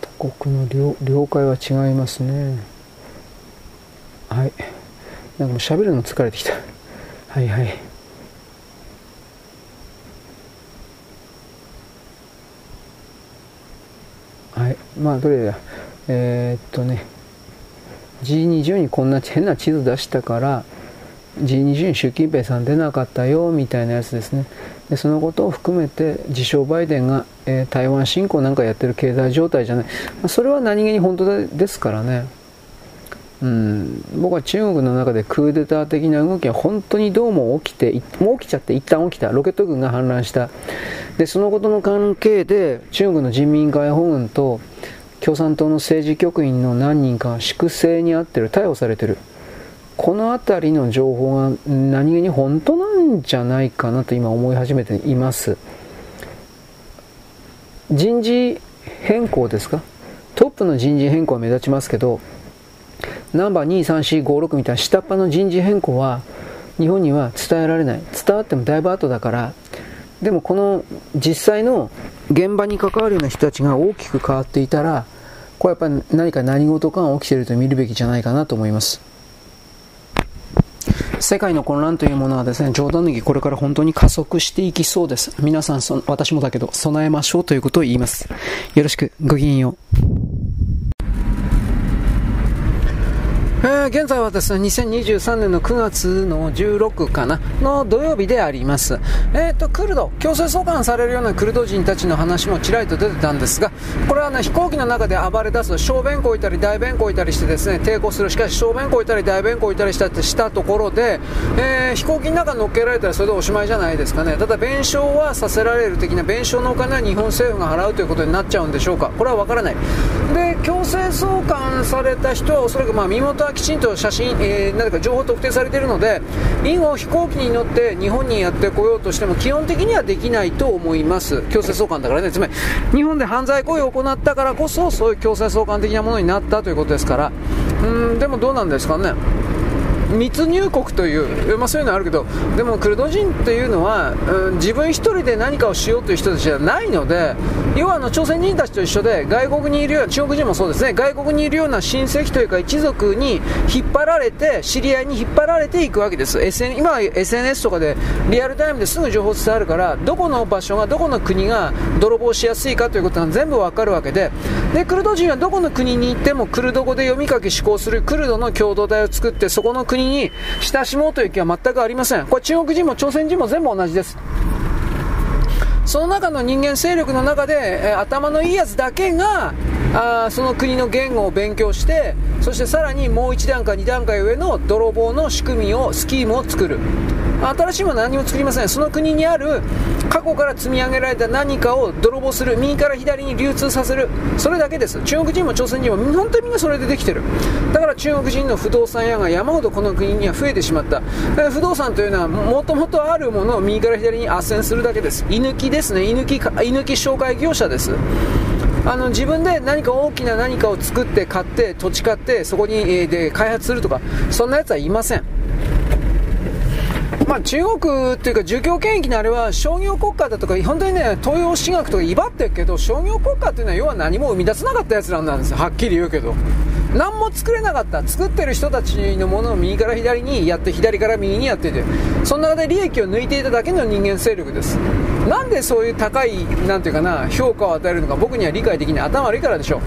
Speaker 1: 他国の了了解は違いますね。はい。なんかもう喋るの疲れてきた。はいはい。はい。まあどれだ。えー、っとね。G20 にこんな変な地図出したから G20 に習近平さん出なかったよみたいなやつですね。でそのことを含めて自称バイデンが、えー、台湾侵攻なんかやってる経済状態じゃない、まあ、それは何気に本当ですからね。うん。僕は中国の中でクーデター的な動きは本当にどうも起きてもう起きちゃって一旦起きた。ロケット軍が反乱した。でそのことの関係で中国の人民解放軍と共産党の政治局員の何人かが粛清にあってる、逮捕されてる。この辺りの情報が何気に本当なんじゃないかなと今思い始めています。人事変更ですか？トップの人事変更は目立ちますけど、ナンバー23456みたいな下っ端の人事変更は日本には伝えられない。伝わってもだいぶ後だから、でもこの実際の現場に関わるような人たちが大きく変わっていたら、これやっぱり何か何事かが起きていると見るべきじゃないかなと思います。世界の混乱というものはですね、冗談抜きこれから本当に加速していきそうです。皆さん、私もだけど、備えましょうということを言います。よろしく、ごきげんよう。えー、現在はですね、2023年の9月の16かな、の土曜日であります。えっ、ー、と、クルド、強制送還されるようなクルド人たちの話もちらりと出てたんですが、これはね、飛行機の中で暴れ出す、小便こいたり大便こいたりしてですね、抵抗する。しかし、小便こいたり大便こいたりしたってしたところで、えー、飛行機の中に乗っけられたらそれでおしまいじゃないですかね。ただ、弁償はさせられる的な、弁償のお金は日本政府が払うということになっちゃうんでしょうか。これはわからない。で、強制送還された人はおそらくまあ身元きちんと写真、えー、何か情報特定されているのでインを飛行機に乗って日本にやってこようとしても基本的にはできないと思います。強制送還だからね。つまり日本で犯罪行為を行ったからこそそういう強制送還的なものになったということですから。うんでもどうなんですかね。密入国という、まあ、そういうのはあるけどでもクルド人というのは、うん、自分一人で何かをしようという人たちじゃないので要はあの朝鮮人たちと一緒で外国にいるような中国人もそうですね。外国にいるような親戚というか一族に引っ張られて知り合いに引っ張られていくわけです。SN 今は SNS とかでリアルタイムですぐ情報伝わるからどこの場所がどこの国が泥棒しやすいかということが全部わかるわけででクルド人はどこの国に行ってもクルド語で読み書き思考するクルドの共同体を作ってそこの国に親しもうという気は全くありません。これ中国人も朝鮮人も全部同じです。その中の人間勢力の中で、え頭のいいやつだけがあその国の言語を勉強してそしてさらにもう1段階2段階上の泥棒の仕組みをスキームを作る。新しいものは何も作りません。その国にある過去から積み上げられた何かを泥棒する。右から左に流通させる。それだけです。中国人も朝鮮人も本当にみんなそれでできてる。だから中国人の不動産屋が山ほどこの国には増えてしまった。不動産というのはもともとあるものを右から左に斡旋するだけです。居抜きですね。居抜き居抜き紹介業者です。あの自分で何か大きな何かを作って買って土地買ってそこに、で開発するとかそんなやつはいません。まあ、中国っていうか儒教権益のあれは商業国家だとか本当にね東洋史学とか威張ってるけど商業国家っていうのは要は何も生み出せなかったやつらなんですよ。はっきり言うけど。何も作れなかった。作ってる人たちのものを右から左にやって左から右にやっててその中で利益を抜いていただけの人間勢力です。なんでそういう高いなんていうかな評価を与えるのか僕には理解できない頭悪いからでしょ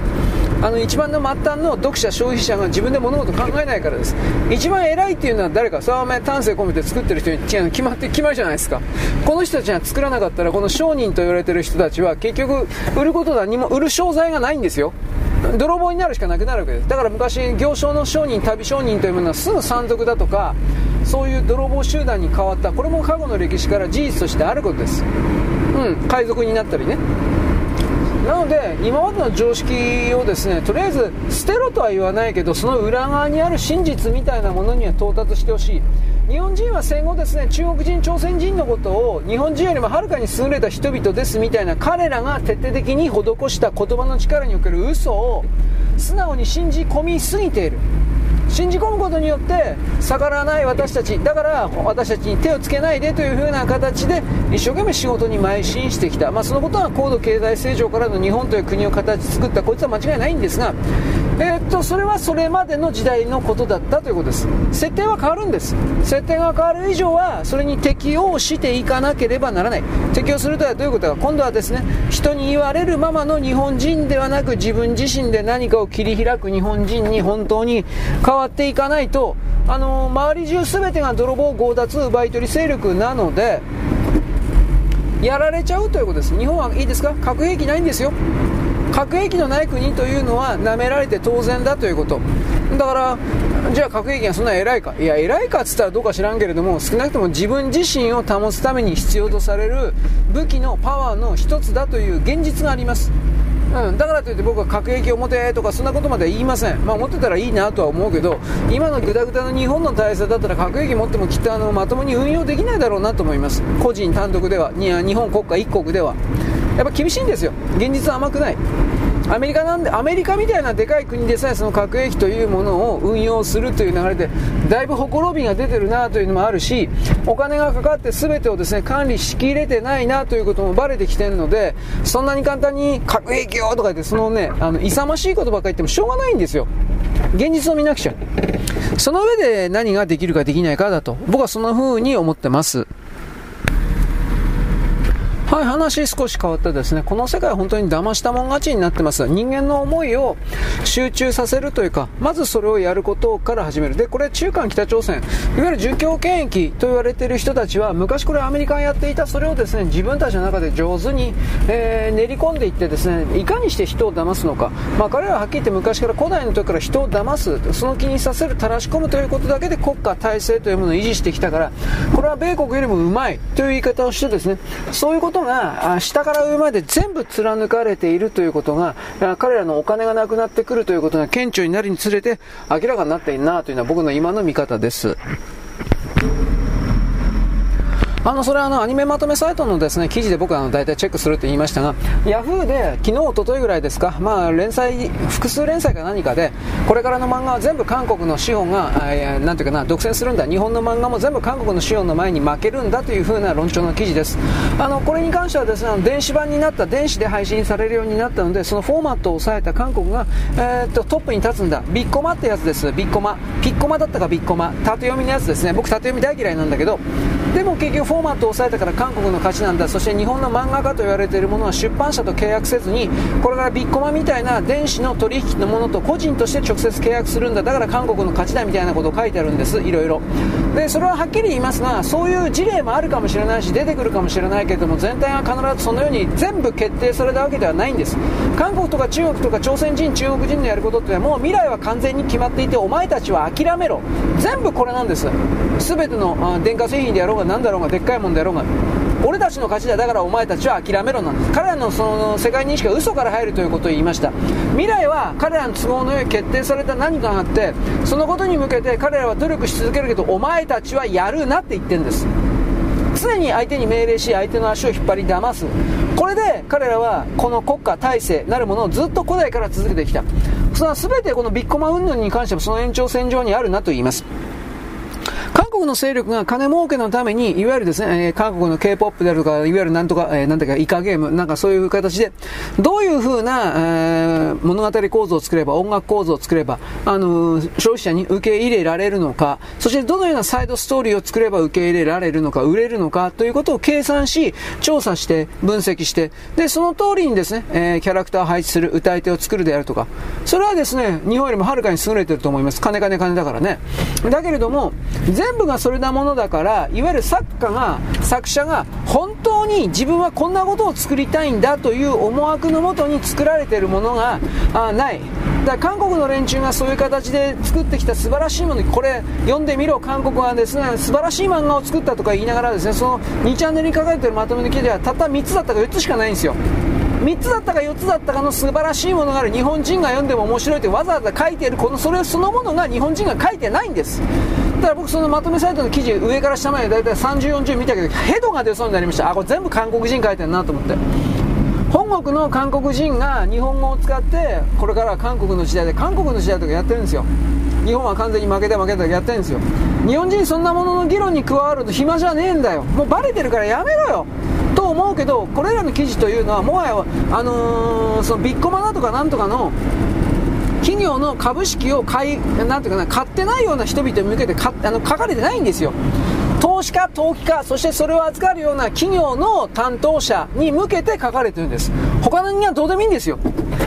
Speaker 1: あの一番の末端の読者消費者が自分で物事考えないからです。一番偉いっていうのは誰かそれはお前丹精込めて作ってる人に決まって決まるじゃないですか。この人たちが作らなかったらこの商人と言われてる人たちは結局売ること何も売る商材がないんですよ。泥棒になるしかなくなるわけです。だから昔行商の商人旅商人というものはすぐ山賊だとかそういう泥棒集団に変わった。これも過去の歴史から事実としてあることです。うん。海賊になったりね。なので今までの常識をですねとりあえず捨てろとは言わないけどその裏側にある真実みたいなものには到達してほしい。日本人は戦後ですね中国人朝鮮人のことを日本人よりもはるかに優れた人々ですみたいな彼らが徹底的に施した言葉の力における嘘を素直に信じ込みすぎている。信じ込むことによって逆らわない私たちだから私たちに手をつけないでというふうな形で一生懸命仕事に邁進してきた、まあ、そのことは高度経済成長からの日本という国を形作った。こいつは間違いないんですが、えー、っとそれはそれまでの時代のことだったということです。設定は変わるんです。設定が変わる以上はそれに適応していかなければならない。適応するとはどういうことか。今度はですね人に言われるままの日本人ではなく自分自身で何かを切り開く日本人に本当に変わっていかないと、あの周り中全てが泥棒強奪奪い取り勢力なのでやられちゃうということです。日本はいいですか？核兵器ないんですよ。核兵器のない国というのは舐められて当然だということ。だからじゃあ核兵器がそんな偉いか。いや偉いかっつったらどうか知らんけれども少なくとも自分自身を保つために必要とされる武器のパワーの一つだという現実があります。うん、だからといって僕は核兵器を持てとかそんなことまでは言いません、まあ、持ってたらいいなとは思うけど今のぐだぐだの日本の体制だったら核兵器持ってもきっとあのまともに運用できないだろうなと思います。個人単独では日本国家一国では。やっぱ厳しいんですよ。現実は甘くない。アメリカなんでアメリカみたいなでかい国でさえその核兵器というものを運用するという流れでだいぶほころびが出てるなというのもあるしお金がかかって全てをですね管理しきれてないなということもバレてきてるのでそんなに簡単に核兵器をとか言ってそのねあの勇ましいことばっかり言ってもしょうがないんですよ。現実を見なくちゃ。その上で何ができるかできないかだと僕はそんな風に思ってます。い、話少し変わってですね、この世界は本当に騙したもん勝ちになってます。人間の思いを集中させるというか、まずそれをやることから始める。で、これ中間北朝鮮、いわゆる儒教権益と言われている人たちは、昔これアメリカがやっていた、それをですね、自分たちの中で上手に、えー、練り込んでいってですね、いかにして人を騙すのか。まあ彼らははっきり言って昔から古代の時から人を騙す、その気にさせる、垂らし込むということだけで国家体制というものを維持してきたから、これは米国よりもうまいという言い方をしてですね、そういうことことが下から上まで全部貫かれているということが彼らのお金がなくなってくるということが顕著になるにつれて明らかになっているなというのは僕の今の見方です。あの、それはあの、アニメまとめサイトのですね、記事で僕はあの、大体チェックするって言いましたが、ヤフーで昨日、おとといぐらいですか、まあ、連載、複数連載か何かで、これからの漫画は全部韓国の資本が、えー、なんていうかな、独占するんだ。日本の漫画も全部韓国の資本の前に負けるんだという風な論調の記事です。あの、これに関してはですね、電子版になった、電子で配信されるようになったので、そのフォーマットを抑えた韓国が、えー、っと、トップに立つんだ。ビッコマってやつです。ビッコマ。ピッコマだったかビッコマ。縦読みのやつですね。僕縦読み大嫌いなんだけど、でも結局フォーマットを抑えたから韓国の勝ちなんだ。そして日本の漫画家と言われているものは出版社と契約せずにこれからビッコマみたいな電子の取引のものと個人として直接契約するんだ。だから韓国の勝ちだみたいなことを書いてあるんです。いろいろ。でそれははっきり言いますがそういう事例もあるかもしれないし出てくるかもしれないけれども全体が必ずそのように全部決定されたわけではないんです。韓国とか中国とか朝鮮人中国人のやることってもう未来は完全に決まっていてお前たちは諦めろ。全部これなんです。全ての電化製品であろうが何だろうがでっかいもんであろうが俺たちの勝ちだだからお前たちは諦めろなんです。彼らのその世界認識は嘘から入るということを言いました。未来は彼らの都合のように決定された何かがあってそのことに向けて彼らは努力し続けるけどお前たちはやるなって言ってるんです。常に相手に命令し相手の足を引っ張り騙す。これで彼らはこの国家体制なるものをずっと古代から続けてきた。それは全てこのビッコマ云々に関してもその延長線上にあるなと言います。韓国の勢力が金儲けのために、いわゆるですね、えー、韓国の K-POP であるとか、いわゆるなんとか、えー、なんていうか、イカゲーム、なんかそういう形で、どういう風な、えー、物語構造を作れば、音楽構造を作れば、あのー、消費者に受け入れられるのか、そしてどのようなサイドストーリーを作れば受け入れられるのか、売れるのか、ということを計算し、調査して、分析して、で、その通りにですね、えー、キャラクターを配置する、歌い手を作るであるとか、それはですね、日本よりもはるかに優れてると思います。金金金だからね。だけれども、全部がそれなものだからいわゆる作家が作者が本当に自分はこんなことを作りたいんだという思惑のもとに作られているものがあない。だ韓国の連中がそういう形で作ってきた素晴らしいものこれ読んでみろ韓国はですね。素晴らしい漫画を作ったとか言いながらですねその2チャンネルに書かれているまとめの記事はたった3つだったか4つしかないんですよ。3つだったか4つだったかの素晴らしいものがある。日本人が読んでも面白いってわざわざ書いているこのそれそのものが日本人が書いてないんです。だ僕そのまとめサイトの記事上から下まで大体30、40見たけどヘドが出そうになりました。あこれ全部韓国人書いてるなと思って。本国の韓国人が日本語を使ってこれからは韓国の時代で韓国の時代とかやってるんですよ。日本は完全に負けて負けてやってるんですよ。日本人そんなものの議論に加わると暇じゃねえんだよ。もうバレてるからやめろよ。と思うけどこれらの記事というのはもはや、あのー、そのビッコマだとかなんとかの企業の株式を買いなんていうかな買ってないような人々に向けてかあの書かれてないんですよ投資家、投機家、そしてそれを扱うような企業の担当者に向けて書かれてるんです。他の人間はどうでもいいんですよ。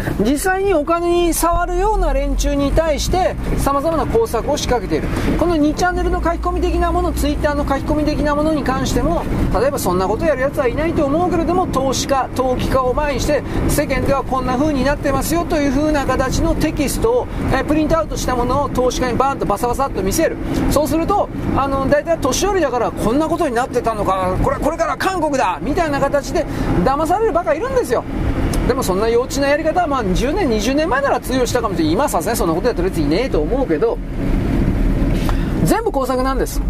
Speaker 1: 実際にお金に触るような連中に対して様々な工作を仕掛けている。この2チャンネルの書き込み的なもの、ツイッターの書き込み的なものに関しても、例えばそんなことやる奴はいないと思うけれども、投資家、投機家を前にして、世間ではこんな風になってますよという風な形のテキストを、えプリントアウトしたものを投資家にバーンとバサバサっと見せる。そうすると、あの、大体年寄りだからこんなことになってたのか、これこれから韓国だみたいな形で騙されるバカいるんですよ。でもそんな幼稚なやり方はまあ10年、20年前なら通用したかもしれない。今さすがにそんなことやってるやついねえと思うけど、全部工作なんです。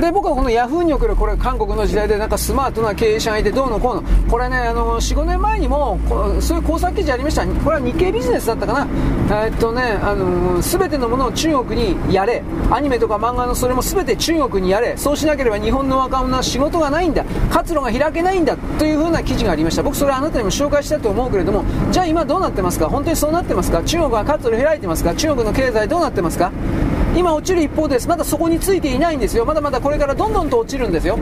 Speaker 1: で、僕はこのヤフーに送る、これ韓国の時代でなんかスマートな経営者がいてどうのこうの。これね、あの、4、5年前にも、そういう工作記事ありました。これは日経ビジネスだったかな。え、っとね、あの、すべてのものを中国にやれ。アニメとか漫画のそれもすべて中国にやれ。そうしなければ日本の若者は仕事がないんだ。活路が開けないんだ。というふうな記事がありました。僕それあなたにも紹介したと思うけれども、じゃあ今どうなってますか？本当にそうなってますか？中国は活路開いてますか？中国の経済どうなってますか？今落ちる一方です。まだそこについていないんですよ。まだまだこれからどんどんと落ちるんですよ。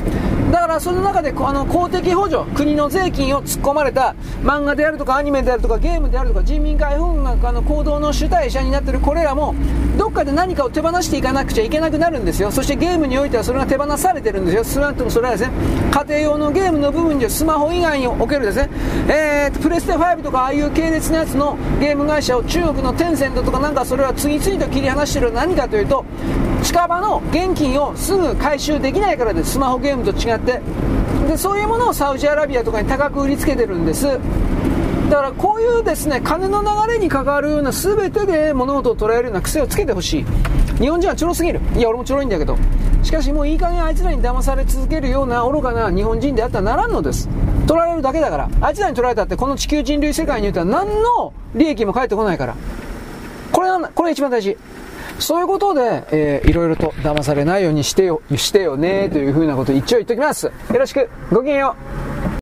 Speaker 1: だからその中であの公的補助国の税金を突っ込まれた漫画であるとかアニメであるとかゲームであるとか人民解放軍がの行動の主体者になっているこれらもどっかで何かを手放していかなくちゃいけなくなるんですよ。そしてゲームにおいてはそれが手放されてるんですよ。少なくともそれはですね家庭用のゲームの部分でスマホ以外におけるですね、えー、プレステ5とかああいう系列のやつのゲーム会社を中国のテンセントとかなんかそれは次々と切り離してる何かというと近場の現金をすぐ回収できないからです。スマホゲームと違って。でそういうものをサウジアラビアとかに高く売りつけてるんです。だからこういうですね金の流れに関わるような全てで物事を捉えるような癖をつけてほしい。日本人はちょろすぎる。いや俺もちょろいんだけど。しかしもういい加減あいつらに騙され続けるような愚かな日本人であったらならんのです。取られるだけだから。あいつらに取られたってこの地球人類世界においては何の利益も返ってこないから。これこれが一番大事。そういうことで、えー、いろいろと騙されないようにしてよ、してよね、というふうなこと一応言っておきます。よろしく、ごきげんよう。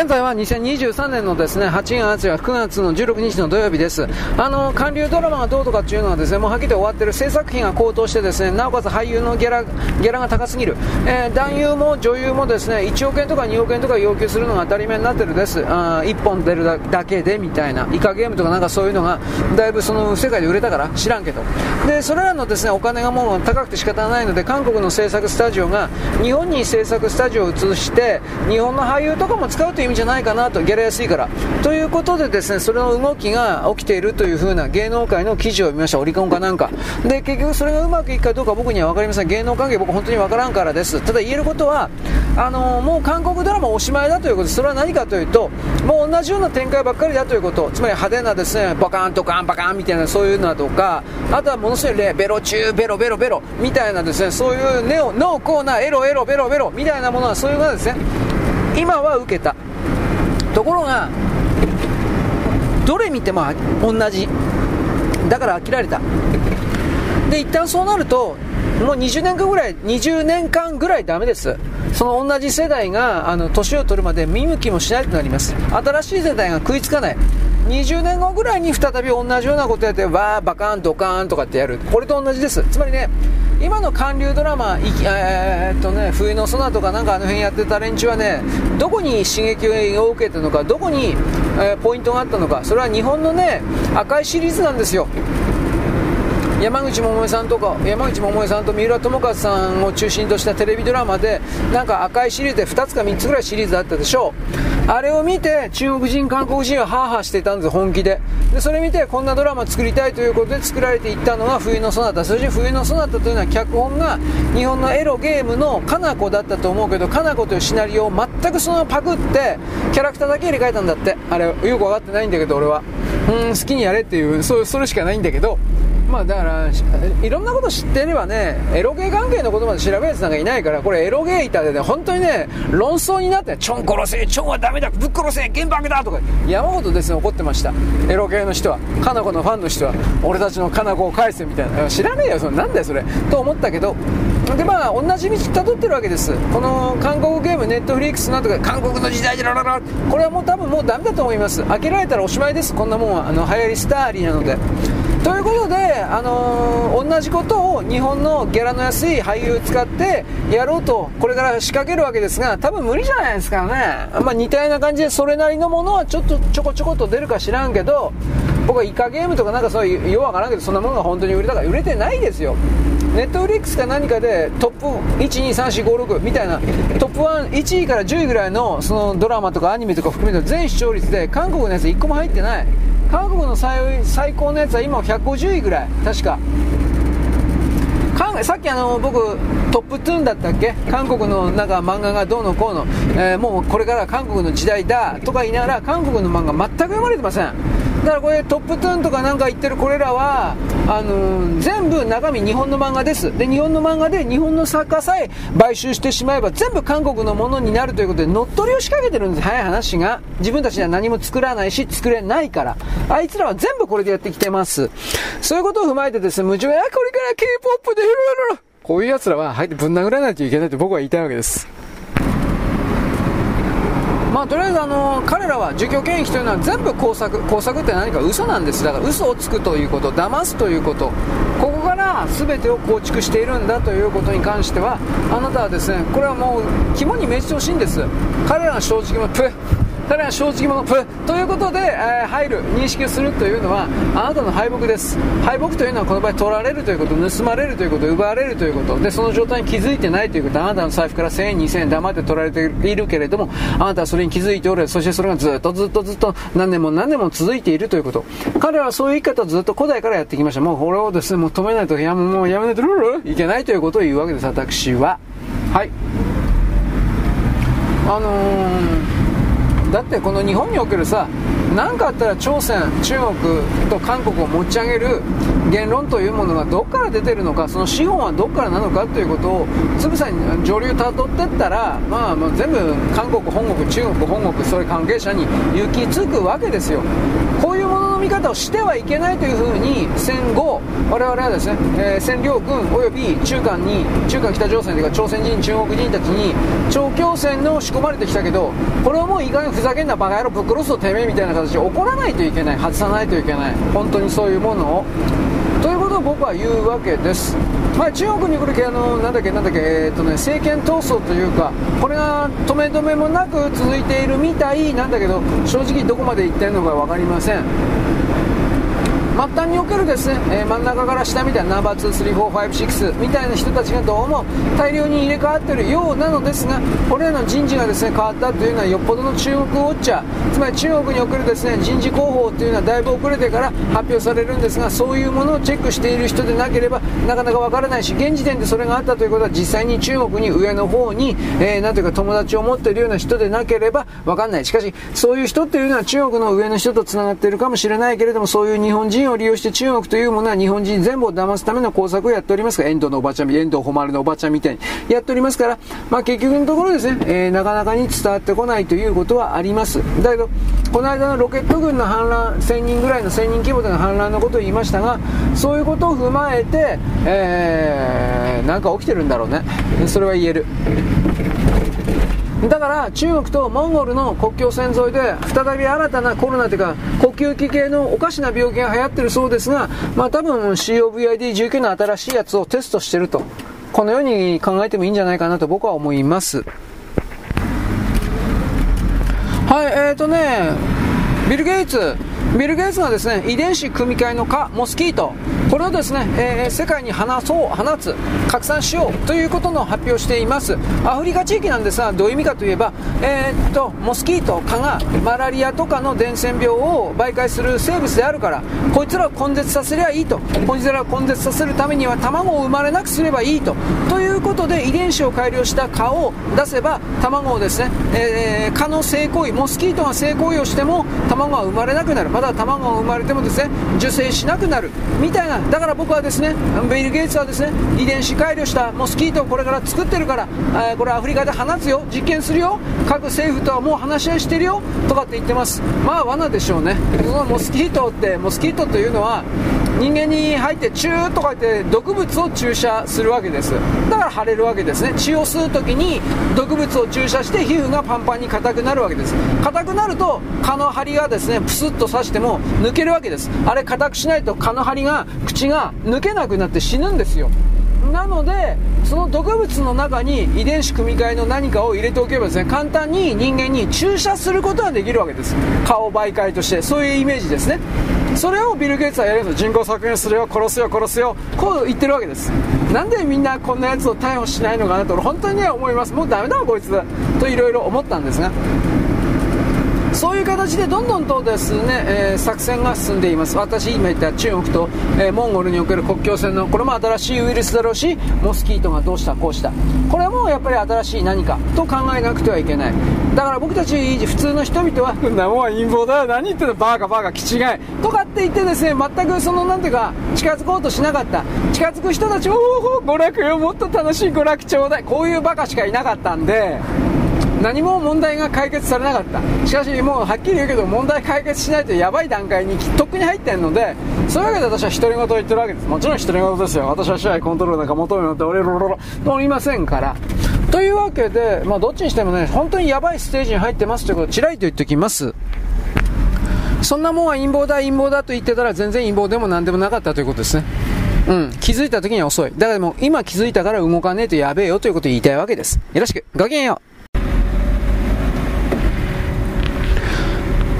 Speaker 1: 現在は2023年のですね8月や9月の16日の土曜日です。あの韓流ドラマがどうとかっていうのはですねもうはっきり終わってる制作費が高騰してですねなおかつ俳優のギャラギャラが高すぎる、えー、男優も女優もですね1億円とか2億円とか要求するのが当たり前になってるです。あ1本出るだけでみたいなイカゲームとかなんかそういうのがだいぶその世界で売れたから知らんけど。でそれらのですねお金がもう高くて仕方ないので韓国の制作スタジオが日本に制作スタジオを移して日本の俳優とかも使うという味じゃないかなとギャラ安いから。ということでですねそれの動きが起きているという風な芸能界の記事を見ました。オリコンかなんか。で結局それがうまくいくかどうか僕には分かりません。芸能関係僕本当に分からんからです。ただ言えることはあのー、もう韓国ドラマおしまいだということそれは何かというともう同じような展開ばっかりだということ。つまり派手なですねバカンとカンバカンみたいなそういうのとかあとはものすごいレベロ中ベロベロベロみたいなですねそういうネオ濃厚なエロエロベロベロみたいなものはそういうのはですね今は受けた。ところがどれ見ても同じ。だから飽きられた。で一旦そうなるともう20年間ぐらい20年間ぐらいダメです。その同じ世代があの年を取るまで見向きもしないとなります。新しい世代が食いつかない。20年後ぐらいに再び同じようなことやってわーバカーンドカーンとかってやる。これと同じです。つまりね今の韓流ドラマ、えー、っとね、冬のソナとかなんかあの辺やってた連中はね、どこに刺激を受けたのか、どこに、えー、ポイントがあったのか、それは日本のね、赤いシリーズなんですよ。山口百恵さんとか山口百恵さんと三浦友和さんを中心としたテレビドラマでなんか赤いシリーズで2つか3つぐらいシリーズあったでしょうあれを見て中国人韓国人はハーハーしてたんです本気で。でそれ見てこんなドラマ作りたいということで作られていったのが冬のソナタ。そして冬のソナタというのは脚本が日本のエロゲームのかな子だったと思うけどかな子というシナリオを全くそのパクってキャラクターだけ入れ替えたんだって。あれよく分かってないんだけど俺は。うん好きにやれっていうそうそれしかないんだけど。まあだからいろんなこと知ってればねエロゲー関係のことまで調べるやつなんかいないからこれエロゲーイターでね本当にね論争になってチョン殺せチョンはダメだぶっ殺せ原爆だとか山ほどですね怒ってました。エロゲーの人はかな子のファンの人は俺たちのかな子を返せみたいな。知らねえよそれなんだよそれ。と思ったけどでまあ同じ道辿ってるわけです。この韓国ゲームネットフリックスなんとか韓国の時代でラララこれはもう多分もうダメだと思います。開けられたらおしまいです。こんなもんはあの流行りスターリーなので。ということで、あのー、同じことを日本のギャラの安い俳優を使ってやろうとこれから仕掛けるわけですが多分無理じゃないですかね、まあ、似たような感じでそれなりのものはちょっとちょこちょこと出るか知らんけど僕はイカゲームとかなんかそういうようわからんけどそんなものが本当に売れたか売れてないですよ。ネットフリックスか何かでトップ123456みたいなトップ11位から10位ぐらいのそのドラマとかアニメとか含めて全視聴率で韓国のやつ1個も入ってない。韓国の最最高のやつは今150位ぐらい。確か。さっきあの僕トップトゥーンだったっけ？韓国のなんか漫画がどうのこうの、えー、もうこれから韓国の時代だとか言いながら韓国の漫画全く読まれてません。だからこれトップトゥーンとかなんか言ってるこれらはあのー、全部中身日本の漫画です。で日本の漫画で日本の作家さえ買収してしまえば全部韓国のものになるということで乗っ取りを仕掛けてるんです。早い話が。自分たちには何も作らないし作れないから。あいつらは全部これでやってきてます。そういうことを踏まえてですね無情やこれから K-POP でこういう奴らは入ってぶん殴らないといけないと僕は言いたいわけです。まあ、とりあえずあの彼らは儒教権益というのは全部工作工作って何か嘘なんです。だから嘘をつくということ騙すということ。ここから全てを構築しているんだということに関してはあなたはですねこれはもう肝に銘じてほしいんです。彼らの正直もプッ。彼は正直者ということで、えー、入る認識をするというのはあなたの敗北です。敗北というのはこの場合取られるということ盗まれるということ奪われるということでその状態に気づいてないということあなたの財布から1000円2000円黙って取られているけれどもあなたはそれに気づいておる。そしてそれがずっとずっとずっと何年も何年も続いているということ。彼はそういう生き方をずっと古代からやってきました。もうこれをですねもう止めないとやもうやめないとルルいけないということを言うわけです。私は。はい。あのーだってこの日本におけるさ何かあったら朝鮮中国と韓国を持ち上げる言論というものがどこから出てるのかその資本はどこからなのかということをつぶさに上流たどってったら、まあ、まあ全部韓国本国中国本国それ関係者に行き着くわけですよ。こういうもの見方をしてはいけないというふうに戦後我々はですね、えー、占領軍および中間に中間北朝鮮というか朝鮮人中国人たちに超強戦の仕込まれてきたけどこれをもういい加減ふざけんなバカ野郎ぶっ殺すぞてめえみたいな形で怒らないといけない外さないといけない本当にそういうものを。ということを僕は言うわけです、まあ、中国に来るけあのなんだっけなんだっけ、えーとね、政権闘争というかこれが止め止めもなく続いているみたいなんだけど正直どこまで行ってるのか分かりません。末端におけるですね、えー、真ん中から下みたいなナンバー2、3、4、5、6みたいな人たちがどうも大量に入れ替わっているようなのですが、これらの人事がですね変わったというのはよっぽどの中国ウォッチャー、つまり中国におけるですね人事広報というのはだいぶ遅れてから発表されるんですが、そういうものをチェックしている人でなければなかなかわからないし、現時点でそれがあったということは実際に中国に上の方に、えー、なんていうか友達を持っているような人でなければわかんない。しかし、そういう人っていうのは中国の上の人と繋がっているかもしれないけれども、そういう日本人を利用して中国というものは日本人全部を騙すための工作をやっておりますから、遠藤のおばちゃん、遠藤誉のおばちゃんみたいにやっておりますから、まあ、結局のところですね、えー、なかなかに伝わってこないということはあります。だけど、この間のロケット軍の反乱、1000人ぐらいの1000人規模での反乱のことを言いましたが、そういうことを踏まえて、えー、なんか起きてるんだろうね。それは言える。だから中国とモンゴルの国境線沿いで再び新たなコロナというか呼吸器系のおかしな病気が流行ってるそうですが、まあ多分 COVID-19 の新しいやつをテストしてると。このように考えてもいいんじゃないかなと僕は思います。はい、えーとね、ビル・ゲイツ、ビル・ゲイツがですね、遺伝子組み換えの蚊、モスキート、これをですね、えー、世界に放そう、放つ、拡散しようということの発表をしています。アフリカ地域なんですが、どういう意味かといえば、えー、っと、モスキート、蚊がマラリアとかの伝染病を媒介する生物であるから、こいつらを根絶させりゃいいと。こいつらを根絶させるためには卵を生まれなくすればいいと。ということで、遺伝子を改良した蚊を出せば、卵をですね、えー、蚊の性行為、モスキートが性行為をしても、卵が生まれなくなる。まだ卵が生まれてもですね、受精しなくなる。みたいな。だから僕はですねビル・ゲイツはですね遺伝子改良したモスキートをこれから作ってるから、え、これアフリカで放つよ実験するよ各政府とはもう話し合いしてるよとかって言ってます。まあ罠でしょうね。そのモスキートってモスキートというのは人間に入ってチューとか言って毒物を注射するわけです。だから腫れるわけですね。血を吸う時に毒物を注射して皮膚がパンパンに硬くなるわけです。硬くなると蚊の張りがですねプスッと刺しても抜けるわけです。あれ硬くしないと蚊の張りが口が抜けなくなって死ぬんですよ。なのでその毒物の中に遺伝子組み換えの何かを入れておけばですね簡単に人間に注射することができるわけです。顔媒介としてそういうイメージですね。それをビル・ゲイツはやるの人口削減するよ殺すよ殺すよ。こう言ってるわけです。なんでみんなこんなやつを逮捕しないのかなと本当にね思います。もうダメだわこいつ。といろいろ思ったんですが。そういう形でどんどんとですね、えー、作戦が進んでいます。私今言った中国と、えー、モンゴルにおける国境線のこれも新しいウイルスだろうしモスキートがどうしたこうした。これもやっぱり新しい何かと考えなくてはいけない。だから僕たち普通の人々はなもんは陰謀だ何言ってんの？バーカバーカ気違いとかって言ってですね全くそのなんていうか近づこうとしなかった。近づく人たちおお娯楽よ。もっと楽しい娯楽ちょうだい。こういうバカしかいなかったんで何も問題が解決されなかったしかしもうはっきり言うけど問題解決しないとやばい段階にとっくに入ってるのでそういうわけで私は独り言を言ってるわけですもちろん独り言ですよ私は試合コントロールなんか求めよって俺ロロロとおりませんからというわけで、まあ、どっちにしてもね本当にやばいステージに入ってますということをちらりと言っておきますそんなもんは陰謀だ陰謀だと言ってたら全然陰謀でも何でもなかったということですねうん、気づいた時には遅い。だからもう今気づいたから動かねえとやべえよということを言いたいわけです。よろしく。ごきげんよう。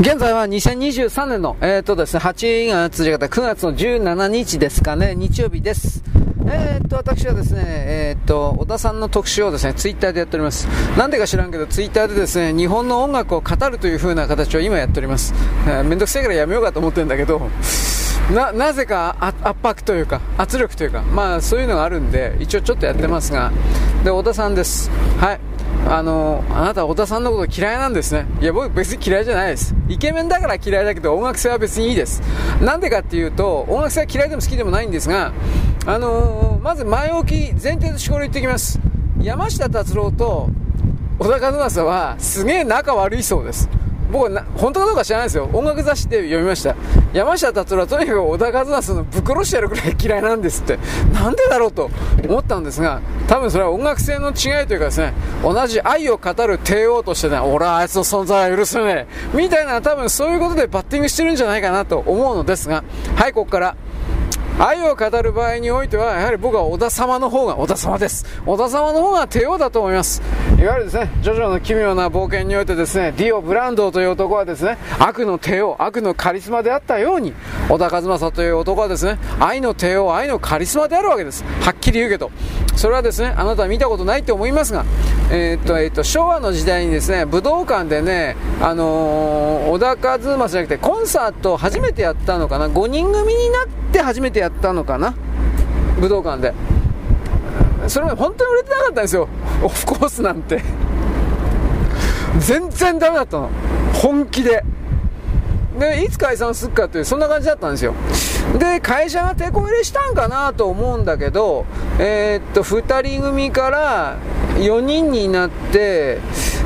Speaker 1: 現在は2023年の、え、ー、とですね、8月じゃなくて9月の17日ですかね、日曜日です。えー、っと、私はですね、えー、っと、小田さんの特集をですね、ツイッターでやっております。なんでか知らんけど、ツイッターでですね、日本の音楽を語るという風な形を今やっております。えー、めんどくせえからやめようかと思ってるんだけど、な、なぜか圧迫というか、圧力というか、まあそういうのがあるんで、一応ちょっとやってますが、で、小田さんです。はい。あの、あなた小田さんのこと嫌いなんですね。いや、僕別に嫌いじゃないです。イケメンだから嫌いだけど、音楽性は別にいいです。なんでかっていうと、音楽性は嫌いでも好きでもないんですが、あのー、まず前置き、前提としてこれ言ってきます。山下達郎と小田和正はすげえ仲悪いそうです。僕はな本当かどうか知らないですよ。音楽雑誌で読みました。山下達郎はとにかく小田和正のぶっ殺してやるくらい嫌いなんですって。なんでだろうと思ったんですが多分それは音楽性の違いというかですね同じ愛を語る帝王としてね俺はあいつの存在は許せねえ。みたいな多分そういうことでバッティングしてるんじゃないかなと思うのですがはいここから。愛を語る場合においては、やはり僕は小田様の方が、小田様です。小田様の方が帝王だと思います。いわゆるですね、ジョジョの奇妙な冒険においてですね、ディオ・ブランドという男はですね、悪の帝王、悪のカリスマであったように、小田和正という男はですね、愛の帝王、愛のカリスマであるわけです。はっきり言うけど。それはですね、あなたは見たことないと思いますが、えー、っと、えー、っと、昭和の時代にですね、武道館でね、あのー、小田和正じゃなくて、コンサートを初めてやったのかな、5人組になって初めてやたのかな？武道館で。それまで本当に売れてなかったんですよ。オフコースなんて。全然ダメだったの。本気で。でいつ解散するかっていうそんな感じだったんですよ。で会社が手こ入れしたんかなと思うんだけどえー、っと2人組から4人になって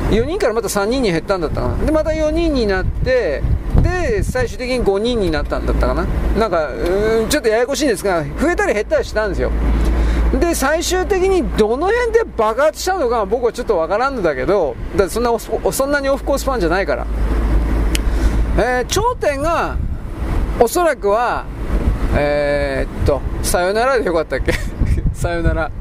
Speaker 1: 4人からまた3人に減ったんだったかな。でまた4人になってで最終的に5人になったんだったかな。なんかんちょっとややこしいんですが増えたり減ったりしたんですよ。で最終的にどの辺で爆発したのか僕はちょっとわからんのだけどだそんなそんなにオフコースファンじゃないから、えー、頂点がおそらくはえー、っとさよならでよかったっけ？さよなら。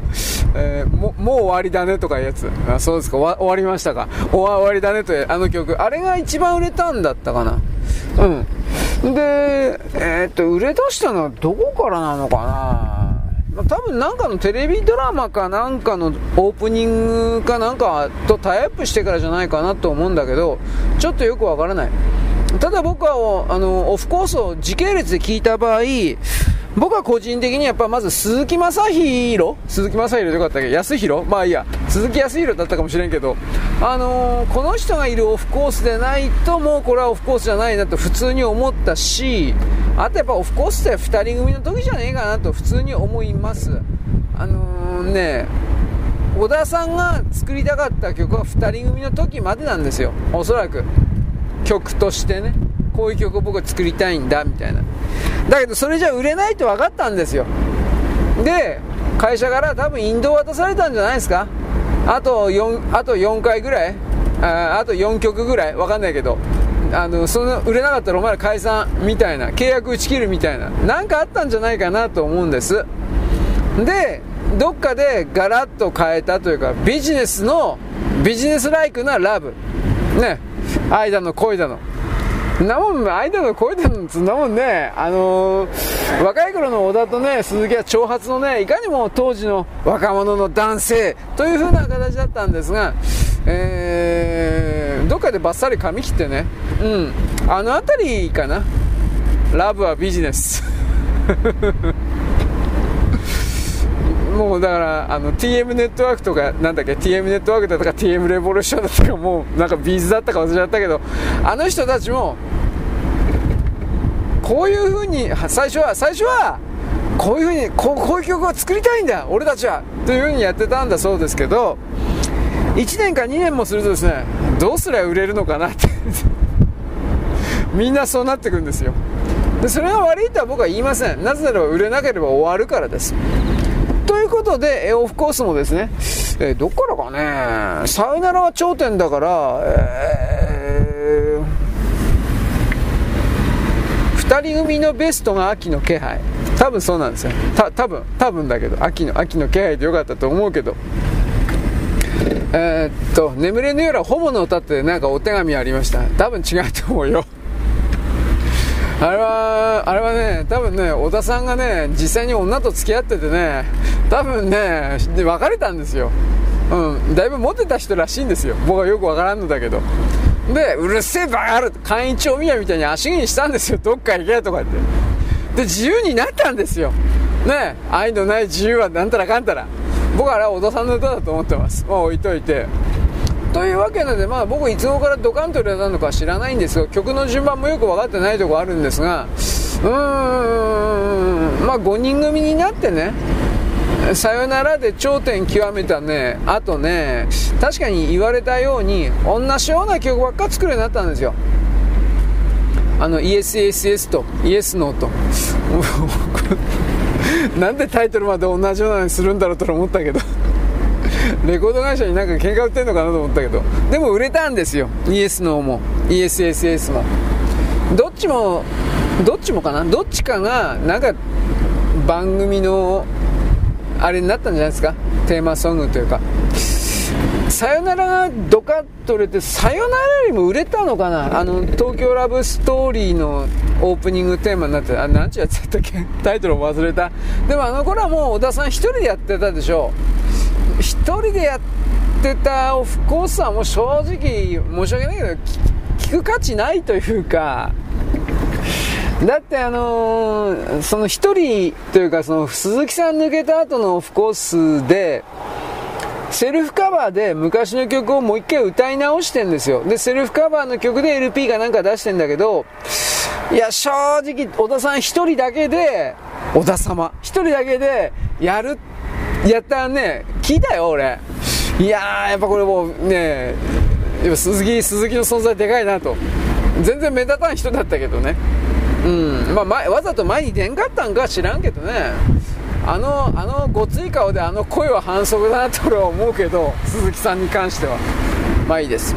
Speaker 1: えー、ももう終わりだねとかいうやつ。あそうですか。終わりましたか。終わりだねというあの曲。あれが一番売れたんだったかな。うん。で、えー、っと、売れ出したのはどこからなのかな。ま、多分なんかのテレビドラマかなんかのオープニングかなんかとタイアップしてからじゃないかなと思うんだけど、ちょっとよくわからない。ただ僕は、あの、オフコースを時系列で聞いた場合、僕は個人的にやっぱまず鈴木正宏鈴木正宏よかったっけ？安弘まあいいや。鈴木康弘だったかもしれんけど、あのー、この人がいるオフコースでないともうこれはオフコースじゃないなと普通に思ったし、あとやっぱオフコースって2人組の時じゃねえかなと普通に思います。あのー、ね、小田さんが作りたかった曲は2人組の時までなんですよ。おそらく。曲としてね。こういう曲を僕は作りたいんだみたいな。だけどそれじゃ売れないと分かったんですよ。で会社から多分引導渡されたんじゃないですか。あと 4, あと4回ぐらい。ああと4曲ぐらい。分かんないけど。あのその売れなかったらお前ら解散みたいな。契約打ち切るみたいな。何かあったんじゃないかなと思うんです。でどっかでガラッと変えたというかビジネスのビジネスライクなラブ。ね。愛だの恋だの。なもん、間の声でんつんなもんね、あのー、若い頃の小田とね、鈴木は長髪のね、いかにも当時の若者の男性という風な形だったんですが、えー、どっかでバッサリ髪切ってね、うん、あの辺りかな。ラブはビジネス。もうだからあの TM ネットワークとかなんだっけ TM ネットワークだったか TM レボリューションだったかもうなんかビーズだったか忘れちゃったけどあの人たちもこういう風に最初は最初はこういう風にこうこういう曲を作りたいんだ俺たちはという風にやってたんだそうですけど1年か2年もするとですねどうすりゃ売れるのかなって。みんなそうなってくんですよ。でそれが悪いとは僕は言いません。なぜなら売れなければ終わるからです。ということでえ、オフコースもですね、えー、どっからかね、さよならは頂点だから、えー、2人組のベストが秋の気配。多分そうなんですよ。た多分多分だけど、秋の、秋の気配でよかったと思うけど。えー、っと、眠れぬ夜はホモの歌ってなんかお手紙ありました。多分違うと思うよ。あれは、あれはね、多分ね、小田さんがね、実際に女と付き合っててね、多分ね、で別れたんですよ。うん、だいぶモテた人らしいんですよ。僕はよくわからんのだけど。で、うるせえバカる会員長宮みたいに足毛にしたんですよ。どっか行けとか言って。で、自由になったんですよ。ね、愛のない自由はなんたらかんたら。僕はあれは小田さんの歌だと思ってます。まあ置いといて。というわけで、まあ、僕いつ頃からドカンと入れたのか知らないんですが曲の順番もよく分かってないとこあるんですがうーんまあ5人組になってねさよならで頂点極めたね、あとね、確かに言われたように、同じような曲ばっか作るようになったんですよ。あの、ESSS と、イエスノーと。なんでタイトルまで同じようなのにするんだろうと思ったけど。レコード会社になんか喧嘩売ってんのかなと思ったけど。でも売れたんですよ。イエスノーも、ESSS も。どっちも、どっちもかな？どっちかが、なんか、番組のあれになったんじゃないですか？テーマソングというか。さよならがドカッと売れてさよならよりも売れたのかな？あの東京ラブストーリーのオープニングテーマになってあ何ちゅうやつだったっけ？タイトルも忘れた。でもあの頃はもう小田さん1人でやってたでしょ。1人でやってたオフコースはもう正直申し訳ないけど聞く価値ないというかだってあのー、その一人というかその鈴木さん抜けた後のオフコースでセルフカバーで昔の曲をもう一回歌い直してんですよ。でセルフカバーの曲で LP がなんか出してんだけどいや正直小田さん一人だけで小田様一人だけでやるやったね。聞いたよ俺。いやーやっぱこれもうね鈴木鈴木の存在でかいなと。全然目立たん人だったけどね。うん。まあ、わざと前に出んかったんか知らんけどね。あのあのごつい顔であの声は反則だなと俺は思うけど鈴木さんに関しては。まあいいです。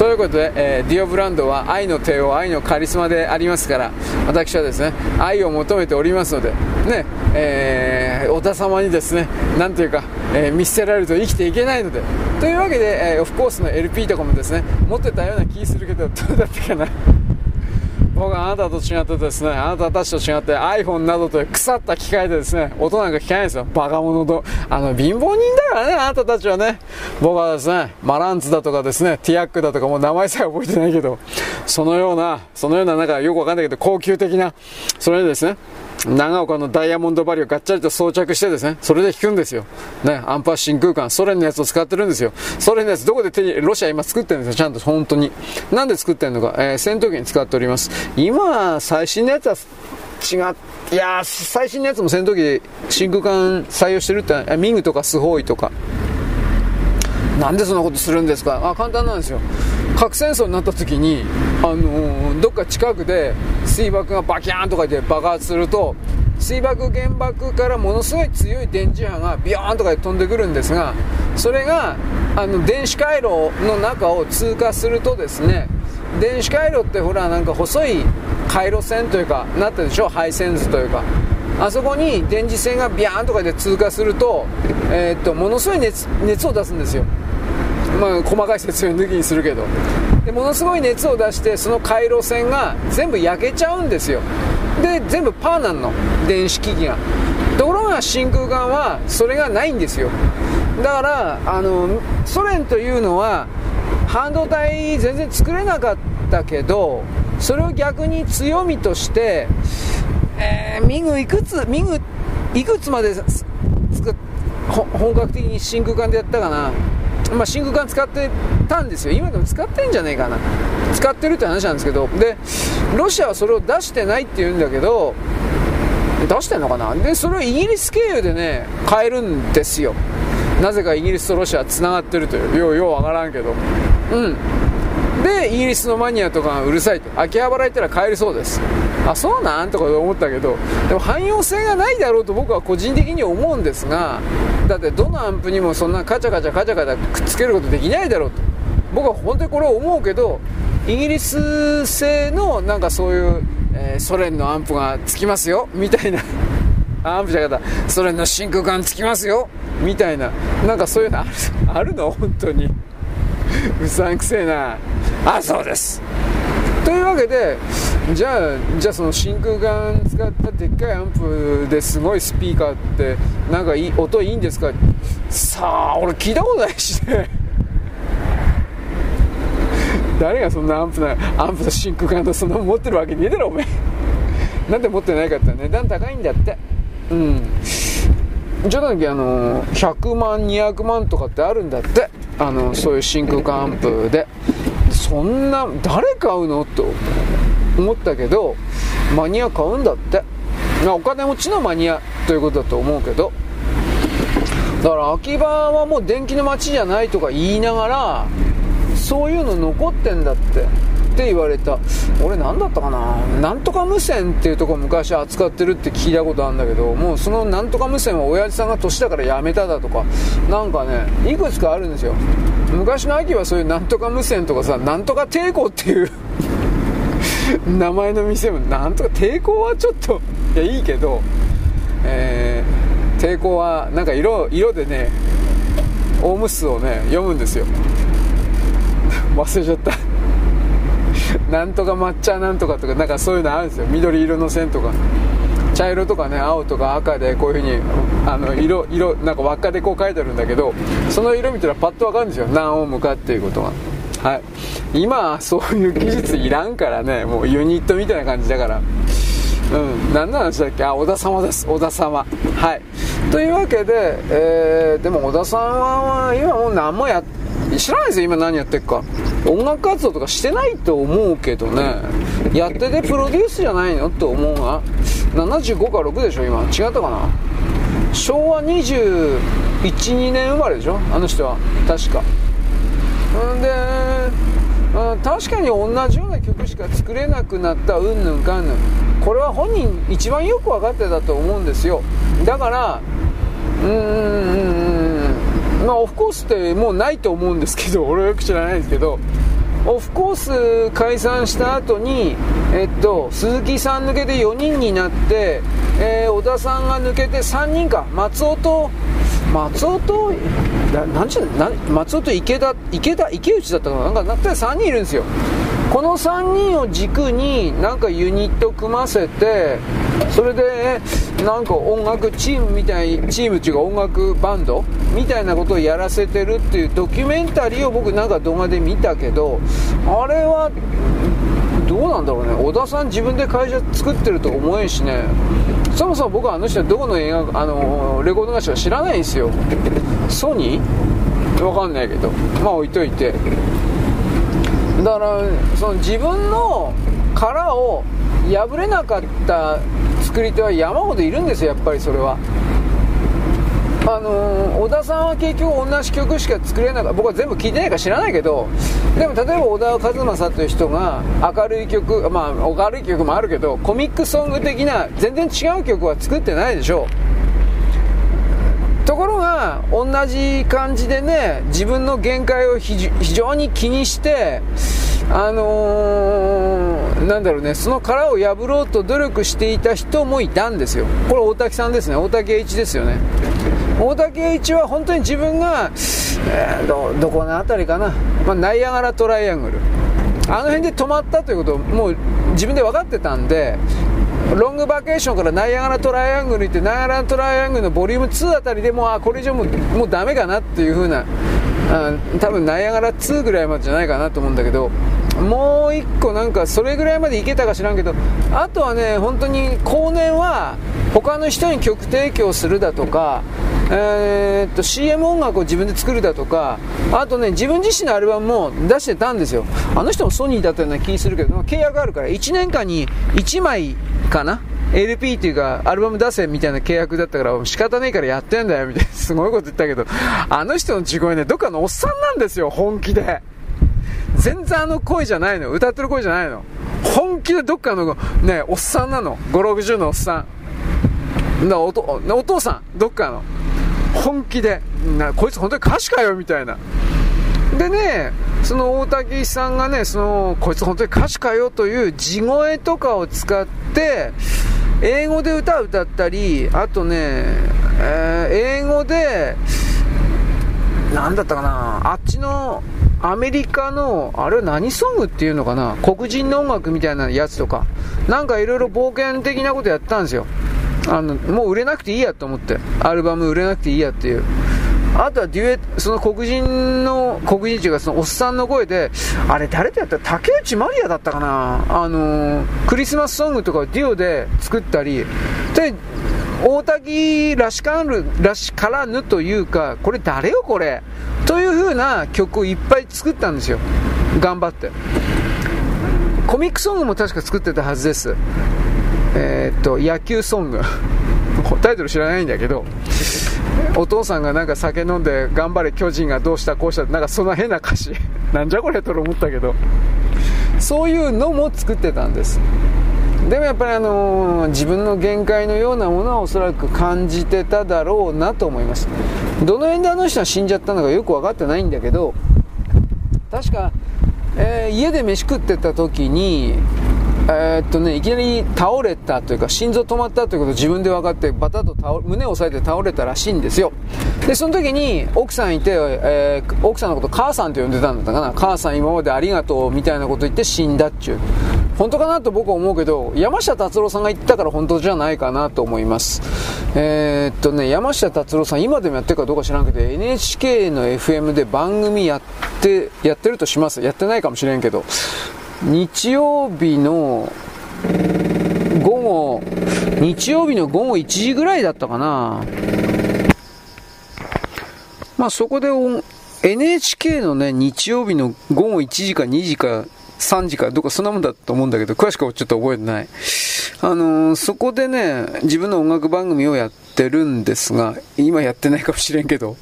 Speaker 1: ということで、えー、ディオブランドは愛の帝王愛のカリスマでありますから私はですね愛を求めておりますのでねえー、お田様にですねなんというか、えー、見捨てられると生きていけないのでというわけで、えー、オフコースの LP とかもですね持ってたような気するけどどうだったかな。僕はあなたと違ってですね、あなたたちと違って iPhone などという腐った機械でですね、音なんか聞かないんですよ。バカ者と。あの、貧乏人だからね、あなたたちはね。僕はですね、マランツだとかですね、ティアックだとかもう名前さえ覚えてないけど、そのような、そのようななんかよくわかんないけど、高級的な、それでですね、長岡のダイヤモンドバリをガッチャリと装着してですね、それで弾くんですよ。ね、アンパー真空管、ソ連のやつを使ってるんですよ。ソ連のやつどこで手に、ロシア今作ってるんですよ、ちゃんと本当に。なんで作ってるのか、えー、戦闘機に使っております。今、最新のやつは違っいや最新のやつも戦闘機で真空管採用してるってミングとかスホーイとかなんでそんなことするんですか？あ簡単なんですよ。核戦争になった時に、あのー、どっか近くで水爆がバキャーンとかで爆発すると水爆原爆からものすごい強い電磁波がビヨーンとかで飛んでくるんですがそれがあの電子回路の中を通過するとですね電子回路ってほらなんか細い回路線というかなったでしょ？配線図というか。あそこに電磁線がビャーンとかで通過すると,、えー、っとものすごい熱熱を出すんですよ。まあ、細かい説明抜きにするけど。でものすごい熱を出してその回路線が全部焼けちゃうんですよ。で全部パーなんの。電子機器が。ところが真空管はそれがないんですよ。だからあのソ連というのは半導体全然作れなかったけどそれを逆に強みとして、えー、ミグいくつミグいくつまでつく本格的に真空管でやったかな。まあ、真空管使ってたんですよ。今でも使ってんじゃねえかな。使ってるって話なんですけど。でロシアはそれを出してないって言うんだけど出してんのかな？でそれをイギリス経由でね買えるんですよ。なぜかイギリスとロシアはつながってるという。ようようわからんけど。うん。でイギリスのマニアとかがうるさいと。秋葉原行ったら買えるそうです。あそうなん？とか思ったけどでも汎用性がないだろうと僕は個人的に思うんですがだってどのアンプにもそんなカチャカチャカチャカチャくっつけることできないだろうと。僕は本当にこれを思うけどイギリス製のなんかそういう、えー、ソ連のアンプがつきますよ。みたいな。アンプじゃなかった。ソ連の真空管つきますよ。みたいな。なんかそういうのあるあるの？本当に。うさんくせえな。あそうです。というわけでじゃあじゃあその真空管使ったでっかいアンプですごいスピーカーってなんかいい音いいんですか？さあ俺聞いたことないしね。誰がそんなアンプなアンプと真空管とそんな持ってるわけねえだろおめえ。なんで持ってないかって値段高いんだって。うん。じゃなきゃあの100万200万とかってあるんだって。あのそういう真空管アンプでそんな誰買うの？と思ったけどマニア買うんだって。お金持ちのマニアということだと思うけど。だから秋葉はもう電気の街じゃないとか言いながらそういうの残ってんだって。って言われた。俺何だったかな？なんとか無線っていうとこ昔扱ってるって聞いたことあるんだけどもうそのなんとか無線は親父さんが年だからやめただとか。なんかねいくつかあるんですよ。昔の秋はそういうなんとか無線とかさなんとか抵抗っていう 名前の店もなんとか抵抗はちょっといやいいけどえー、抵抗はなんか色色でねオウム数をね読むんですよ。忘れちゃった。なんとか抹茶なんとかとかなんかそういうのあるんですよ。緑色の線とか。茶色とかね青とか赤でこういう風にあの色色なんか輪っかでこう書いてあるんだけどその色見たらパッと分かるんですよ。何オームかっていうことがはい。今そういう技術いらんからねもうユニットみたいな感じだから。うん。何の話だっけ？あ小田様です。小田様。はい。というわけで、えー、でも小田さんは今もう何もやって知らないですよ今何やってるか。音楽活動とかしてないと思うけどね。やっててプロデュースじゃないのって思うが75か6でしょ今。違ったかな。昭和212年生まれでしょあの人は。確か。んで、うん、確かに同じような曲しか作れなくなったうんぬんかんぬん。これは本人一番よく分かってたと思うんですよ。だからうーん。まあ、オフコースってもうないと思うんですけど、俺はよく知らないですけど、オフコース解散した後に、えっと、鈴木さん抜けて4人になって、えー、小田さんが抜けて3人か、松尾と、松尾と、ななんちゅうな松尾と池田、池田、池内だったかななんか、なったら3人いるんですよ。この3人を軸になんかユニット組ませてそれでなんか音楽チームみたいチームっていうか音楽バンド？みたいなことをやらせてるっていうドキュメンタリーを僕なんか動画で見たけどあれはどうなんだろうね。小田さん自分で会社作ってると思えんしね。そもそも僕はあの人はどこの映画あのレコード会社か知らないんですよ。ソニー？わかんないけど。まあ置いといて。だからその自分の殻を破れなかった作り手は山ほどいるんですよやっぱりそれは。あのー、小田さんは結局同じ曲しか作れなかった。僕は全部聴いてないか知らないけどでも例えば小田和正という人が明るい曲まあ明るい曲もあるけどコミックソング的な全然違う曲は作ってないでしょ。うところが同じ感じでね自分の限界を非常に気にしてあのー、なんだろうねその殻を破ろうと努力していた人もいたんですよ。これ大滝さんですね。大滝栄一ですよね。大竹栄一は本当に自分が、えー、どどこの辺りかな、まあ、ナイアガラトライアングル。あの辺で止まったということをもう自分で分かってたんでロングバケーションからナイアガラトライアングル行ってナイアガラトライアングルのボリューム2あたりでもうあこれ以上ももうダメかなっていう風な多分ナイアガラ2ぐらいまでじゃないかなと思うんだけどもう1個なんかそれぐらいまでいけたか知らんけどあとはね本当に後年は他の人に曲提供するだとかえー、っと CM 音楽を自分で作るだとかあとね自分自身のアルバムも出してたんですよあの人もソニーだったような気するけど契約あるから1年間に1枚かな LP っていうか、アルバム出せみたいな契約だったから、仕方ねえからやってんだよ、みたいな、すごいこと言ったけど、あの人の地声ね、どっかのおっさんなんですよ、本気で。全然あの声じゃないの。歌ってる声じゃないの。本気でどっかの、ね、おっさんなの。5、60のおっさん。おお父さん、どっかの。本気で、なこいつ本当に歌手かよ、みたいな。でね、その大竹さんがね、その、こいつ本当に歌手かよという地声とかを使って、英語で歌を歌ったり、あとね、えー、英語で、何だったかな、あっちの、アメリカの、あれは何ソングっていうのかな黒人の音楽みたいなやつとか、なんかいろいろ冒険的なことやったんですよ。あの、もう売れなくていいやと思って。アルバム売れなくていいやっていう。あとはデュエット、その黒人の、黒人っていうかそのおっさんの声で、あれ誰とやった？竹内まりやだったかな？あのー、クリスマスソングとかをデュオで作ったり、で、大滝らしからぬ、らしからぬというか、これ誰よこれ？という風な曲をいっぱい作ったんですよ。頑張って。コミックソングも確か作ってたはずです。えー、っと、野球ソング。タイトル知らないんだけど、お父さんがなんか酒飲んで頑張れ巨人がどうしたこうしたなんかそんな変な歌詞。なんじゃこれと思ったけど。そういうのも作ってたんです。でもやっぱりあのー、自分の限界のようなものはおそらく感じてただろうなと思います。どの辺であの人は死んじゃったのかよく分かってないんだけど確か、えー、家で飯食ってた時にえー、っとね、いきなり倒れたというか、心臓止まったということを自分で分かって、バタッと倒胸を押さえて倒れたらしいんですよ。で、その時に奥さんいて、えー、奥さんのこと母さんと呼んでたんだったかな。母さん今までありがとうみたいなこと言って死んだっちゅう。本当かなと僕は思うけど、山下達郎さんが言ったから本当じゃないかなと思います。えー、っとね、山下達郎さん今でもやってるかどうか知らんけど、NHK の FM で番組やって、やってるとします。やってないかもしれんけど。日曜日の午後、日曜日の午後1時ぐらいだったかな。まあそこで NHK のね、日曜日の午後1時か2時か3時かどっかそんなもんだと思うんだけど、詳しくはちょっと覚えてない。あのー、そこでね、自分の音楽番組をやってるんですが、今やってないかもしれんけど。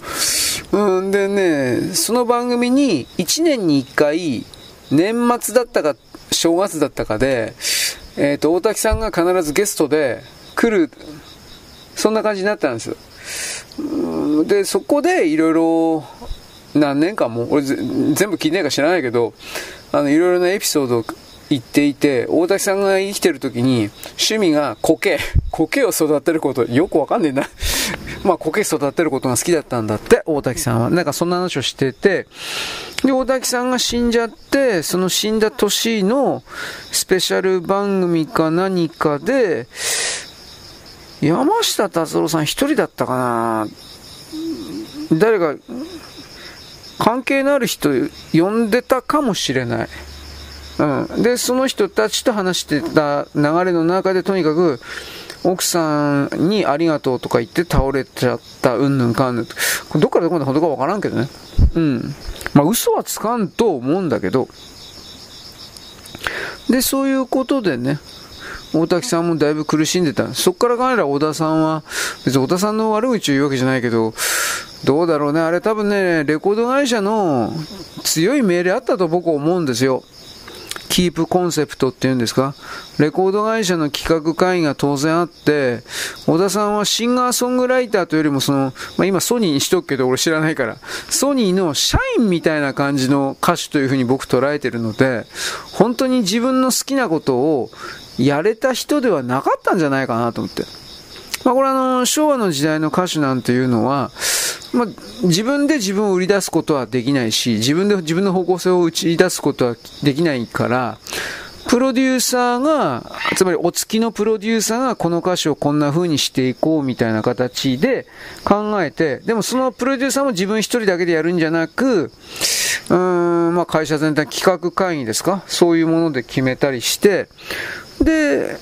Speaker 1: うんでね、その番組に1年に1回、年末だったか、正月だったかで、えっ、ー、と、大滝さんが必ずゲストで来る、そんな感じになったんです。で、そこでいろいろ、何年間も、俺全部聞いてないか知らないけど、あの、いろいろなエピソードを言っていて、大滝さんが生きてる時に、趣味が苔、苔を育てること、よくわかんねえな。まあ、苔育てることが好きだったんだって、大滝さんは。なんかそんな話をしてて、で、大滝さんが死んじゃって、その死んだ年のスペシャル番組か何かで、山下達郎さん一人だったかな誰か、関係のある人呼んでたかもしれない。うん。で、その人たちと話してた流れの中でとにかく、奥さんにありがとうとか言って倒れちゃった、うんぬんかんぬん。どっからどこまで本当かわからんけどね。うん。まあ嘘はつかんと思うんだけど。で、そういうことでね、大滝さんもだいぶ苦しんでた。そっから彼ら小田さんは、別に小田さんの悪口を言うわけじゃないけど、どうだろうね。あれ多分ね、レコード会社の強い命令あったと僕は思うんですよ。キープコンセプトっていうんですか？レコード会社の企画会議が当然あって、小田さんはシンガーソングライターというよりもその、まあ、今ソニーにしとくけど俺知らないから、ソニーの社員みたいな感じの歌手というふうに僕捉えてるので、本当に自分の好きなことをやれた人ではなかったんじゃないかなと思って。まあ、これあの、昭和の時代の歌手なんていうのは、まあ、自分で自分を売り出すことはできないし、自分で自分の方向性を打ち出すことはできないから、プロデューサーが、つまりお付きのプロデューサーがこの歌詞をこんな風にしていこうみたいな形で考えて、でもそのプロデューサーも自分一人だけでやるんじゃなく、うーん、まあ会社全体企画会議ですか？そういうもので決めたりして、で、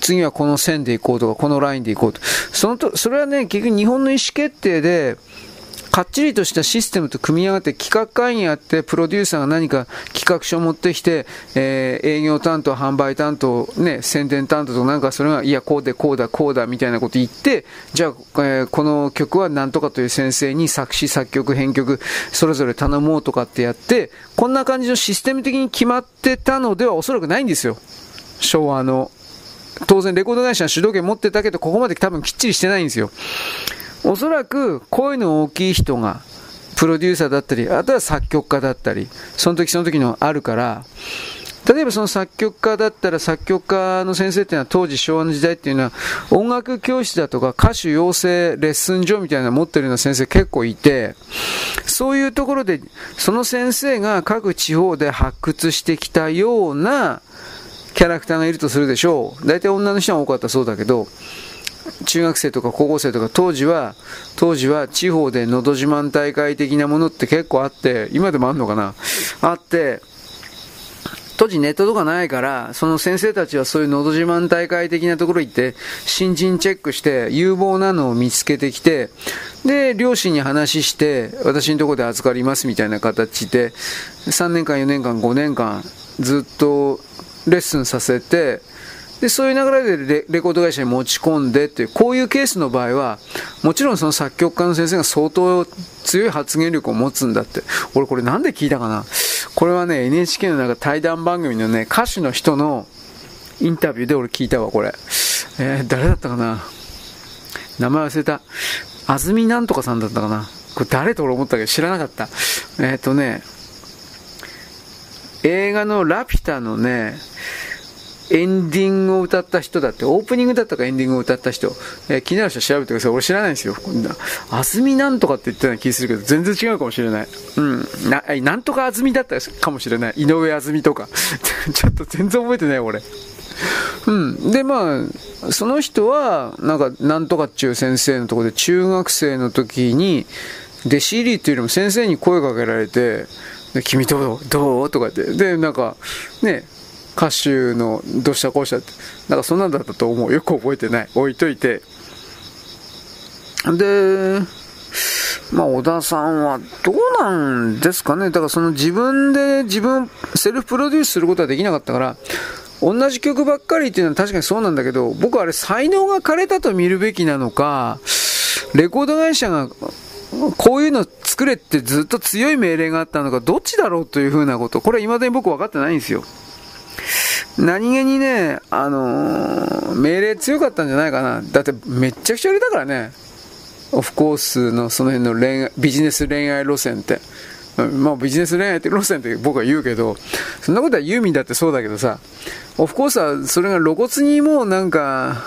Speaker 1: 次はこの線で行こうとか、このラインで行こうと。そのと、それはね、結局日本の意思決定で、かっちりとしたシステムと組み上がって企画会議やってプロデューサーが何か企画書を持ってきて、えー、営業担当、販売担当、ね、宣伝担当となんかそれがいやこうでこうだこうだみたいなこと言ってじゃあ、えー、この曲は何とかという先生に作詞作曲編曲それぞれ頼もうとかってやってこんな感じのシステム的に決まってたのではおそらくないんですよ。昭和の当然レコード会社は主導権持ってたけどここまで多分きっちりしてないんですよ。おそらく声の大きい人がプロデューサーだったり、あとは作曲家だったり、その時その時のあるから、例えばその作曲家だったら作曲家の先生っていうのは当時昭和の時代っていうのは音楽教室だとか歌手養成レッスン所みたいなの持ってるような先生結構いてそういうところでその先生が各地方で発掘してきたようなキャラクターがいるとするでしょう。大体女の人が多かったそうだけど中学生とか高校生とか当時は、当時は地方でのど自慢大会的なものって結構あって、今でもあんのかな？あって、当時ネットとかないから、その先生たちはそういうのど自慢大会的なところ行って、新人チェックして、有望なのを見つけてきて、で、両親に話して、私のところで預かりますみたいな形で、3年間、4年間、5年間、ずっとレッスンさせて、で、そういう流れでレコード会社に持ち込んでっていう、こういうケースの場合は、もちろんその作曲家の先生が相当強い発言力を持つんだって。俺これなんで聞いたかな？これはね、NHK のなんか対談番組のね、歌手の人のインタビューで俺聞いたわ、これ。えー、誰だったかな？名前忘れた。安住なんとかさんだったかな？これ誰と俺思ったけど知らなかった。えっ、ー、とね、映画のラピュタのね、エンディングを歌った人だって、オープニングだったかエンディングを歌った人、えー、気になる人調べてください。俺知らないんですよ。あずみなんとかって言ったような気するけど、全然違うかもしれない。うん。な、なんとかあずみだったかもしれない。井上あずみとか。ちょっと全然覚えてない、俺。うん。で、まあ、その人は、なんか、なんとかっちゅう先生のところで中学生の時に、弟子入りっていうよりも先生に声かけられて、君どうどう？とかって。で、なんか、ね、歌手のどうしたこうしたって。なんかそんなんだったと思う。よく覚えてない。置いといて。で、まあ、小田さんはどうなんですかね。だからその自分で自分、セルフプロデュースすることはできなかったから、同じ曲ばっかりっていうのは確かにそうなんだけど、僕はあれ才能が枯れたと見るべきなのか、レコード会社がこういうの作れってずっと強い命令があったのか、どっちだろうというふうなこと、これは未だに僕分かってないんですよ。何気にね、あのー、命令強かったんじゃないかな。だってめっちゃくちゃ売れたからね。オフコースのその辺の恋愛、ビジネス恋愛路線って。まあビジネス恋愛って路線って僕は言うけど、そんなことはユーミンだってそうだけどさ、オフコースはそれが露骨にもうなんか、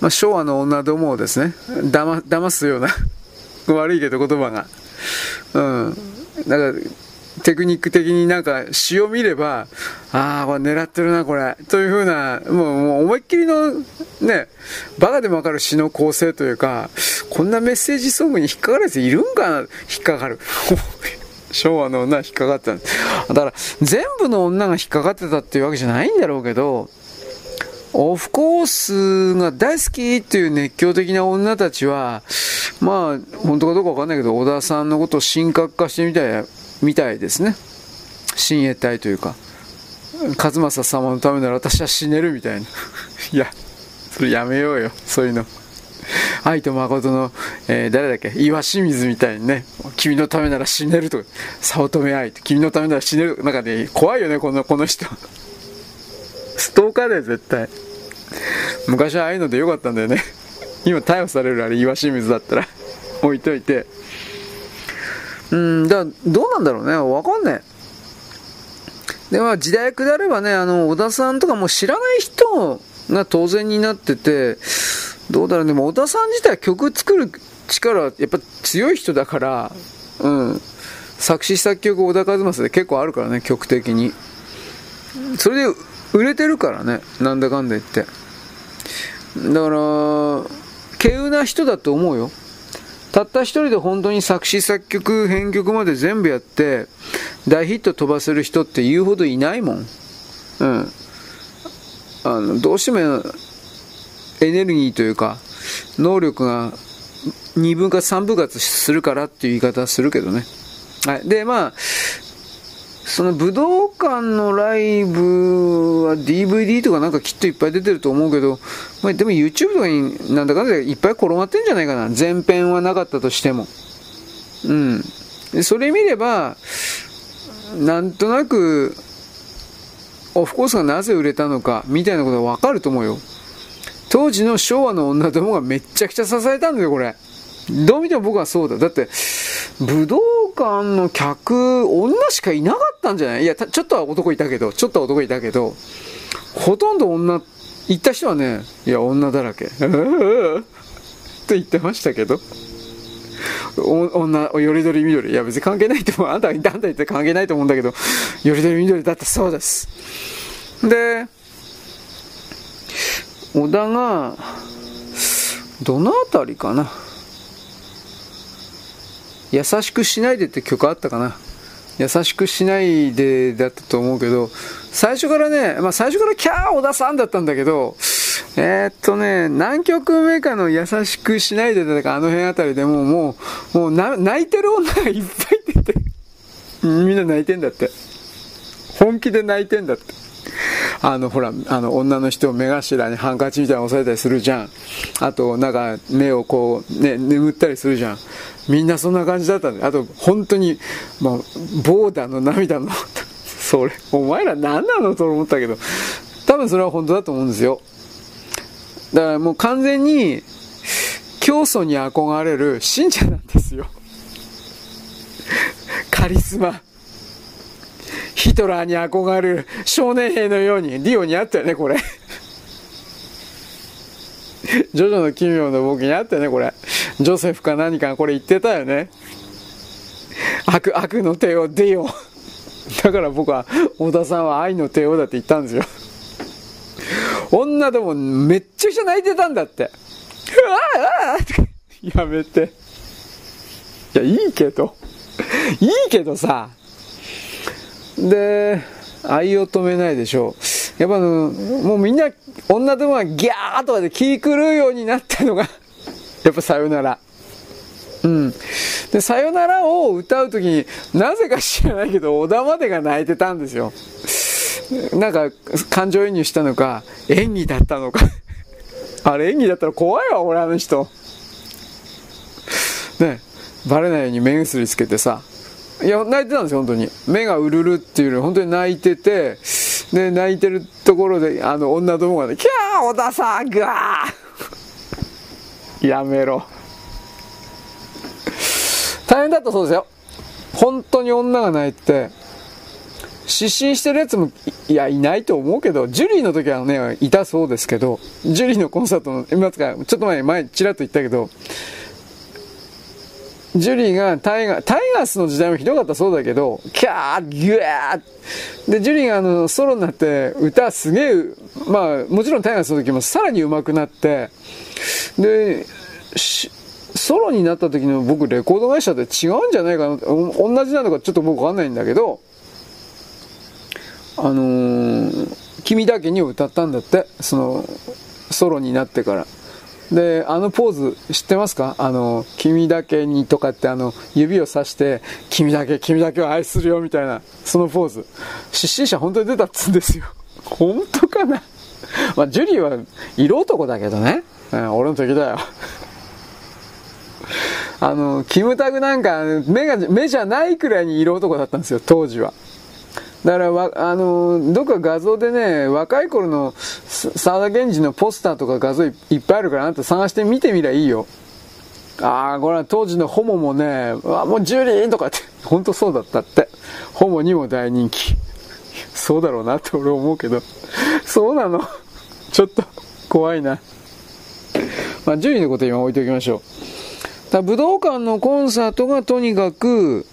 Speaker 1: まあ、昭和の女どもをですね、騙騙すような 悪いけど言葉が。うん。だから、テクニック的になんか詩を見れば、ああ、これ狙ってるな、これ。というふうな、もうもう思いっきりの、ね、バカでもわかる詩の構成というか、こんなメッセージソングに引っかかるやついるんかな？引っかかる。昭和の女引っかかってた。だから、全部の女が引っかかってたっていうわけじゃないんだろうけど、オフコースが大好きっていう熱狂的な女たちは、まあ、本当かどうかわかんないけど、小田さんのことを神格化してみたい、みたいですね。親衛隊というか。和正様のためなら私は死ねるみたいな。いや、それやめようよ、そういうの。愛と誠の、えー、誰だっけ岩清水みたいにね、君のためなら死ねるとか、早乙女愛、君のためなら死ねる。なんかね、怖いよね、この、この人。ストーカーだよ、絶対。昔はああいうのでよかったんだよね。今逮捕されるあれ岩清水だったら置いといて。うん、だどうなんだろうね。わかんない。で、まあ時代下ればね、あの、小田さんとかも知らない人が当然になってて、どうだろう、でも小田さん自体曲作る力やっぱ強い人だから、うん。作詞作曲小田和正で結構あるからね、曲的に。それで売れてるからね、なんだかんだ言って。だから、稀有な人だと思うよ。たった一人で本当に作詞作曲編曲まで全部やって大ヒット飛ばせる人って言うほどいないもん。うん。あの、どうしてもエネルギーというか能力が2分割3分割するからっていう言い方するけどね。はい。で、まあ、その武道館のライブは DVD とかなんかきっといっぱい出てると思うけど、まあ、でも YouTube とかになんだかんだでいっぱい転がってんじゃないかな。前編はなかったとしても。うん。それ見れば、なんとなく、オフコースがなぜ売れたのか、みたいなことがわかると思うよ。当時の昭和の女どもがめっちゃくちゃ支えたんだよ、これ。どう見ても僕はそうだ。だって、武道館の客、女しかいなかったんじゃない？いや、ちょっとは男いたけど、ちょっとは男いたけど、ほとんど女、行った人はね、いや、女だらけ。って言ってましたけど。女、よりどり緑。いや、別に関係ないと思う。あんた、あんた言って関係ないと思うんだけど、よりどり緑だったそうです。で、小田が、どのあたりかな？優しくしないでって曲あったかな。優しくしないでだったと思うけど、最初からね、まあ最初からキャー小田さんだったんだけど、えー、っとね、何曲目かの優しくしないでだかあの辺あたりでもう、もう、もう泣いてる女がいっぱい出て、みんな泣いてんだって。本気で泣いてんだって。あ
Speaker 2: の、ほら、あの、女の人を目頭にハンカチみたいなの押さえたりするじゃん。あと、なんか、目をこう、ね、眠ったりするじゃん。みんなそんな感じだったんで。あと、本当に、まあ、ボーダーの涙の、それ、お前ら何なのと思ったけど、多分それは本当だと思うんですよ。だからもう完全に、教祖に憧れる信者なんですよ。カリスマ。ヒトラーに憧れる少年兵のように、リオにあったよね、これ。ジョジョの奇妙な動きにあったよね、これ。ジョセフか何かこれ言ってたよね。悪、悪の手を出よ。だから僕は、小田さんは愛の手をだって言ったんですよ。女でもめっちゃくちゃ泣いてたんだって。うわあやめて。いや、いいけど。いいけどさ。で、愛を止めないでしょう。やっぱもうみんな、女でもがギャーとかで気狂うようになったのが やっぱさよなら。うん。で、さよならを歌うときに、なぜか知らないけど、小田までが泣いてたんですよ。なんか、感情移入したのか、演技だったのか あれ演技だったら怖いわ、俺あの人。ね、バレないように目薬つけてさ。いや、泣いてたんですよ、本当に。目がうるるっていうの本当に泣いてて、で、泣いてるところで、あの、女どもがね、キャー小田さんが やめろ。大変だったそうですよ。本当に女が泣いて、失神してるやつも、いや、いないと思うけど、ジュリーの時はね、いたそうですけど、ジュリーのコンサートの、今つか、ちょっと前前、ちらっと言ったけど、ジュリーがタイガー、タイガースの時代もひどかったそうだけど、キャー、ギューで、ジュリーがあの、ソロになって歌すげえ、まあ、もちろんタイガースの時もさらに上手くなって、で、ソロになった時の僕レコード会社って違うんじゃないかな、同じなのかちょっと僕わかんないんだけど、あのー、君だけにを歌ったんだって、その、ソロになってから。で、あのポーズ知ってますか？あの、君だけにとかってあの、指をさして、君だけ、君だけを愛するよみたいな、そのポーズ。失神者本当に出たっつうんですよ。本当かな？まあ、ジュリーは色男だけどね。うん、俺の時だよ。あの、キムタクなんか目が、目じゃないくらいに色男だったんですよ、当時は。だからわ、あの、どっか画像でね、若い頃の沢田源氏のポスターとか画像いっぱいあるから、あんた探してみてみりゃいいよ。ああ、これは当時のホモもね、わもうジュリーとかって、本当そうだったって。ホモにも大人気。そうだろうなって俺思うけど。そうなの？ちょっと怖いな。まあ、ジュリーのこと今置いておきましょう。だ武道館のコンサートがとにかく、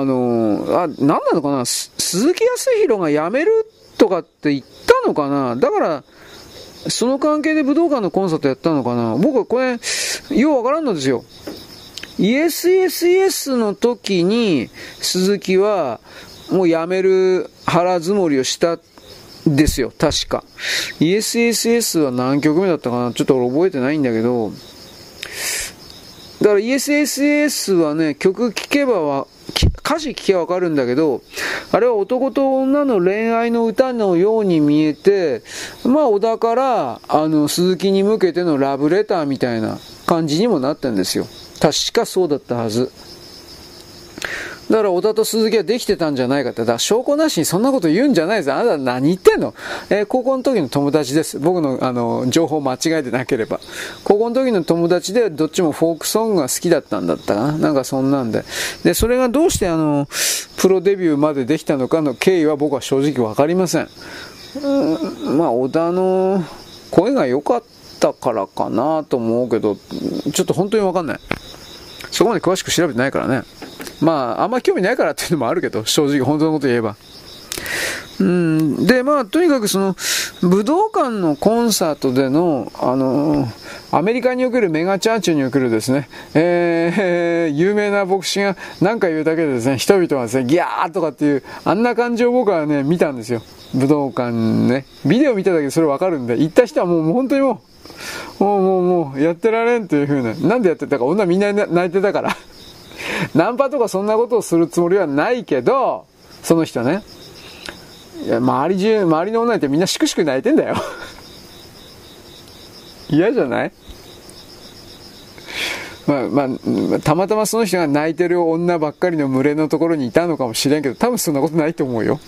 Speaker 2: あのー、あ、何なのかな？鈴木康弘が辞めるとかって言ったのかな？だから、その関係で武道館のコンサートやったのかな？僕これ、ようわからんのですよ。イエスイエスイエスの時に、鈴木は、もう辞める腹積もりをしたですよ、確か。イエスイエスイエスは何曲目だったかな？ちょっと俺覚えてないんだけど、だから ESSS はね、曲聴けばは、歌詞聞きゃわかるんだけど、あれは男と女の恋愛の歌のように見えて、まあ小田から、あの、鈴木に向けてのラブレターみたいな感じにもなったんですよ。確かそうだったはず。だから小田と鈴木はできてたんじゃないかって。だから証拠なしにそんなこと言うんじゃないです。あなた何言ってんの？えー、高校の時の友達です。僕のあの、情報間違えてなければ。高校の時の友達でどっちもフォークソングが好きだったんだったかな。なんかそんなんで。で、それがどうしてあの、プロデビューまでできたのかの経緯は僕は正直わかりません。うん、まあ小田の声が良かったからかなと思うけど、ちょっと本当にわかんない。そこまで詳しく調べてないからね。まあ、あんま興味ないからっていうのもあるけど、正直本当のこと言えば。うん、で、まあ、とにかくその、武道館のコンサートでの、あのアメリカにおけるメガチャーチにおけるですね、えー、有名な牧師が何か言うだけでですね、人々はですね、ギャーとかっていう、あんな感じを僕はね、見たんですよ。武道館ね。ビデオ見ただけでそれわかるんで、行った人はもう本当にもう、もうもうもう、やってられんというふうな、なんでやってたか、女みんな泣いてたから。ナンパとかそんなことをするつもりはないけど、その人ね。いや、周り中、周りの女ってみんなしくしく泣いてんだよ。嫌じゃない？まあまあ、たまたまその人が泣いてる女ばっかりの群れのところにいたのかもしれんけど、多分そんなことないと思うよ。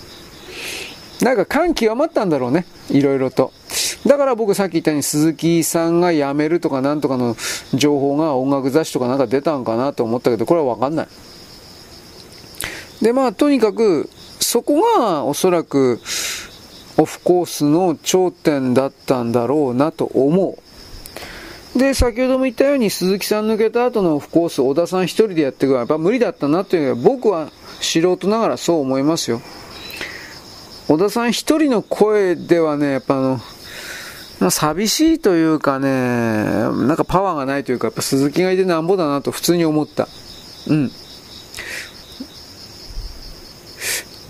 Speaker 2: なんか感極まったんだろうね。いろいろと。だから僕さっき言ったように鈴木さんが辞めるとかなんとかの情報が音楽雑誌とかなんか出たんかなと思ったけど、これはわかんない。で、まあとにかく、そこがおそらくオフコースの頂点だったんだろうなと思う。で、先ほども言ったように鈴木さん抜けた後のオフコース、小田さん一人でやっていくのはやっぱ無理だったなっていうのは僕は素人ながらそう思いますよ。小田さん一人の声ではね、やっぱあの、ま、寂しいというかね、なんかパワーがないというか、やっぱ鈴木がいてなんぼだなと普通に思った。うん。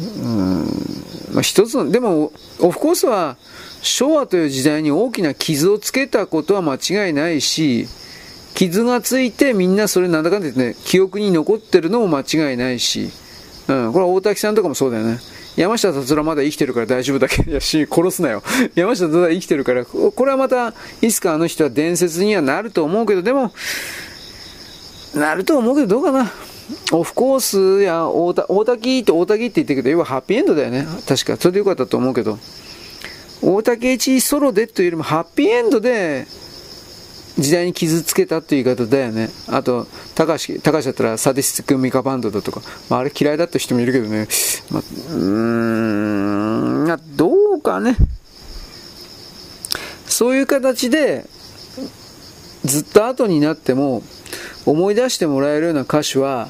Speaker 2: うんまあ、一つの、でも、オフコースは昭和という時代に大きな傷をつけたことは間違いないし、傷がついてみんなそれなんだかんだ言ってね、記憶に残ってるのも間違いないし、うん、これは大滝さんとかもそうだよね。山下達郎まだ生きてるから大丈夫だけど、いや、し、殺すなよ。山下達郎生きてるから、これはまた、いつかあの人は伝説にはなると思うけど、でも、なると思うけど、どうかな。オフコースや大滝って大滝って言ってるけど、要はハッピーエンドだよね。確か。それでよかったと思うけど。大竹一ソロでというよりもハッピーエンドで時代に傷つけたっていう言い方だよね。あと、高橋、高橋だったらサディスティックミカバンドだとか、まあ、あれ嫌いだった人もいるけどね。まあ、うーん、どうかね。そういう形で、ずっと後になっても、思い出してもらえるような歌手は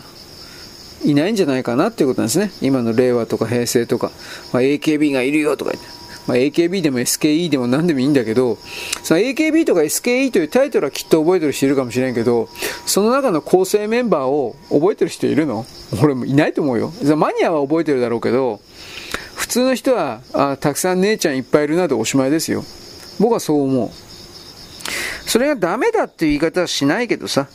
Speaker 2: いないんじゃないかなっていうことなんですね。今の令和とか平成とか、まあ、AKB がいるよとか言って。まあ、AKB でも SKE でも何でもいいんだけど、その AKB とか SKE というタイトルはきっと覚えてる人いるかもしれんけど、その中の構成メンバーを覚えてる人いるの？俺もいないと思うよ。マニアは覚えてるだろうけど、普通の人は、あたくさん姉ちゃんいっぱいいるなでおしまいですよ。僕はそう思う。それがダメだっていう言い方はしないけどさ。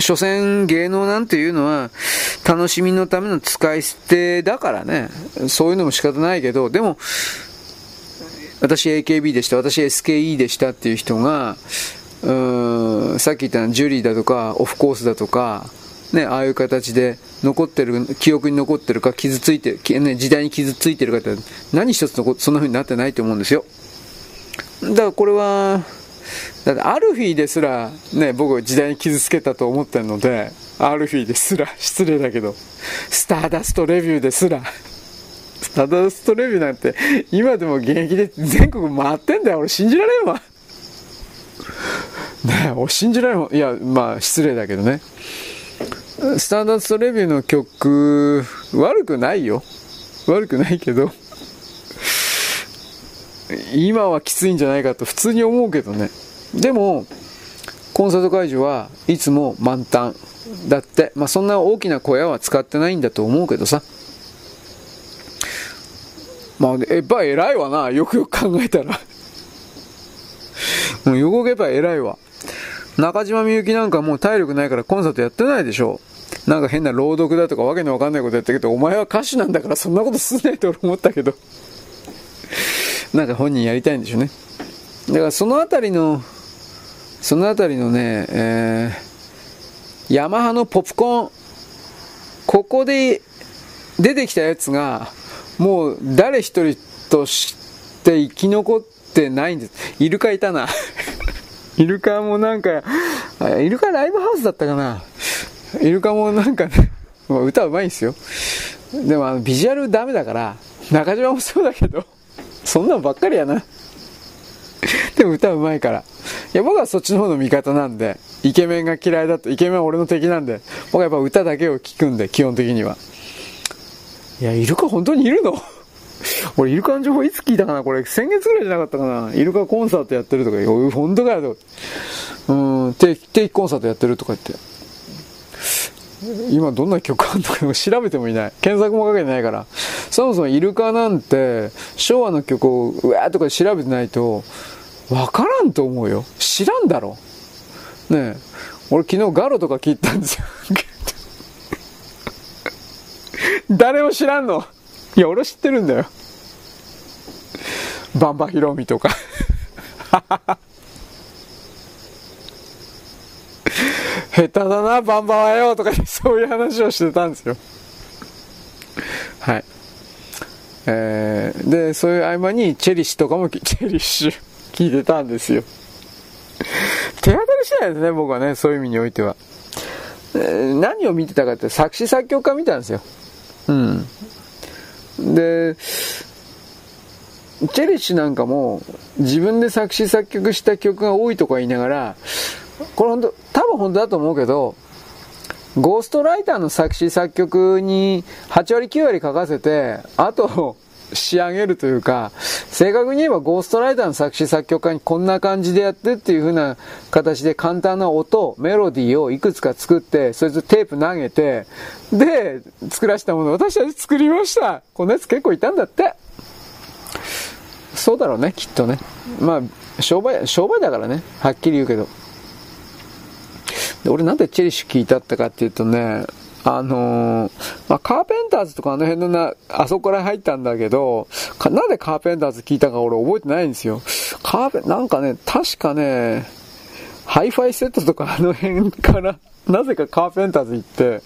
Speaker 2: 所詮芸能なんていうのは楽しみのための使い捨てだからね。そういうのも仕方ないけど、でも、私 AKB でした、私 SKE でしたっていう人が、うーんさっき言ったジュリーだとか、オフコースだとか、ね、ああいう形で残ってる、記憶に残ってるか、傷ついてる、ね、時代に傷ついてるかって、何一つのそんな風になってないと思うんですよ。だからこれは、だってアルフィーですら、ね、僕時代に傷つけたと思ってるので、アルフィーですら、失礼だけど、スターダストレビューですら、スターダストレビューなんて、今でも現役で全国回ってんだよ。俺信じられんわ。ね、俺信じられんわ。いや、まあ、失礼だけどね。スターダストレビューの曲、悪くないよ。悪くないけど、今はきついんじゃないかと普通に思うけどね。でも、コンサート会場はいつも満タンだって、まあ、そんな大きな小屋は使ってないんだと思うけどさ。まあ、やっぱ偉いわな、よくよく考えたら。もう横けば偉いわ。中島みゆきなんかもう体力ないからコンサートやってないでしょ。なんか変な朗読だとかわけのわかんないことやったけど、お前は歌手なんだからそんなことすんないと思ったけど。なんか本人やりたいんでしょうね。だからそのあたりの、そのあたりのね、えー、ヤマハのポップコーン、ここで出てきたやつが、もう誰一人として生き残ってないんです。イルカいたな。イルカもなんか、イルカライブハウスだったかな。イルカもなんかね、歌うまいんですよ。でもあのビジュアルダメだから、中島もそうだけど、そんなんばっかりやな。でも歌うまいから。いや、僕はそっちの方の味方なんで、イケメンが嫌いだと、イケメンは俺の敵なんで、僕はやっぱ歌だけを聴くんで、基本的には。いや、イルカ本当にいるの？俺、イルカの情報いつ聞いたかな？これ、先月ぐらいじゃなかったかな？イルカコンサートやってるとか、本当かよと。うん、定期、定期コンサートやってるとか言って。今どんな曲あるのか調べてもいない。検索もかけてないから。そもそもイルカなんて、昭和の曲をうわーとか調べてないと、わからんと思うよ。知らんだろ。ねえ。俺昨日ガロとか聞いたんですよ。誰も知らんの。いや、俺知ってるんだよ。バンバヒロミとか。下手だな、バンバンはよとかそういう話をしてたんですよ。はい。えー、で、そういう合間にチェリッシュとかも、チェリッシュ聞いてたんですよ。手当たり次第ですね、僕はね、そういう意味においては。えー、何を見てたかって作詞作曲家見たんですよ。うん。で、チェリッシュなんかも自分で作詞作曲した曲が多いとか言いながら、これ本当、多分本当だと思うけど、ゴーストライターの作詞作曲に8割9割書かせて、あと仕上げるというか、正確に言えばゴーストライターの作詞作曲家にこんな感じでやってっていう風な形で簡単な音、メロディーをいくつか作って、それとテープ投げて、で、作らせたものを私たち作りましたこんなやつ結構いたんだって。そうだろうね、きっとね。まあ、商売、商売だからね、はっきり言うけど。で、俺なんでチェリッシュ聞いたったかっていうとね、あのー、まあ、カーペンターズとかあの辺のな、あそこから入ったんだけど、なんでカーペンターズ聞いたか俺覚えてないんですよ。カーペ、なんかね、確かね、ハイファイセットとかあの辺から、なぜかカーペンターズ行って、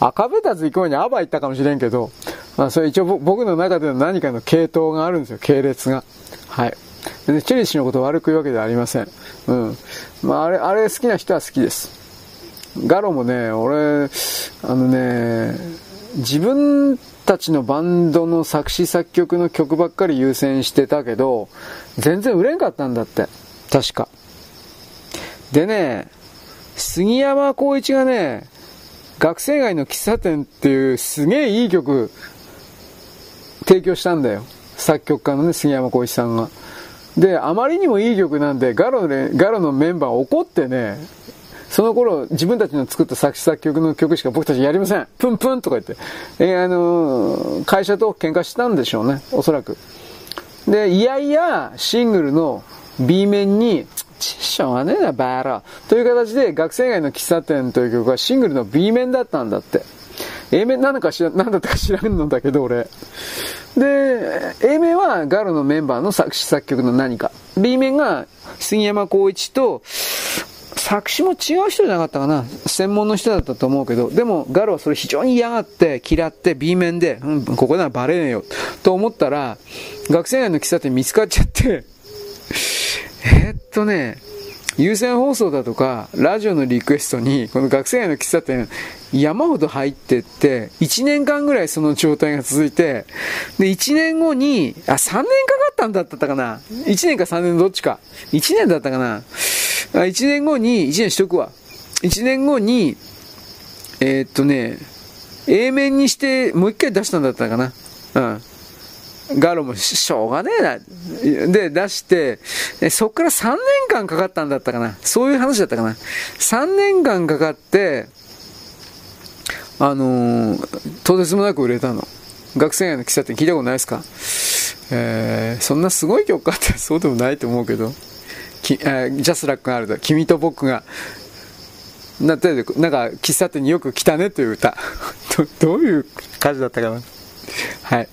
Speaker 2: あ、カーペンターズ行く前にアバ行ったかもしれんけど、まあそれ一応僕の中での何かの系統があるんですよ、系列が。はい。で、チェリッシュのこと悪く言うわけではありません。うん。まああれ、あれ好きな人は好きです。ガロもね、俺、あのね、自分たちのバンドの作詞作曲の曲ばっかり優先してたけど、全然売れんかったんだって。確か。でね、杉山浩一がね、学生街の喫茶店っていうすげえいい曲提供したんだよ。作曲家のね、杉山浩一さんが。で、あまりにもいい曲なんで、ガロで、ガロのメンバー怒ってね、その頃、自分たちの作った作詞作曲の曲しか僕たちやりません。プンプンとか言って。えー、あのー、会社と喧嘩したんでしょうね。おそらく。で、いやいや、シングルの B 面に、ちしょうがねえな、バーラーという形で、学生街の喫茶店という曲はシングルの B 面だったんだって。A 面なのか知ら、なんだったか知らんのだけど、俺。で、A 面はガロのメンバーの作詞作曲の何か。B 面が杉山浩一と、作詞も違う人じゃなかったかな。専門の人だったと思うけど、でもガロはそれ非常に嫌がって、嫌って B 面で、うん、ここならバレねえよ。と思ったら、学生街の喫茶店見つかっちゃってえっとね、有線放送だとか、ラジオのリクエストに、この学生街の喫茶店、山ほど入ってって、1年間ぐらいその状態が続いて、で、1年後に、あ、3年かかったんだったかな ?1 年か3年どっちか？1年だったかな？1年後に、1年しとくわ。1年後に、えー、っとね、A 面にしてもう一回出したんだったかな？うん。ガロもしょうがねえな。で、出して、そっから3年間かかったんだったかな。そういう話だったかな。3年間かかって、あのー、とてつもなく売れたの。学生街の喫茶店聞いたことないですか？えー、そんなすごい曲かって そうでもないと思うけど。きえジャスラックがあると、君と僕が、なってなんか、喫茶店によく来たねという歌。どどういう感じだったかな。はい。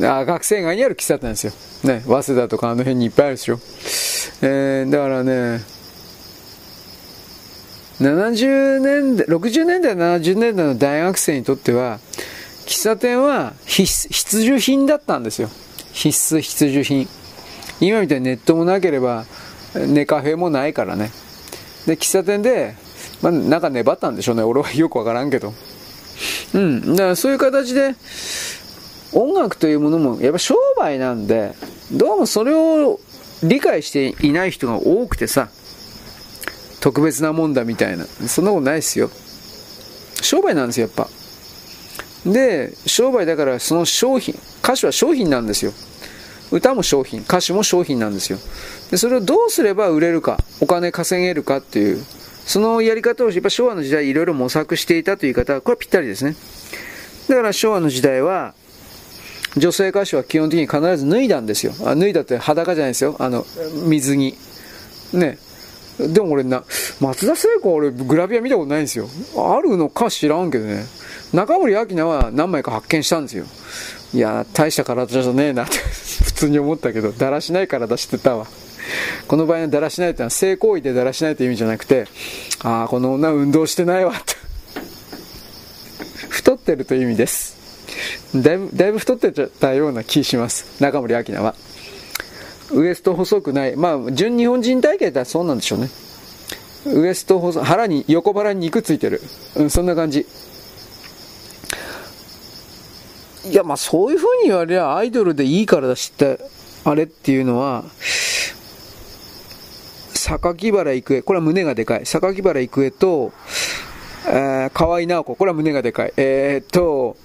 Speaker 2: あ学生街にある喫茶店ですよ。ね、早稲田とかあの辺にいっぱいあるでしょ。えー、だからね、70年代、60年代、70年代の大学生にとっては、喫茶店は必需品だったんですよ。必須必需品。今みたいにネットもなければ、ネカフェもないからね。で、喫茶店で、まあ、なんか粘ったんでしょうね。俺はよくわからんけど。うん。だからそういう形で、音楽というものも、やっぱ商売なんで、どうもそれを理解していない人が多くてさ、特別なもんだみたいな。そんなことないですよ。商売なんですよ、やっぱ。で、商売だからその商品、歌手は商品なんですよ。歌も商品、歌詞も商品なんですよ。で、それをどうすれば売れるか、お金稼げるかっていう、そのやり方をやっぱ昭和の時代いろいろ模索していたという方は、これはぴったりですね。だから昭和の時代は、女性歌手は基本的に必ず脱いだんですよ。あ脱いだって裸じゃないですよ。あの、水着。ね。でも俺な、松田聖子俺グラビア見たことないんですよ。あるのか知らんけどね。中森明菜は何枚か発見したんですよ。いや、大した体じゃねえなって 普通に思ったけど、だらしない体してたわ。この場合のだらしないってのは性行為でだらしないという意味じゃなくて、ああ、この女運動してないわって。太ってるという意味です。だいぶ、だいぶ太ってたような気します。中森明菜は。ウエスト細くない。まあ、純日本人体型だったらそうなんでしょうね。ウエスト細、腹に、横腹に肉ついてる。うん、そんな感じ。いや、まあそういう風に言われりゃアイドルでいいからだしって、あれっていうのは、榊原郁恵、これは胸がでかい。榊原郁恵と、えー、河合直子、これは胸がでかい。えー、っと、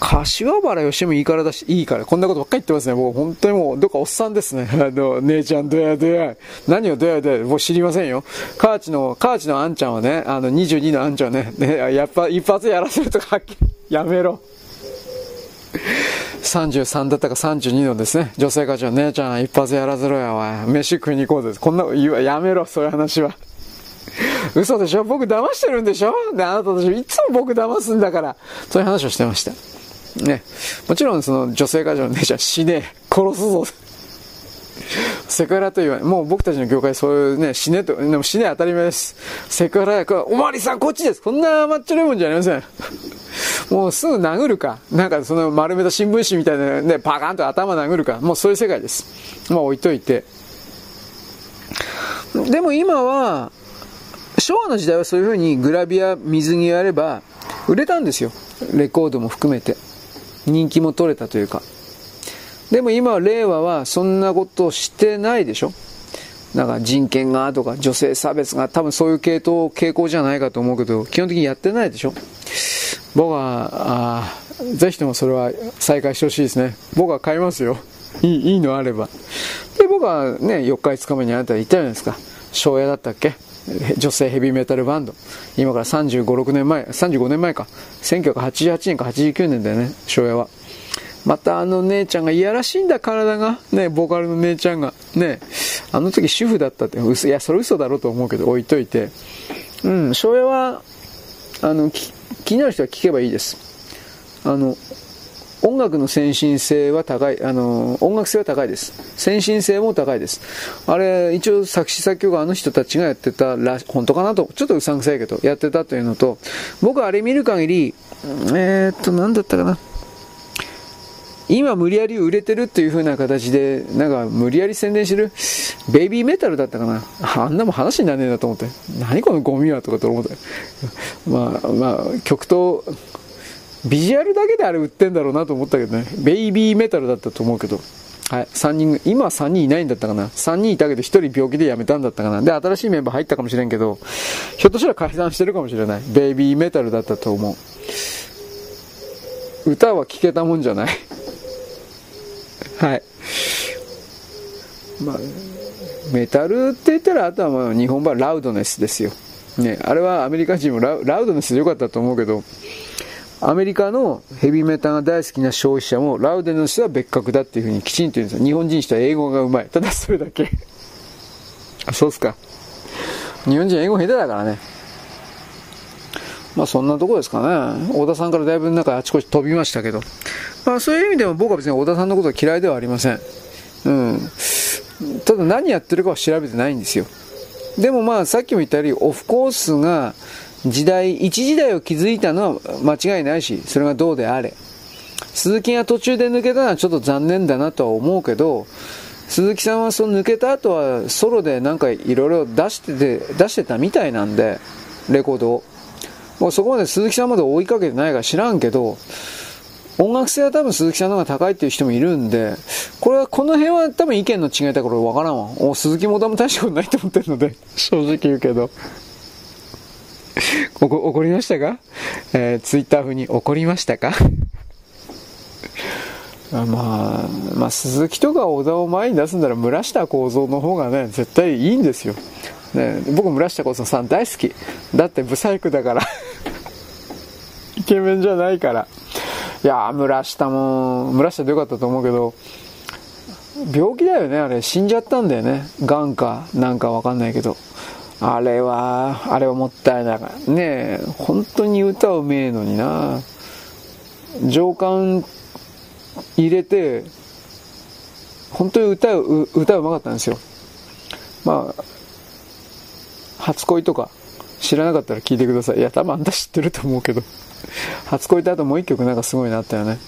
Speaker 2: 柏原よしもいいからだし、いいから。こんなことばっかり言ってますね。もう本当にもう、どっかおっさんですね。あの、姉ちゃんどやどや。何をどやどや。もう知りませんよ。カーチの、カーチのあんちゃんはね、あの、22のあんちゃんはね、ね、やっぱ一発やらせるとか、やめろ。33だったか32のですね、女性課長、姉ちゃん一発やらせろやわ。飯食いに行こうです。こんな、言うやめろ、そういう話は。嘘でしょ？僕騙してるんでしょ？で、あなたたちいつも僕騙すんだから。そういう話をしてました。ね。もちろんその女性課長の姉ちゃん死ね。殺すぞ。セクハラと言わない。もう僕たちの業界そういうね、死ねと、でも死ね当たり前です。セクハラやから、おまわりさんこっちですこんな甘っちょろいもんじゃありません。もうすぐ殴るか。なんかその丸めた新聞紙みたいなね、パカンと頭殴るか。もうそういう世界です。まあ置いといて。でも今は、昭和の時代はそういうふうにグラビア水着やれば売れたんですよ。レコードも含めて。人気も取れたというか。でも今令和はそんなことしてないでしょ？なんか人権がとか女性差別が多分そういう系統、傾向じゃないかと思うけど、基本的にやってないでしょ？僕は、あぜひともそれは再開してほしいですね。僕は買いますよ。いい、いいのあれば。で、僕はね、4日5日目にあなた言ったじゃないですか。庄屋だったっけ？女性ヘビーメタルバンド。今から35、6年前、35年前か。1988年か89年だよね、庄屋は。またあの姉ちゃんがいやらしいんだ、体が。ね、ボーカルの姉ちゃんが。ね、あの時主婦だったって、嘘、いや、それ嘘だろうと思うけど、置いといて。うん、庄屋は、あの、気になる人は聞けばいいです。あの、音楽の先進性は高い、あの、音楽性は高いです。先進性も高いです。あれ、一応作詞作曲があの人たちがやってたら、本当かなと、ちょっとうさんくさいけど、やってたというのと、僕あれ見る限り、えー、っと、なんだったかな。今無理やり売れてるっていう風な形で、なんか無理やり宣伝してる、ベイビーメタルだったかな。あんなもん話にならねえなと思って。何このゴミはとかと思って。まあまあ、曲と、ビジュアルだけであれ売ってんだろうなと思ったけどね。ベイビーメタルだったと思うけど。はい。3人、今は3人いないんだったかな。3人いたけど1人病気で辞めたんだったかな。で、新しいメンバー入ったかもしれんけど、ひょっとしたら解散してるかもしれない。ベイビーメタルだったと思う。歌は聴けたもんじゃない。はい。まあ、メタルって言ったら、あとはまあ日本版ラウドネスですよ。ね、あれはアメリカ人もラウドネスでよかったと思うけど、アメリカのヘビーメタが大好きな消費者もラウドネスは別格だっていうふうにきちんと言うんですよ。日本人とは英語がうまい。ただそれだけあ、そうっすか。日本人英語下手だからね。まあそんなとこですかね。小田さんからだいぶなんかあちこち飛びましたけど。まあそういう意味でも僕は別に小田さんのことは嫌いではありません。うん。ただ何やってるかは調べてないんですよ。でもまあさっきも言ったようにオフコースが時代、一時代を築いたのは間違いないし、それがどうであれ。鈴木が途中で抜けたのはちょっと残念だなとは思うけど、鈴木さんはその抜けた後はソロでなんかいろいろ出してて、出してたみたいなんで、レコードを。もうそこまで鈴木さんまで追いかけてないか知らんけど、音楽性は多分鈴木さんの方が高いっていう人もいるんで、これは、この辺は多分意見の違いだから分からんわ。鈴木も多分大したことないと思ってるので、正直言うけど。怒りましたか？えー、ツイッター風に怒りましたか？まあ、まあ、鈴木とか小田を前に出すんなら村下幸三の方がね、絶対いいんですよ。ね、僕村下幸三さん大好き。だってブサイクだから イケメンじゃないから。いや村下も、村下でよかったと思うけど、病気だよね、あれ。死んじゃったんだよね。癌か、なんかわかんないけど。あれは、あれはもったいないか。ねえ、本当に歌うめえのにな。情感入れて、本当に歌う、歌うまかったんですよ。まあ、初恋とか知らなかったら聞いてください。いや、多分あんた知ってると思うけど。初恋ってあともう一曲なんかすごいなったよね。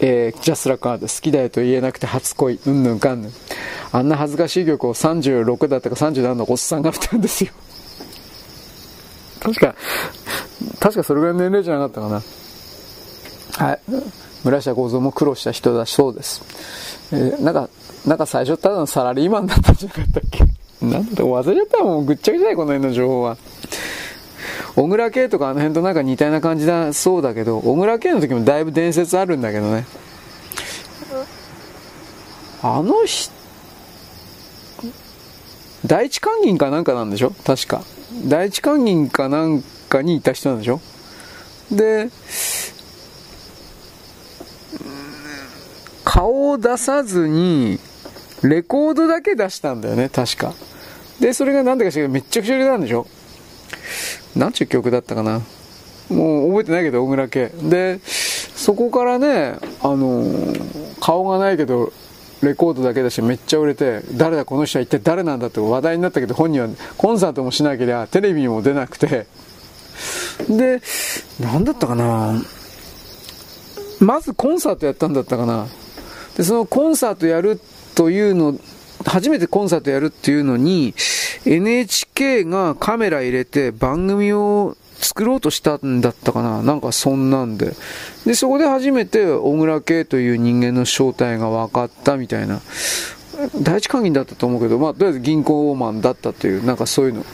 Speaker 2: えー、ジャスラカード、好きだよと言えなくて初恋、うんぬんかんぬん。あんな恥ずかしい曲を36だったか37のおっさんが歌うんですよ。確か、確かそれぐらいの年齢じゃなかったかな。はい。村下幸三も苦労した人だそうです。えー、なんか、なんか最初ただのサラリーマンだったんじゃなかったっけ？なんだ忘れちゃったもん、ぐっちゃぐちゃい、この辺の情報は。小倉圭とかあの辺となんか似たような感じだそうだけど、小倉圭の時もだいぶ伝説あるんだけどね。あの人、第一関銀かなんかなんでしょ？確か。第一関銀かなんかにいた人なんでしょ？で、顔を出さずに、レコードだけ出したんだよね、確か。で、それがなんでか知らめっちゃくちゃ売れたんでしょ？なんちゅう曲だったかな。もう覚えてないけど、小倉家。で、そこからね、あの顔がないけど、レコードだけだしめっちゃ売れて、誰だこの人は一体誰なんだって話題になったけど、本人はコンサートもしなければテレビにも出なくて、で、なんだったかなまずコンサートやったんだったかなで、そのコンサートやるというの、初めてコンサートやるっていうのに、NHK がカメラ入れて番組を作ろうとしたんだったかななんかそんなんで。で、そこで初めて小倉圭という人間の正体が分かったみたいな。第一関銀だったと思うけど、まあ、とりあえず銀行マンだったという、なんかそういうの。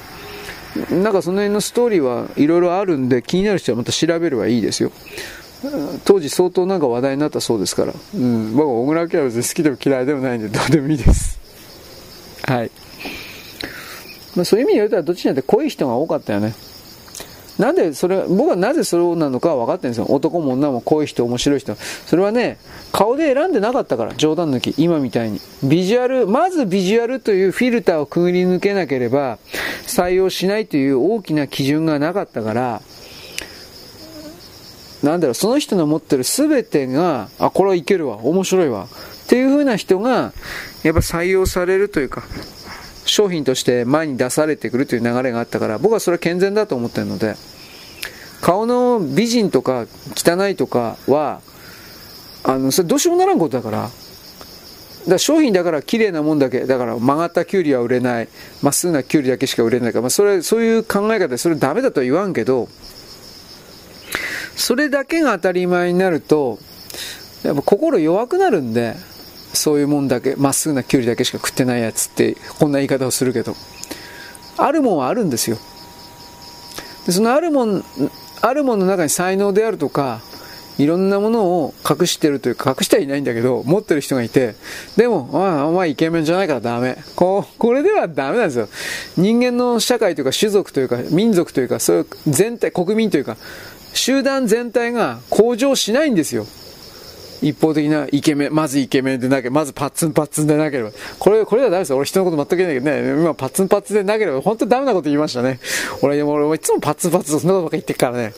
Speaker 2: なんかその辺のストーリーはいろいろあるんで、気になる人はまた調べればいいですよ。当時相当なんか話題になったそうですから。うん。僕は小倉圭は別に好きでも嫌いでもないんで、どうでもいいです。はい。まあそういう意味で言うと、どっちにだって濃い人が多かったよね。なんでそれ、僕はなぜそうなのか分かってるんですよ。男も女も濃い人、面白い人。それはね、顔で選んでなかったから、冗談抜き。今みたいに。ビジュアル、まずビジュアルというフィルターをくぐり抜けなければ、採用しないという大きな基準がなかったから、なんだろう、その人の持ってる全てが、あ、これはいけるわ、面白いわ、っていう風な人が、やっぱ採用されるというか、商品として前に出されてくるという流れがあったから、僕はそれは健全だと思ってるので、顔の美人とか汚いとかは、あの、それどうしようもならんことだから、だから商品だから綺麗なもんだけ、だから曲がったキュウリは売れない、まっすぐなキュウリだけしか売れないから、まあ、それ、そういう考え方でそれダメだとは言わんけど、それだけが当たり前になると、やっぱ心弱くなるんで、そういうもんだけ、まっすぐなキュウリだけしか食ってないやつって、こんな言い方をするけど、あるもんはあるんですよ。でそのあるもん、あるもんの中に才能であるとか、いろんなものを隠してるというか、隠してはいないんだけど、持ってる人がいて、でも、あ、お前イケメンじゃないからダメ。こう、これではダメなんですよ。人間の社会というか、種族というか、民族というか、そういう全体、国民というか、集団全体が向上しないんですよ。一方的なイケメン、まずイケメンでなければ、まずパッツンパッツンでなければ。これ、これはダメですよ。俺人のこと全く言えないけどね、今パッツンパッツンでなければ、本当にダメなこと言いましたね。俺、俺、いつもパッツンパッツンそんなことばっか言ってるからね。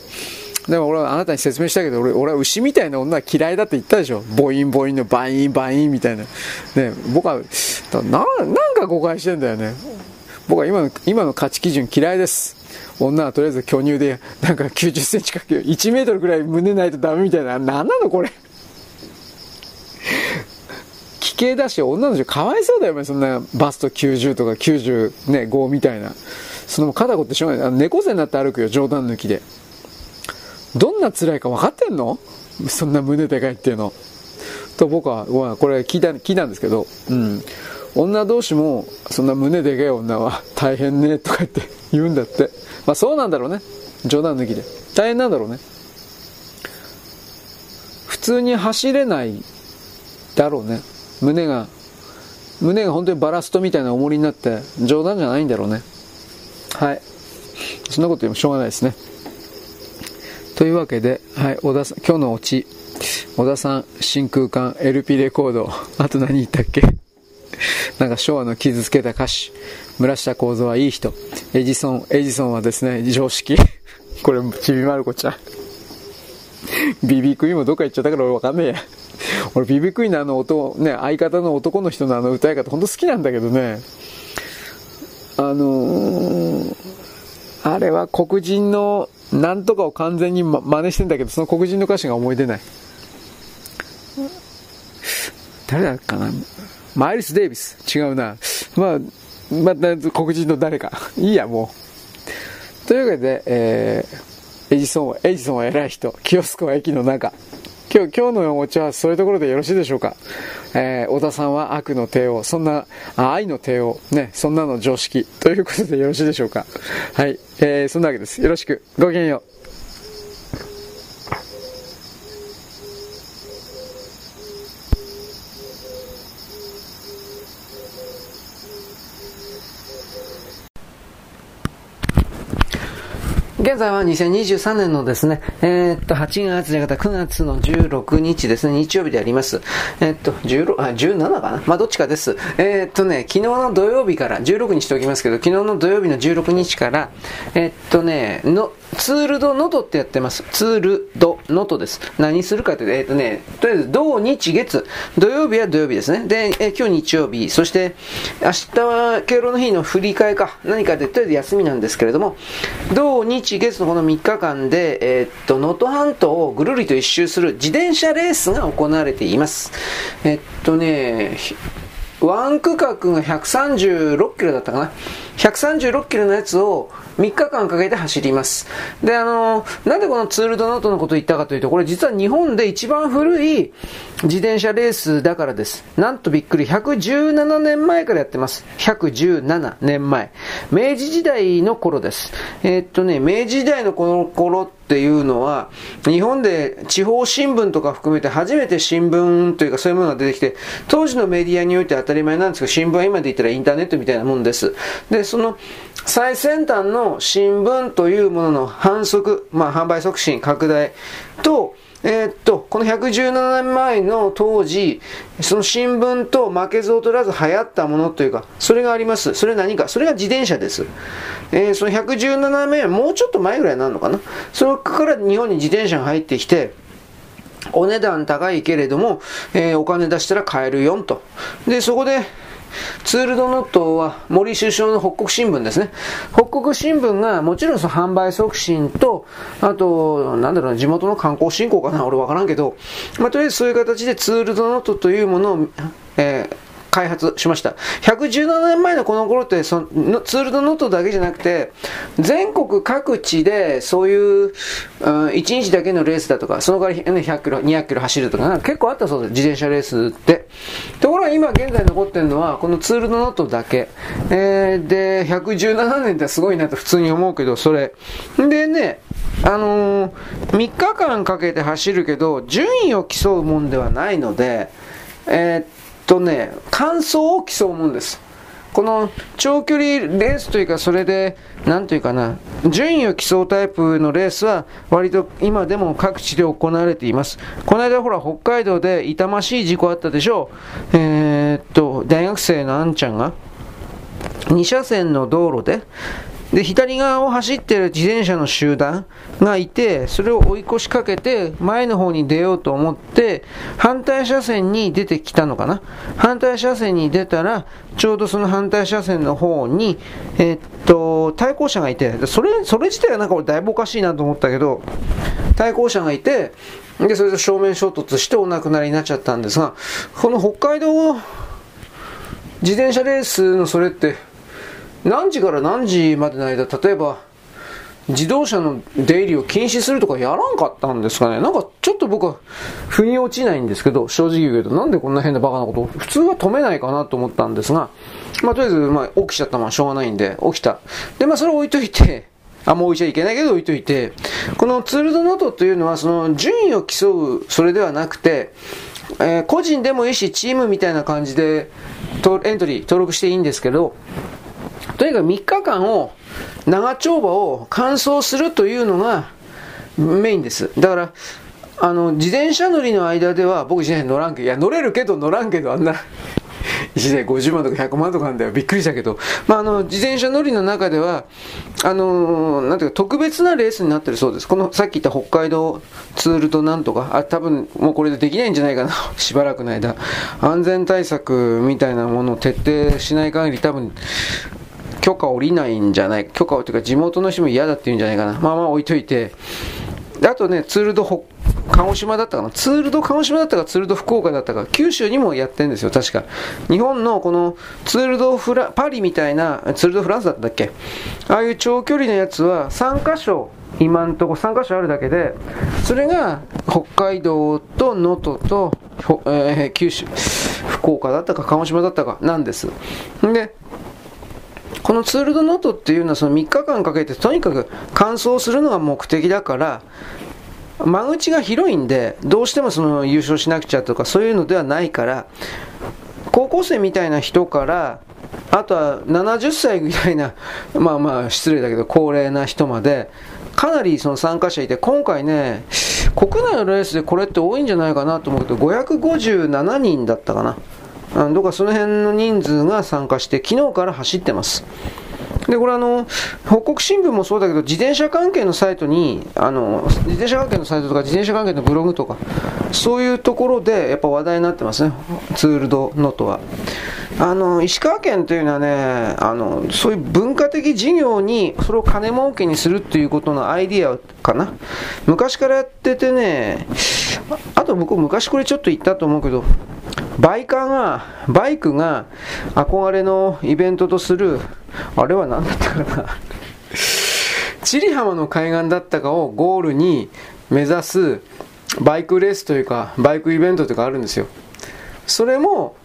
Speaker 2: でも俺はあなたに説明したけど、俺俺は牛みたいな女は嫌いだって言ったでしょ。ボインボインのバインバインみたいな。ね、僕は、な、なんか誤解してんだよね。僕は今の、今の価値基準嫌いです。女はとりあえず巨乳で、なんか90センチかけ1メートルぐらい胸ないとダメみたいな。なんなのこれ。奇形だし、女の人かわいそうだよね。そんなバスト90とか95、ね、みたいな。その肩こってしょうがない。猫背になって歩くよ、冗談抜きで。どんな辛いか分かってんの？そんな胸でかいっていうの。と僕は、これ聞いた、聞いたんですけど、うん。女同士も、そんな胸でかい女は大変ね、とか言って言うんだって。まあそうなんだろうね。冗談抜きで。大変なんだろうね。普通に走れないだろうね。胸が、胸が本当にバラストみたいな重りになって冗談じゃないんだろうね。はい。そんなこと言ってもしょうがないですね。というわけで、はい、小田さん、今日のオチ。小田さん、真空管、LP レコード。あと何言ったっけ？なんか昭和の傷つけた歌手。村下幸三はいい人。エジソン、エジソンはですね、常識。これ、ちびまる子ちゃん。ビビクイーもどっか行っちゃったから俺わかんねえや。俺ビビクイーンのあの音、ね、相方の男の人のあの歌い方ほんと好きなんだけどね。あのー、あれは黒人のなんとかを完全に、ま、真似してんだけど、その黒人の歌詞が思い出ない。誰だっかなマイルス・デイビス。違うな。まあ、まあ、黒人の誰か。いいや、もう。というわけで、えー、エジソンは、エジソンは偉い人。キオスコは駅の中。今日、今日のお茶はそういうところでよろしいでしょうか？えー、小田さんは悪の帝王。そんな、愛の帝王。ね、そんなの常識。ということでよろしいでしょうか？はい。えー、そんなわけです。よろしく。ごきげんよう。
Speaker 1: 現在は2023年のですね、えー、っと、8月じゃなかった9月の16日ですね、日曜日であります。えー、っと、16、あ、17かな？まあ、どっちかです。えー、っとね、昨日の土曜日から、16にしておきますけど、昨日の土曜日の16日から、えっとね、の、ツールドノトってやってます。ツールドノトです。何するかというと、えっ、ー、とね、とりあえず、土日月、土曜日は土曜日ですね。で、えー、今日日曜日、そして、明日は敬老の日の振り替えか、何かで、とりあえず休みなんですけれども、土日月のこの3日間で、えー、っと、能登半島をぐるりと一周する自転車レースが行われています。えっとね、ワン区画が136キロだったかな。136キロのやつを3日間かけて走ります。で、あの、なんでこのツールドノートのことを言ったかというと、これ実は日本で一番古い自転車レースだからです。なんとびっくり、117年前からやってます。117年前。明治時代の頃です。えー、っとね、明治時代のこの頃ってっていうのは、日本で地方新聞とか含めて初めて新聞というかそういうものが出てきて、当時のメディアにおいて当たり前なんですけど、新聞は今で言ったらインターネットみたいなもんです。で、その最先端の新聞というものの反則、まあ販売促進、拡大と、えー、っと、この117年前の当時、その新聞と負けず劣らず流行ったものというか、それがあります。それ何かそれが自転車です。えー、その117年、もうちょっと前ぐらいになるのかなそれから日本に自転車が入ってきて、お値段高いけれども、えー、お金出したら買えるよと。で、そこで、ツールドノットは森首相の北国新聞ですね。北国新聞がもちろんその販売促進と、あと、なんだろうな、地元の観光振興かな俺わからんけど、まあ、とりあえずそういう形でツールドノットというものを、えー開発しました。117年前のこの頃ってそのツールドノートだけじゃなくて、全国各地でそういう、うん、1日だけのレースだとか、その代わり、100キロ、200キロ走るとか、結構あったそうです、自転車レースって。ところが今現在残ってるのは、このツールドノートだけ。えー、で、117年ってすごいなと普通に思うけど、それ。でね、あのー、3日間かけて走るけど、順位を競うもんではないので、えー、とね、感想を競うもんです。この長距離レースというか、それで、なんというかな、順位を競うタイプのレースは、割と今でも各地で行われています。この間ほら、北海道で痛ましい事故あったでしょう。えー、っと、大学生のあんちゃんが、2車線の道路で、で、左側を走ってる自転車の集団がいて、それを追い越しかけて、前の方に出ようと思って、反対車線に出てきたのかな？反対車線に出たら、ちょうどその反対車線の方に、えっと、対向車がいて、それ、それ自体はなんか俺だいぶおかしいなと思ったけど、対向車がいて、で、それで正面衝突してお亡くなりになっちゃったんですが、この北海道自転車レースのそれって、何時から何時までの間、例えば、自動車の出入りを禁止するとかやらんかったんですかね。なんかちょっと僕は腑に落ちないんですけど、正直言うけど、なんでこんな変なバカなこと普通は止めないかなと思ったんですが、まあとりあえず、まあ起きちゃったまあしょうがないんで、起きた。で、まあそれ置いといて、あ、もう置いちゃいけないけど置いといて、このツールドノートというのはその順位を競う、それではなくて、えー、個人でもいいし、チームみたいな感じで、エントリー登録していいんですけど、とにかく3日間を、長丁場を完走するというのがメインです。だから、あの、自転車乗りの間では、僕自転車乗らんけど、いや、乗れるけど乗らんけど、あんな
Speaker 2: 1台50万とか100万とかなんだよ。びっくりしたけど。まあ、あの、自転車乗りの中では、あのーなんていうか、特別なレースになってるそうです。この、さっき言った北海道ツールとなんとか、あ、多分、もうこれでできないんじゃないかな。しばらくの間。安全対策みたいなものを徹底しない限り、多分、許可下りないんじゃない許可をというか地元の人も嫌だって言うんじゃないかな。まあまあ置いといて。あとね、ツールドほ鹿児島だったかな。ツールド鹿児島だったか、ツールド福岡だったか、九州にもやってるんですよ、確か。日本のこのツールドフラ、パリみたいな、ツールドフランスだったっけ？ああいう長距離のやつは3カ所、今んとこ3カ所あるだけで、それが北海道と能登と、えー九州、福岡だったか、鹿児島だったかなんです。で、このツール・ド・のとっていうのはその3日間かけてとにかく完走するのが目的だから間口が広いんでどうしてもその優勝しなくちゃとかそういうのではないから高校生みたいな人からあとは70歳みたいな まあまあ失礼だけど高齢な人までかなりその参加者いて今回ね国内のレースでこれって多いんじゃないかなと思うと557人だったかな。どうかその辺の人数が参加して、昨日から走ってます。で、これあの、北国新聞もそうだけど、自転車関係のサイトに、あの、自転車関係のサイトとか、自転車関係のブログとか、そういうところで、やっぱ話題になってますね。ツールドノートは。あの、石川県というのはね、あの、そういう文化的事業に、それを金儲けにするっていうことのアイディアかな。昔からやっててね、あと僕昔これちょっと言ったと思うけど、バイカーが、バイクが憧れのイベントとする、あれは何だったかな？千里浜の海岸だったかをゴールに目指すバイクレースというか、バイクイベントというかあるんですよ。それも、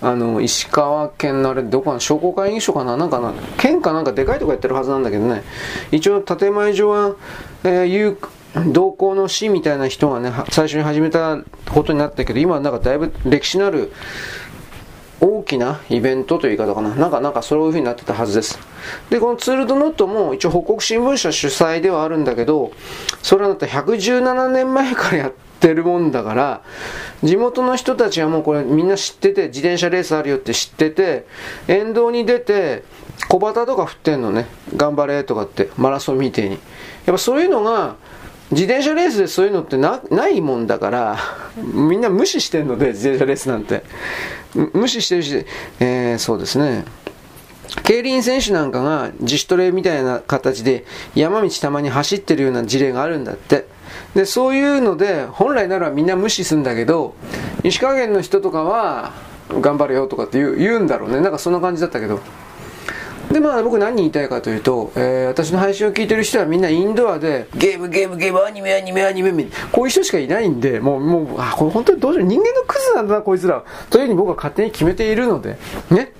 Speaker 2: あの、石川県のあれ、どこかな、商工会議所かな？なんかな、県かなんかでかいとこやってるはずなんだけどね。一応、建前上は、えー、有同行の市みたいな人がね、最初に始めたことになったけど、今はなんかだいぶ歴史のある大きなイベントという言い方かな。なんか、なんかそういう風になってたはずです。で、このツールドノットも一応北国新聞社主催ではあるんだけど、それはだって117年前からやってるもんだから、地元の人たちはもうこれみんな知ってて、自転車レースあるよって知ってて、沿道に出て、小旗とか振ってんのね。頑張れとかって、マラソンみてえに。やっぱそういうのが、自転車レースでそういうのってないもんだから、みんな無視してんので、自転車レースなんて。無視してるし、えー、そうですね。競輪選手なんかが自主トレみたいな形で山道たまに走ってるような事例があるんだって。で、そういうので、本来ならみんな無視するんだけど、石川県の人とかは、頑張れよとかって言う言うんだろうね。なんかそんな感じだったけど。で、まあ僕何言いたいかというと、えー、私の配信を聞いてる人はみんなインドアで、ゲーム、ゲーム、ゲーム、アニメ、アニメ、アニメ、こういう人しかいないんで、もう、もう、あ、これ本当にどうしよう、人間のクズなんだな、こいつら。というふうに僕は勝手に決めているので、ね。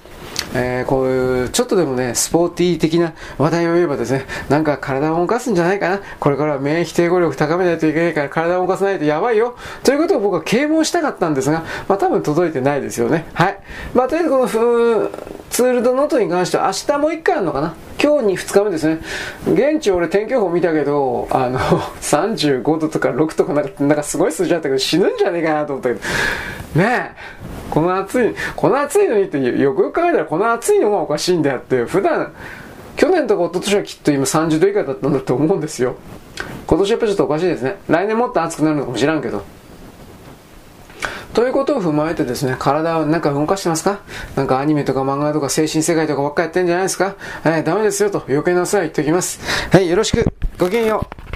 Speaker 2: えー、こういう、ちょっとでもね、スポーティー的な話題を言えばですね、なんか体を動かすんじゃないかな。これからは免疫抵抗力高めないといけないから体を動かさないとやばいよ。ということを僕は啓蒙したかったんですが、まあ多分届いてないですよね。はい。まあとりあえずこのツールドノートに関しては明日もう一回あるのかな？今日に2日目ですね。現地俺天気予報見たけど、あの、35度とか6とかなんか、なんかすごい数字だったけど死ぬんじゃねえかなと思ったけど。ねえ。この暑い、この暑いのにってよくよく考えたらこの暑いのがおかしいんであって、普段、去年とか一昨年はきっと今30度以下だったんだと思うんですよ。今年やっぱちょっとおかしいですね。来年もっと暑くなるのかもしらんけど。ということを踏まえてですね、体をなんか動かしてますか？なんかアニメとか漫画とか精神世界とかばっかやってんじゃないですか？えー、ダメですよと余計なお世話言っておきます。はい、よろしく。ごきげんよう。